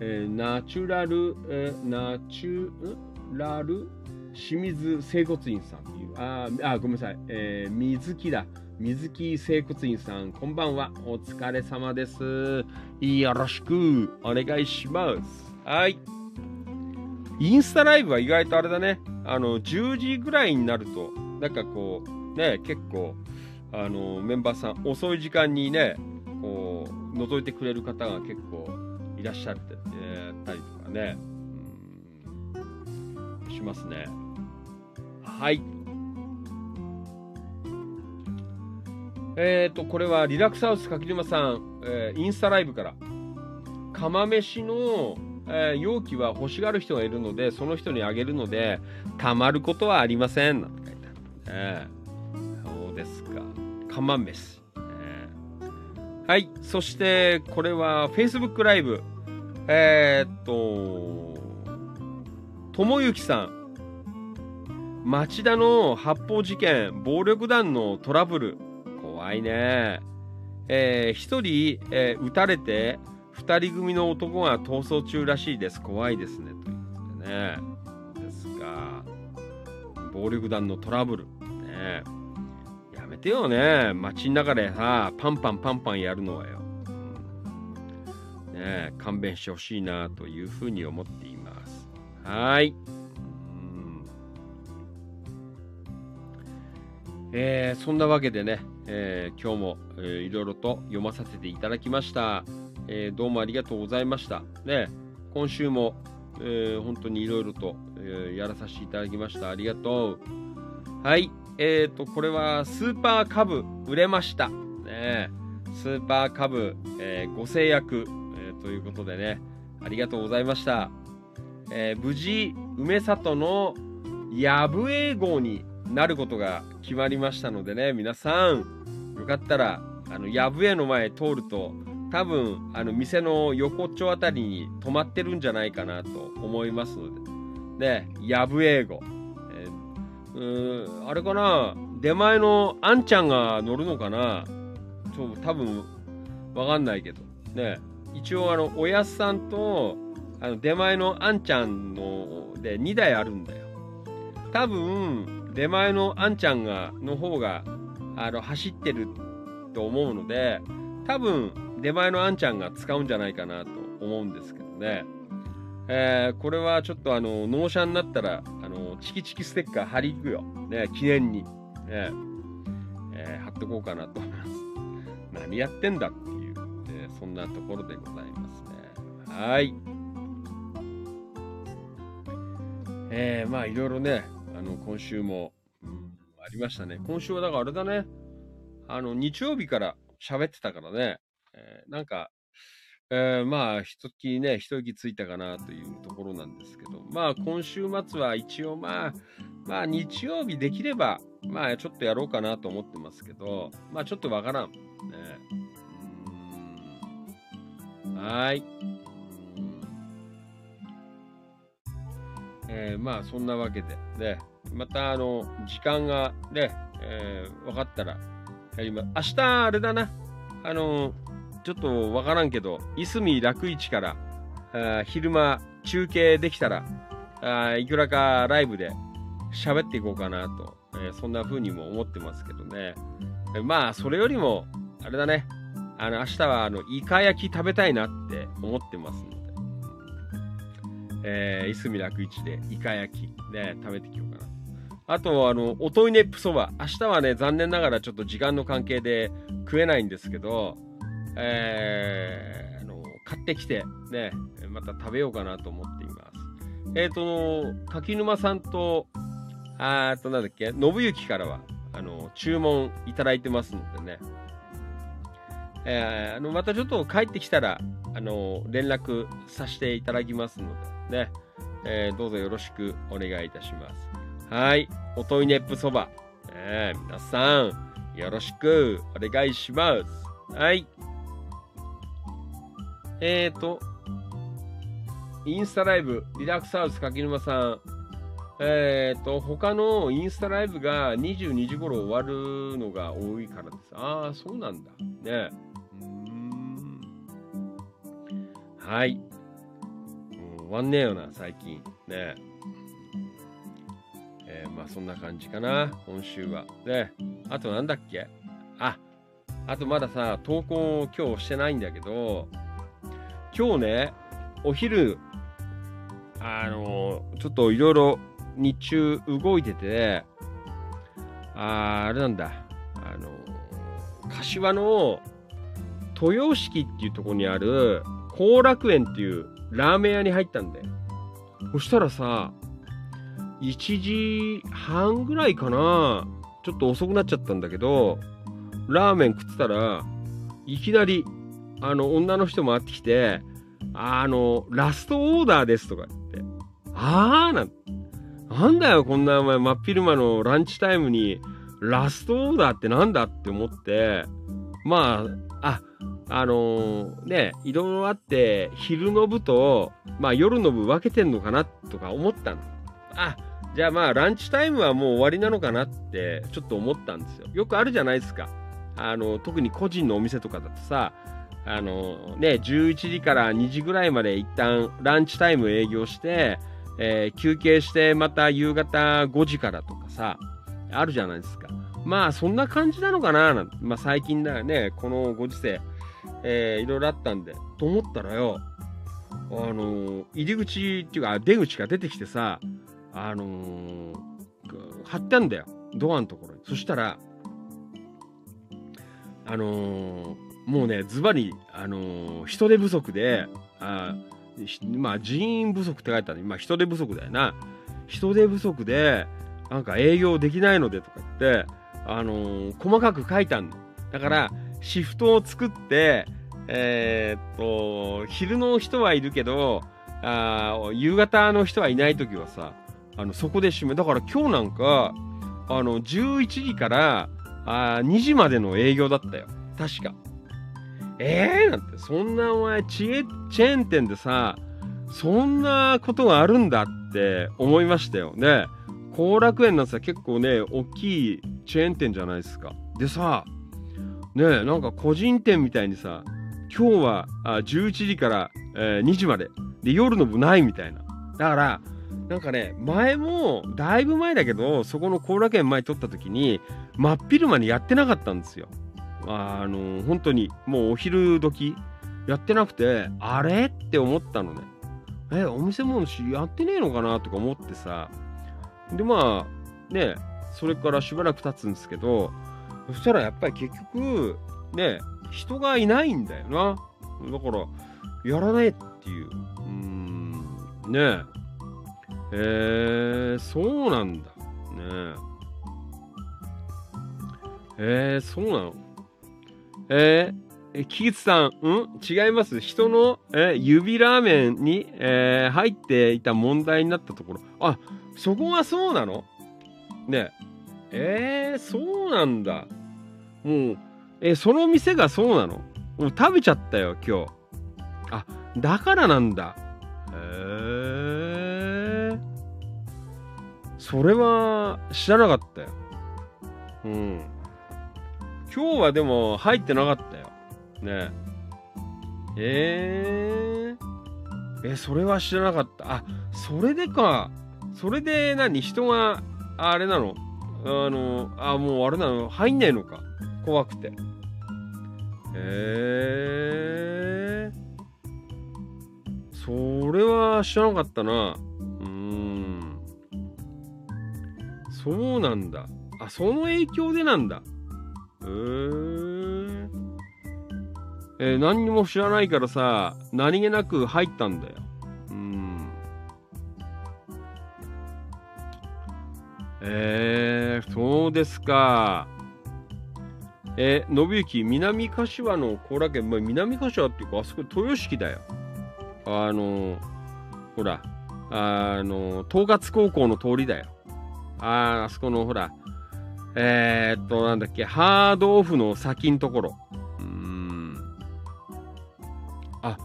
えーナチュラル、えーナチュラル、清水整骨院さんっていう。ああ、ごめんなさい。えー水木だ。水木整骨院さん、こんばんは。お疲れ様です。よろしくお願いします。はい。インスタライブは意外とあれだね。あの、10時ぐらいになると、なんかこう、ね、結構、あの、メンバーさん、遅い時間にね、こう、覗いてくれる方が結構いらっしゃって、えーたりとかね、しますね。はい。えっ、と、これはリラックスハウス柿沼さん、えーインスタライブから、釜飯の、えー容器は欲しがる人がいるので、その人にあげるので、たまることはありません。なんて書いてある。えーそうですか。釜飯。えーはい。そして、これは Facebook ライブ。えーっと、ともゆきさん。町田の発砲事件、暴力団のトラブル。怖いね。えー一人、えー撃たれて、二人組の男が逃走中らしいです。怖いですね。ということでね。ですが、暴力団のトラブル。ね。やめてよね。街の中でさ、パンパンパンパンやるのはよ。うんね勘弁してほしいなというふうに思っています。はい。えーそんなわけでね、えー今日も、えーいろいろと読まさせていただきました。えーどうもありがとうございました。ね、今週も、えー、本当にいろいろと、えー、やらさせていただきました。ありがとう。はい。えっ、ー、と、これはスーパーカブ売れました。ね、スーパーカブ、えご制約、えということでね、ありがとうございました。え無事、梅里のヤブエ号になることが決まりましたのでね、皆さん、よかったら、あの、ヤブエの前通ると、多分、あの、店の横っちょあたりに止まってるんじゃないかなと思いますので、ね、ヤブエ号。えー、うーあれかな？出前のあんちゃんが乗るのかな？ちょ、多分、わかんないけど。ね、一応あの、おやすさんと、あの、出前のあんちゃんの、で2台あるんだよ。多分、出前のあんちゃんが、の方が、あの、走ってると思うので、多分、出前のあんちゃんが使うんじゃないかなと思うんですけどね。えー、これはちょっとあの、納車になったら、あの、チキチキステッカー貼り行くよ。ね、記念に。ね、えー、貼っとこうかなと思います。<laughs> 何やってんだっていう、えー、そんなところでございますね。はい。えー、まあいろいろね、あの、今週も、うん、ありましたね。今週はだからあれだね、あの、日曜日から喋ってたからね、えー、なんか、えー、まあ、一月ね、一息ついたかなというところなんですけど、まあ、今週末は一応、まあ、まあ、日曜日できれば、まあ、ちょっとやろうかなと思ってますけど、まあ、ちょっとわからん。ね、うんはい。えー、まあ、そんなわけで、ね、また、あの、時間がね、えー、分かったら、やります。明日、あれだな、あの、ちょっとわからんけど、いすみ楽市から、あ昼間中継できたら、あいくらかライブで喋っていこうかなと、えー、そんな風にも思ってますけどね。まあ、それよりも、あれだね、あの、明日は、あの、イカ焼き食べたいなって思ってますので、え、いすみ楽市でイカ焼き、ね、食べてきようかな。あと、あの、おといねっぷそば。明日はね、残念ながらちょっと時間の関係で食えないんですけど、えー、あの、買ってきて、ね、また食べようかなと思っています。えっ、ー、と、柿沼さんと、あーと、なんだっけ、信行からは、あの、注文いただいてますのでね、えー、あの、またちょっと帰ってきたら、あの、連絡させていただきますので、ね、えー、どうぞよろしくお願いいたします。はい。おといねっぷそば。えー、皆さん、よろしくお願いします。はい。えーと、インスタライブ、リラックスハウス柿沼さん。えーと、他のインスタライブが22時頃終わるのが多いからです。ああ、そうなんだ。ね。うん。はい。もう終わんねえよな、最近。ね。えー、まあそんな感じかな、今週は。で、あとなんだっけ？あ、あとまださ、投稿を今日してないんだけど、今日ね、お昼、あの、ちょっといろいろ日中動いてて、ああれなんだ、あの、柏の豊敷っていうとこにある後楽園っていうラーメン屋に入ったんだよ。そしたらさ、1時半ぐらいかな。ちょっと遅くなっちゃったんだけど、ラーメン食ってたら、いきなり、あの、女の人回ってきて、あの、ラストオーダーですとか言って、あーなん、なんだよ、こんなお前、真っ昼間のランチタイムに、ラストオーダーってなんだって思って、まあ、あ、あのー、ね、いろいろあって、昼の部と、まあ夜の部分けてんのかなとか思ったの。あ、じゃあまあランチタイムはもう終わりなのかなってちょっと思ったんですよ。よくあるじゃないですか。あの、特に個人のお店とかだとさ、あのね、11時から2時ぐらいまで一旦ランチタイム営業して、えー、休憩してまた夕方5時からとかさ、あるじゃないですか。まあそんな感じなのかなな、まあ最近だよね、このご時世、えー、いろいろあったんで、と思ったらよ、あの入り口っていうか出口が出てきてさ、あのー、貼ってあんだよ。ドアのところに。そしたら、あのー、もうね、ズバリ、あのー、人手不足で、あまあ人員不足って書いてあるまあ人手不足だよな。人手不足でなんか営業できないのでとかってあのー、細かく書いたんだだからシフトを作ってえー、っと昼の人はいるけどあ夕方の人はいない時はさあのそこで閉めだから今日なんかあの11時からあ2時までの営業だったよ。確か。えー、なんてそんなお前チェチェーン店でさそんなことがあるんだって思いましたよね。後楽園なんてさ結構ね大きいチェーン店じゃないですか。でさねなんか個人店みたいにさ今日はあ11時から、えー、2時まで。で夜の部ないみたいな。だからなんかね前もだいぶ前だけどそこの後楽園前撮った時に真っ昼間にやってなかったんですよ。あの本当にもうお昼時やってなくてあれ？って思ったのね。えお店もやってねえのかな？とか思ってさ。でまあねそれからしばらく経つんですけどそしたらやっぱり結局ね人がいないんだよな。だからやらないっていう。うんね。ええー、そうなんだ。ね。えー、そうなの。えー、キーツさん、ん？違います人の、え、指ラーメンに、えー、入っていた問題になったところ。あ、そこがそうなの？ねえー、そうなんだ。もう、え、その店がそうなの？もう食べちゃったよ、今日。あ、だからなんだ。へえー。それは知らなかったよ。うん。今日はでも入ってなかったよ。ねえー、え、それは知らなかった。あ、それでか。それで何？人が、あれなの？あの、あ、もうあれなの？入んないのか？怖くて。へえー。それは知らなかったな。うーん。そうなんだ。あ、その影響でなんだ。へーえー、何にも知らないからさ、何気なく入ったんだよ。うん。えー、そうですか。えー、信行、南柏の後楽園、まあ、南柏っていうか、あそこ豊敷だよ。あの、ほら、あの、東葛高校の通りだよ。ああそこのほら、えー、っと、なんだっけ、ハードオフの先のところ。うん。あ、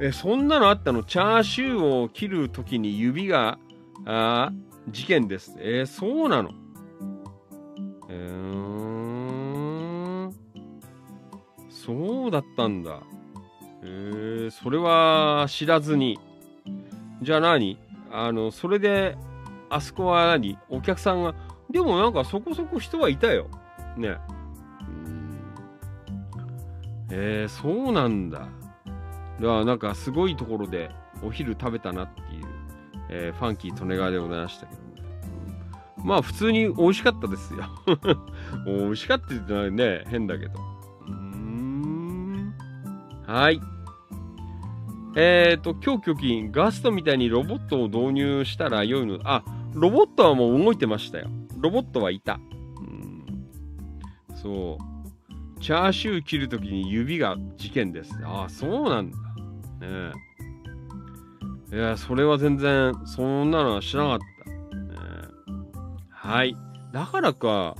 え、そんなのあったの？チャーシューを切るときに指が、あ事件です。えー、そうなの？えー、そうだったんだ。えー、それは知らずに。じゃあ何？あの、それで、あそこは何？お客さんが、でもなんかそこそこ人はいたよ。ね。えー、そうなんだ。だからなんかすごいところでお昼食べたなっていう、えー、ファンキー利根川でございましたけどね。まあ普通に美味しかったですよ。<laughs> 美味しかったって言ったらね、変だけど。うーん。はい。えっ、ー、と、今日巨金、ガストみたいにロボットを導入したら良いの。あ、ロボットはもう動いてましたよ。ロボットはいた。うん。そう。チャーシュー切るときに指が事件です。ああ、そうなんだ。ねいや、それは全然、そんなのは知らなかった。ね、はい。だからか、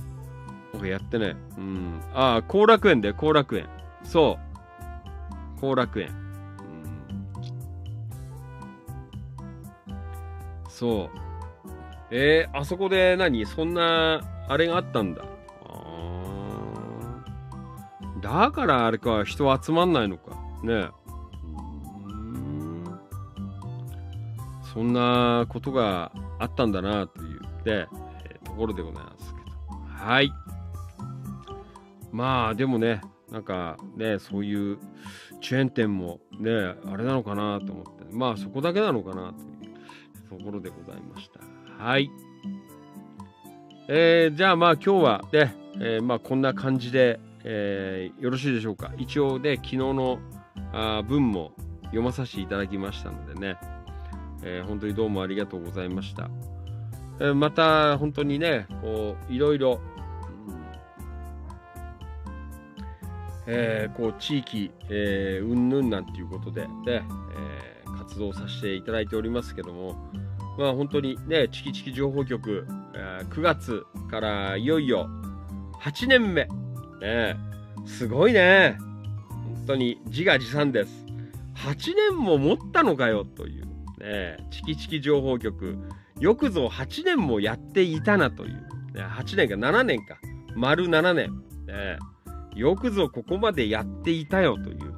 僕やってね。うん。ああ、後楽園で、後楽園。そう。後楽園。うん。そう。えー、あそこで何？そんな、あれがあったんだ。だからあれか、人集まんないのか。ねそんなことがあったんだな、という、で、えー、ところでございますけど。はい。まあ、でもね、なんかね、そういうチェーン店もね、あれなのかなと思って、まあそこだけなのかなというところでございました。はい。えー、じゃあまあ今日はね、えー、まあこんな感じで、えー、よろしいでしょうか。一応ね、昨日のあ分も読まさせていただきましたのでね、えー、本当にどうもありがとうございました。えー、また、本当にね、こう、いろいろ、えー、こう地域、えー、うんぬんなんていうことで、ねえー、活動させていただいておりますけども、まあ本当にね、チキチキ情報局、えー、9月からいよいよ8年目、ね、すごいね。本当に自画自賛です。8年も持ったのかよという、ね、チキチキ情報局、よくぞ8年もやっていたなという、ね、8年か7年か、丸7年、ね、よくぞここまでやっていたよという、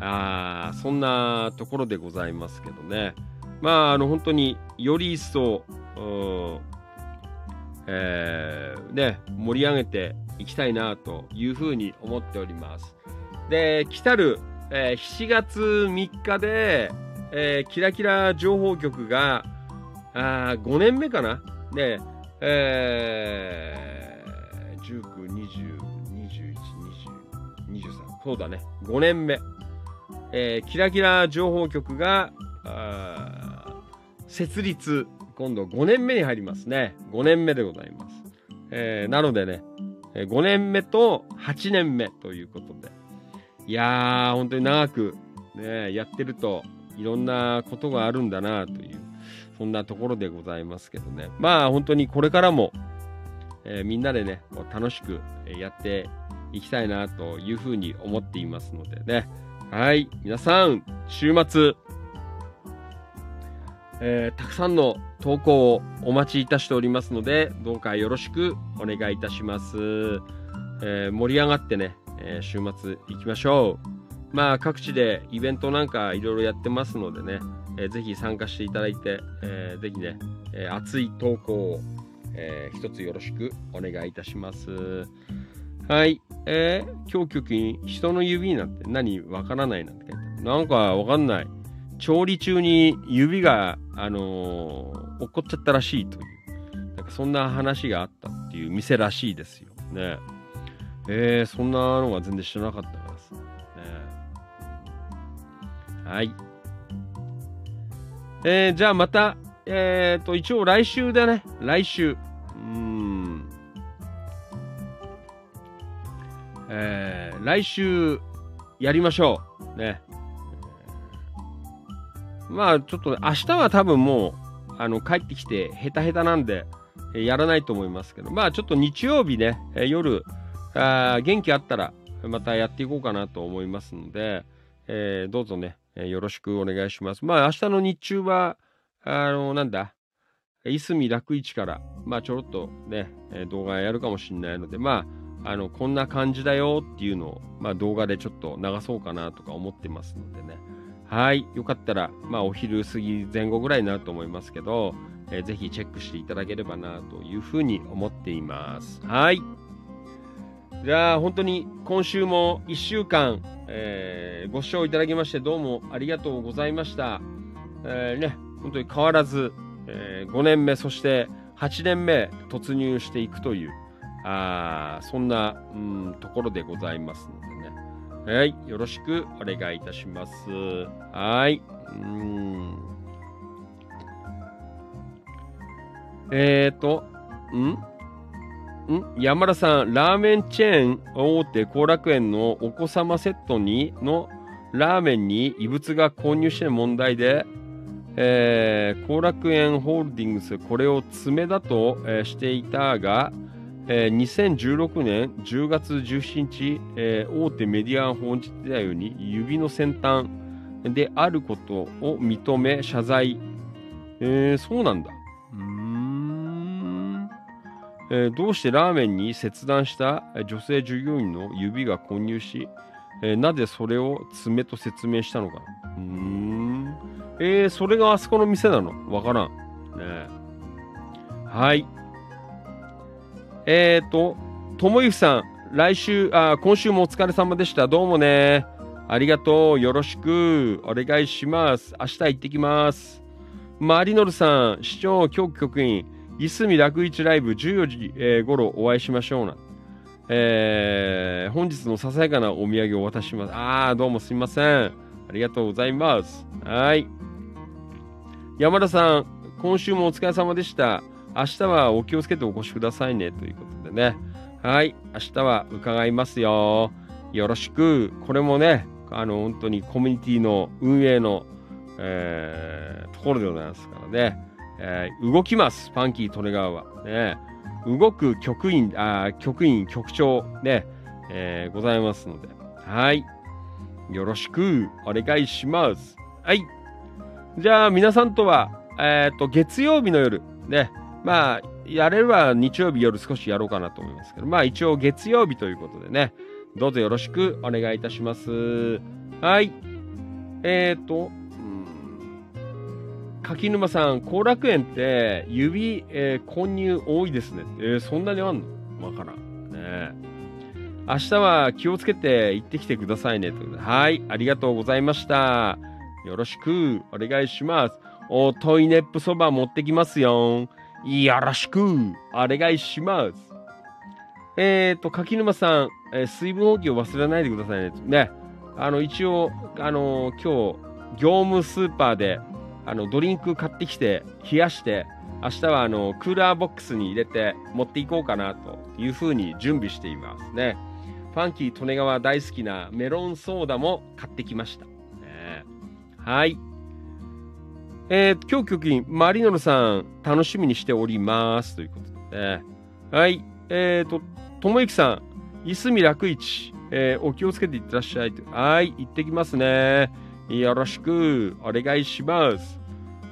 あそんなところでございますけどね。まあ、あの、本当により一層、えー、ね、盛り上げていきたいなというふうに思っております。で、来たる、えー、7月3日で、えー、キラキラ情報局が、あ5年目かな？で、えー、19、20、21、20、23、そうだね、5年目。えー、キラキラ情報局があ、設立、今度5年目に入りますね。5年目でございます。えー、なのでね、5年目と8年目ということで。いやー、本当に長く、ね、やってるといろんなことがあるんだなという、そんなところでございますけどね。まあ本当にこれからも、えー、みんなでね、楽しくやっていきたいなというふうに思っていますのでね。はい、皆さん、週末、えー、たくさんの投稿をお待ちいたしておりますので、どうかよろしくお願いいたします。えー、盛り上がってね、えー、週末行きましょう。まあ、各地でイベントなんかいろいろやってますのでね、えー、ぜひ参加していただいて、えー、ぜひね、えー、熱い投稿を、えー、一つよろしくお願いいたします。はい。えー、今日局に人の指になんて何わからないなんて書いて。なんかわかんない。調理中に指が、あのー、落っこっちゃったらしいという、なんかそんな話があったっていう店らしいですよ。ね。えー、そんなのが全然知らなかったからですね。はい。えー、じゃあまた、えっ、ー、と、一応来週だね。来週。うん。えー、来週やりましょう。ね。まあちょっと明日は多分もうあの帰ってきてヘタヘタなんで、えやらないと思いますけどまあちょっと日曜日ね、え夜あ元気あったらまたやっていこうかなと思いますので、えー、どうぞね、えよろしくお願いしますまあ明日の日中はあのなんだいすみ楽市から、まあ、ちょろっとね、え動画やるかもしれないので、まあ、あの、こんな感じだよっていうのを、まあ、動画でちょっと流そうかなとか思ってますのでね。はい。よかったら、まあ、お昼過ぎ前後ぐらいになると思いますけど、えー、ぜひチェックしていただければなというふうに思っています。はい。じゃあ、本当に今週も1週間、えー、ご視聴いただきましてどうもありがとうございました。えー、ね、本当に変わらず、えー、5年目、そして8年目突入していくという、あそんな、うん、ところでございますので、はい。よろしくお願いいたします。はい。うん。えっ、ー、と、ん？ん？山田さん、ラーメンチェーン大手後楽園のお子様セットにのラーメンに異物が購入して問題で、えー、後楽園ホールディングスこれを爪だと、えー、していたが、えー、2016年10月17日、えー、大手メディアが報じてたように指の先端であることを認め謝罪。えー、そうなんだ。うーん、えー、どうしてラーメンに切断した女性従業員の指が混入し、えー、なぜそれを爪と説明したのか。うーん。えー、それがあそこの店なの？わからん。ねはい。えっ、ー、と、ともゆきさん、来週、あ、今週もお疲れ様でした。どうもね。ありがとう。よろしく。お願いします。明日行ってきます。マリノルさん、市長局局員、いすみ楽市ライブ14時、えー、頃お会いしましょうな。えー、本日のささやかなお土産を渡します。あー、どうもすみません。ありがとうございます。はい。山田さん、今週もお疲れ様でした。明日はお気をつけてお越しくださいね。ということでね。はい。明日は伺いますよ。よろしく。これもね、あの、本当にコミュニティの運営の、えーところでございますからね。えー動きます。ファンキー利根川は。ね。動く局員、あ局員、局長、ね、えーございますので。はい。よろしくお願いします。はい。じゃあ、皆さんとは、えっ、と、月曜日の夜、ね。まあ、やれれば日曜日夜少しやろうかなと思いますけど、まあ一応月曜日ということでね、どうぞよろしくお願いいたします。はい。えっ、と、柿沼さん、後楽園って指、えー混入多いですね。えーそんなにあんの？わからん。ね明日は気をつけて行ってきてくださいね。というはい、ありがとうございました。よろしくお願いします。おトイネップそば持ってきますよ。よろしくお願いします。えっ、と、柿沼さん、えー水分補給を忘れないでくださいね。ね。あの、一応、あの今日、業務スーパーで、あの、ドリンク買ってきて、冷やして、明日はあの、クーラーボックスに入れて持っていこうかなというふうに準備していますね。ファンキー利根川大好きなメロンソーダも買ってきました。ねはい。えー、今日局員、マリノルさん、楽しみにしております。ということで、はい。えーと、ともゆきさん、いすみ楽市、えーお気をつけていってらっしゃい。はい。行ってきますね。よろしくお願いします。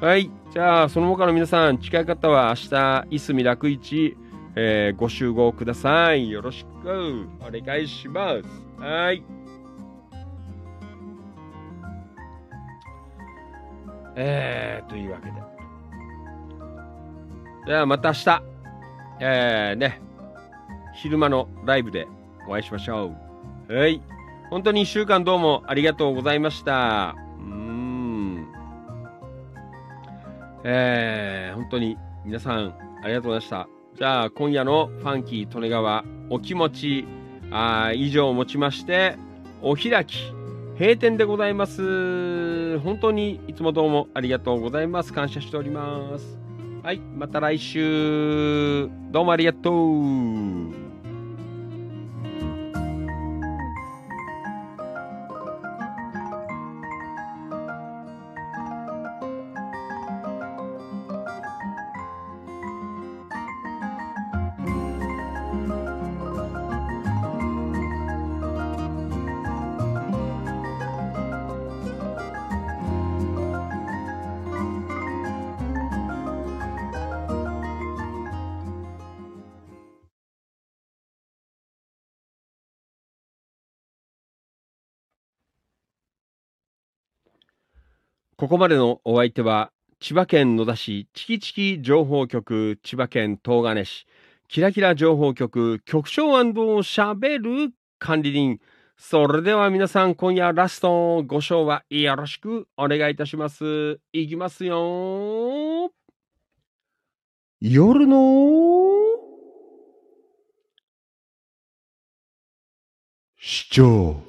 はい。じゃあ、その他の皆さん、近い方は明日、いすみ楽市、えーご集合ください。よろしくお願いします。はい。えー、というわけで。じゃあ、また明日、えー、ね、昼間のライブでお会いしましょう。はい。本当に一週間どうもありがとうございました。うん。えー、本当に皆さんありがとうございました。じゃあ、今夜のファンキー利根川お気持ちあ以上をもちまして、お開き、閉店でございます。本当にいつもどうもありがとうございます。感謝しております。はい、また来週。どうもありがとう。ここまでのお相手は、千葉県野田市チキチキ情報局、千葉県東金市、キラキラ情報局、局長をしゃべる管理人。それでは皆さん、今夜ラストご賞はよろしくお願いいたします。いきますよ。夜の市長。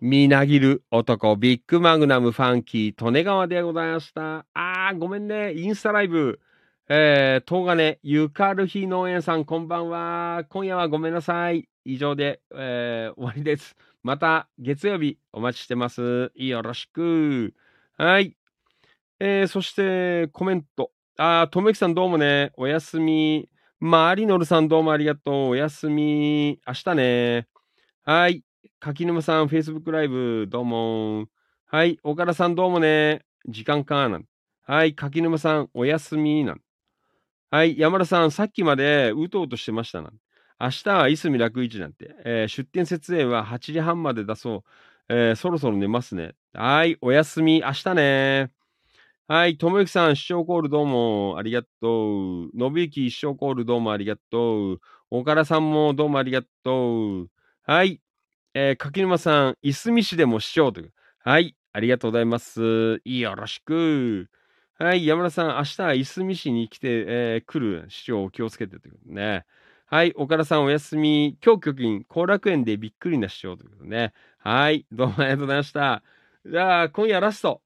みなぎる男、ビッグマグナムファンキー、利根川でございました。あー、ごめんね。インスタライブ。えー、東金、ゆかるひ農園さん、こんばんは。今夜はごめんなさい。以上で、えー、終わりです。また、月曜日、お待ちしてます。よろしく。はい。えー、そして、コメント。あー、とめきさんどうもね。おやすみ。マリノルさんどうもありがとう。おやすみ。明日ね。はい。柿沼さん、Facebook ライブ、どうも。はい。岡田さん、どうもね。時間かなん。はい。柿沼さん、おやすみなん。はい。山田さん、さっきまでうとうとしてましたなん。明日はいすみ楽市なんて。えー出店設営は8時半までだそう。えーそろそろ寝ますね。はい。おやすみ。明日ね。はい。ともゆきさん、視聴コールどうもありがとう。のびゆき視聴コールどうもありがとう。岡田さんもどうもありがとう。はい。えー、柿沼さん、いすみ市でも視聴という。はい。ありがとうございます。よろしく。はい。山田さん、明日はいすみ市に来て、えー来る市長を気をつけてということね。はい。岡田さん、おやすみ。今日局員、後楽園でびっくりな市長ということね。はい。どうもありがとうございました。じゃあ、今夜ラスト。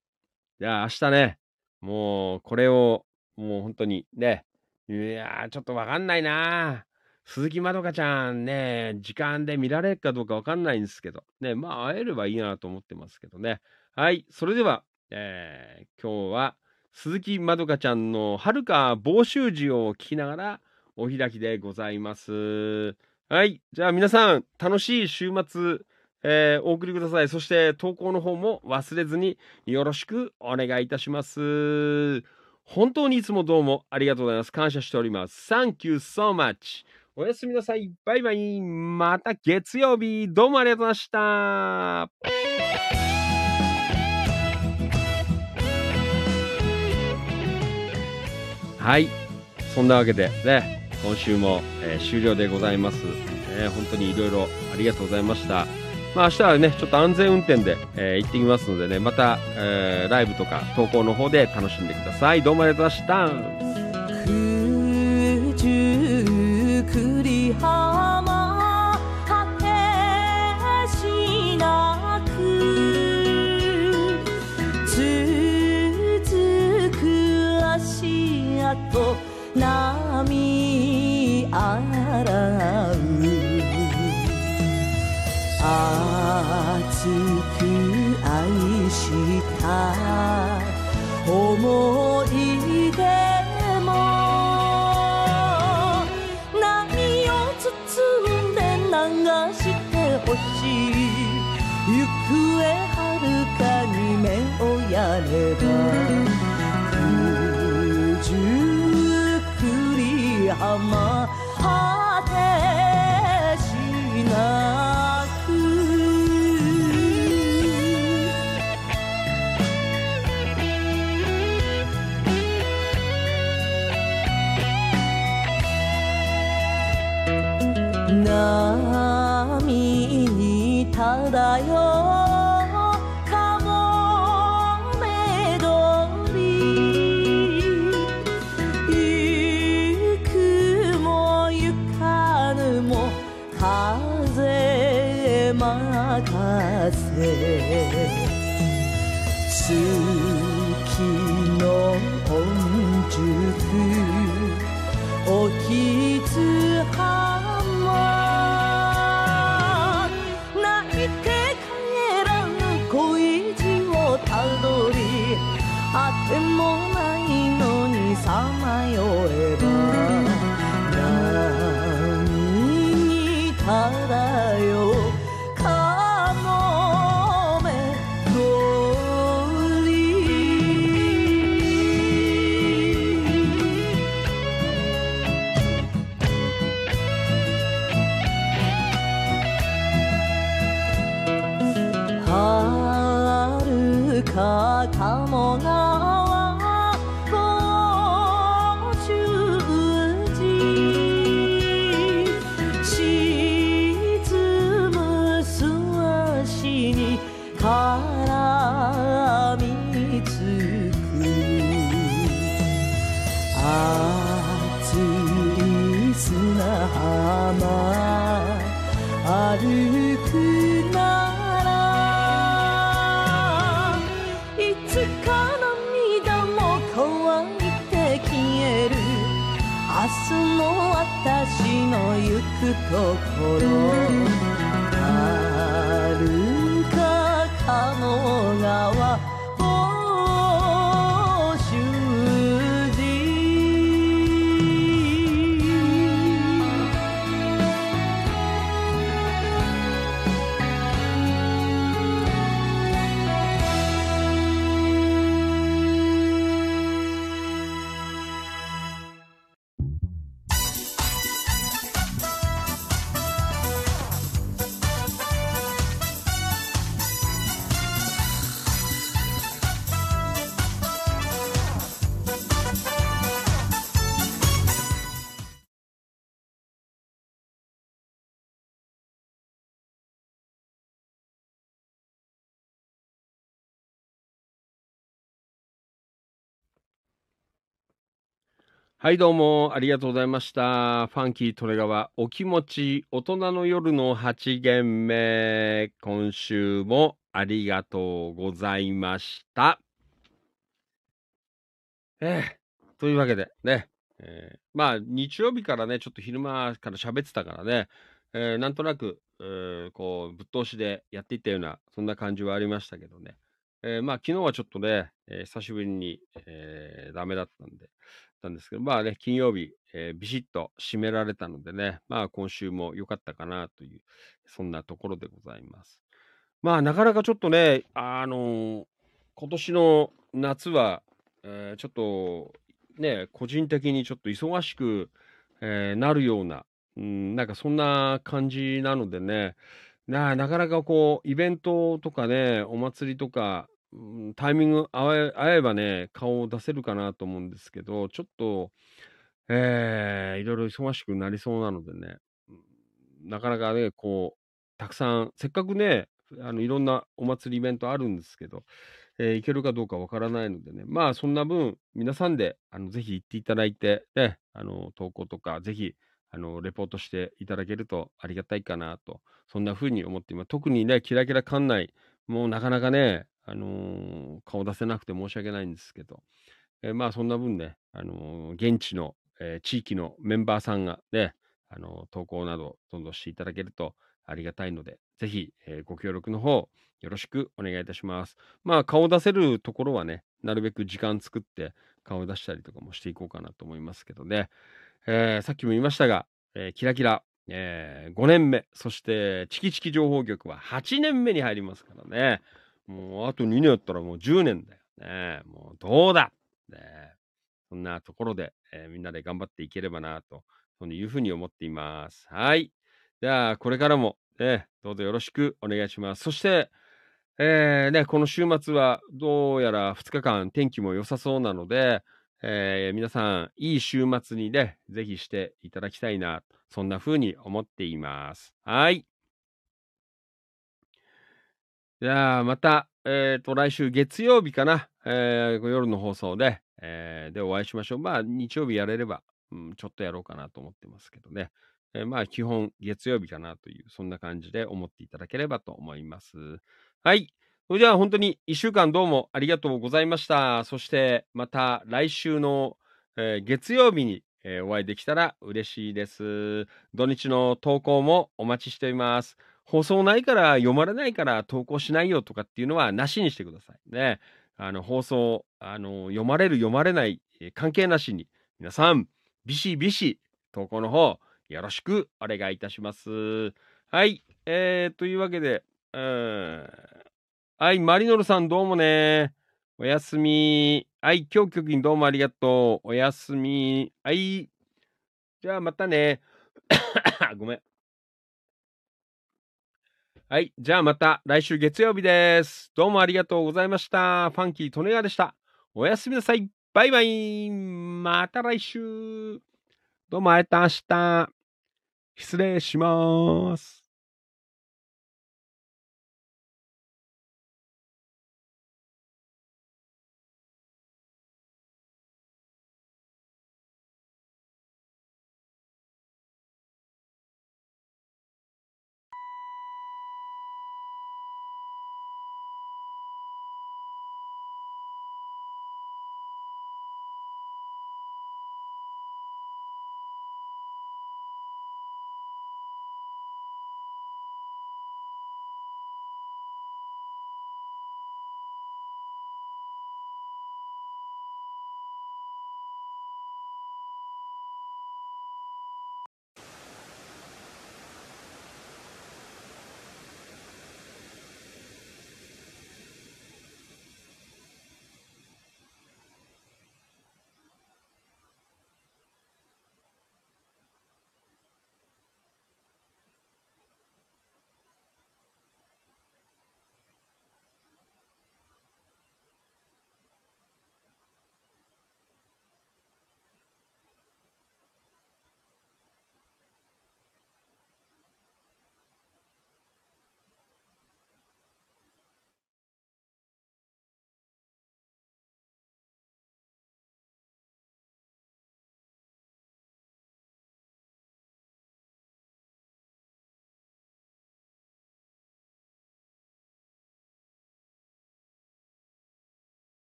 じゃあ、明日ね、もう、これを、もう本当に、ね、いやー、ちょっとわかんないな鈴木まどかちゃんね、時間で見られるかどうかわかんないんですけど、ね、まあ、会えればいいなと思ってますけどね。はい、それでは、えー、今日は、鈴木まどかちゃんのはるか房州時を聞きながらお開きでございます。はい。じゃあ皆さん、楽しい週末、えー、お送りください。そして投稿の方も忘れずによろしくお願いいたします。本当にいつもどうもありがとうございます。感謝しております。Thank you so much. おやすみなさい。バイバイ。また月曜日、どうもありがとうございました。はい。そんなわけでね、今週も、えー、終了でございます。えー、本当にいろいろありがとうございました。まあ明日はね、ちょっと安全運転で、えー、行ってきますのでね、また、え、ライブとか投稿の方で楽しんでください。どうもありがとうございました。九十九里浜果てしなく続く足跡波洗う。熱く愛した思い出。してほしい行方はるかに目をやれば九十九里浜はい、どうもありがとうございました。ファンキートレガワ、お気持ち、大人の夜の8限目。今週もありがとうございました。ええというわけでね、えーまあ、日曜日からね、ちょっと昼間から喋ってたからね、えーなんとなく、えーこう、ぶっ通しでやっていったような、そんな感じはありましたけどね。えーまあ、昨日はちょっとね、えー久しぶりに、えーダメだったんで、たんですけど、まあね、金曜日、えービシッと締められたのでね、まあ今週も良かったかなという、そんなところでございます。まあなかなかちょっとね、あのー今年の夏は、えーちょっとね、個人的にちょっと忙しく、えーなるような、うん、なんかそんな感じなのでね、ななかなかこう、イベントとかね、お祭りとか、うんタイミング合え合えばね、顔を出せるかなと思うんですけど、ちょっと、えーいろいろ忙しくなりそうなのでね、うんなかなかね、こう、たくさん、せっかくね、あのいろんなお祭りイベントあるんですけど、えー行けるかどうかわからないのでね、まあそんな分、皆さんであのぜひ行っていただいて、ね、あの投稿とか、ぜひあのレポートしていただけるとありがたいかなと、そんな風に思っています。特にね、キラキラ館内、もうなかなかね、あのー顔出せなくて申し訳ないんですけど、えーまあそんな分ね、あのー現地の、え地域のメンバーさんがね、あの投稿などどんどんしていただけるとありがたいので、ぜひ、えご協力の方よろしくお願いいたします。まあ顔出せるところはね、なるべく時間作って顔出したりとかもしていこうかなと思いますけどね。えさっきも言いましたが、えキラキラ、え5年目、そしてチキチキ情報局は8年目に入りますからね。もうあと2年やったらもう10年だよね。もうどうだねそんなところで、えーみんなで頑張っていければなと、そういうふうに思っています。はい。じゃあ、これからも、ね、どうぞよろしくお願いします。そして、えーね、この週末はどうやら2日間天気も良さそうなので、えー皆さん、いい週末にね、ぜひしていただきたいな、そんな風に思っています。はい。じゃあ、また、えっ、と、来週月曜日かな、えー夜の放送で、えーでお会いしましょう。まあ、日曜日やれれば、うん、ちょっとやろうかなと思ってますけどね。えーまあ、基本月曜日かなという、そんな感じで思っていただければと思います。はい。それじゃあ本当に一週間どうもありがとうございました。そしてまた来週の、えー月曜日に、えーお会いできたら嬉しいです。土日の投稿もお待ちしています。放送ないから読まれないから投稿しないよとかっていうのはなしにしてくださいね。あの放送あの読まれる読まれない、え関係なしに皆さんビシビシ投稿の方よろしくお願いいたします。はい。えー、というわけで、うんはい、マリノルさんどうもね。おやすみ。はい、今日局にどうもありがとう。おやすみ。はい。じゃあまたね。<coughs> ごめん。はい、じゃあまた来週月曜日です。どうもありがとうございました。ファンキー・利根川でした。おやすみなさい。バイバイ。また来週。どうもありがとうございました。失礼します。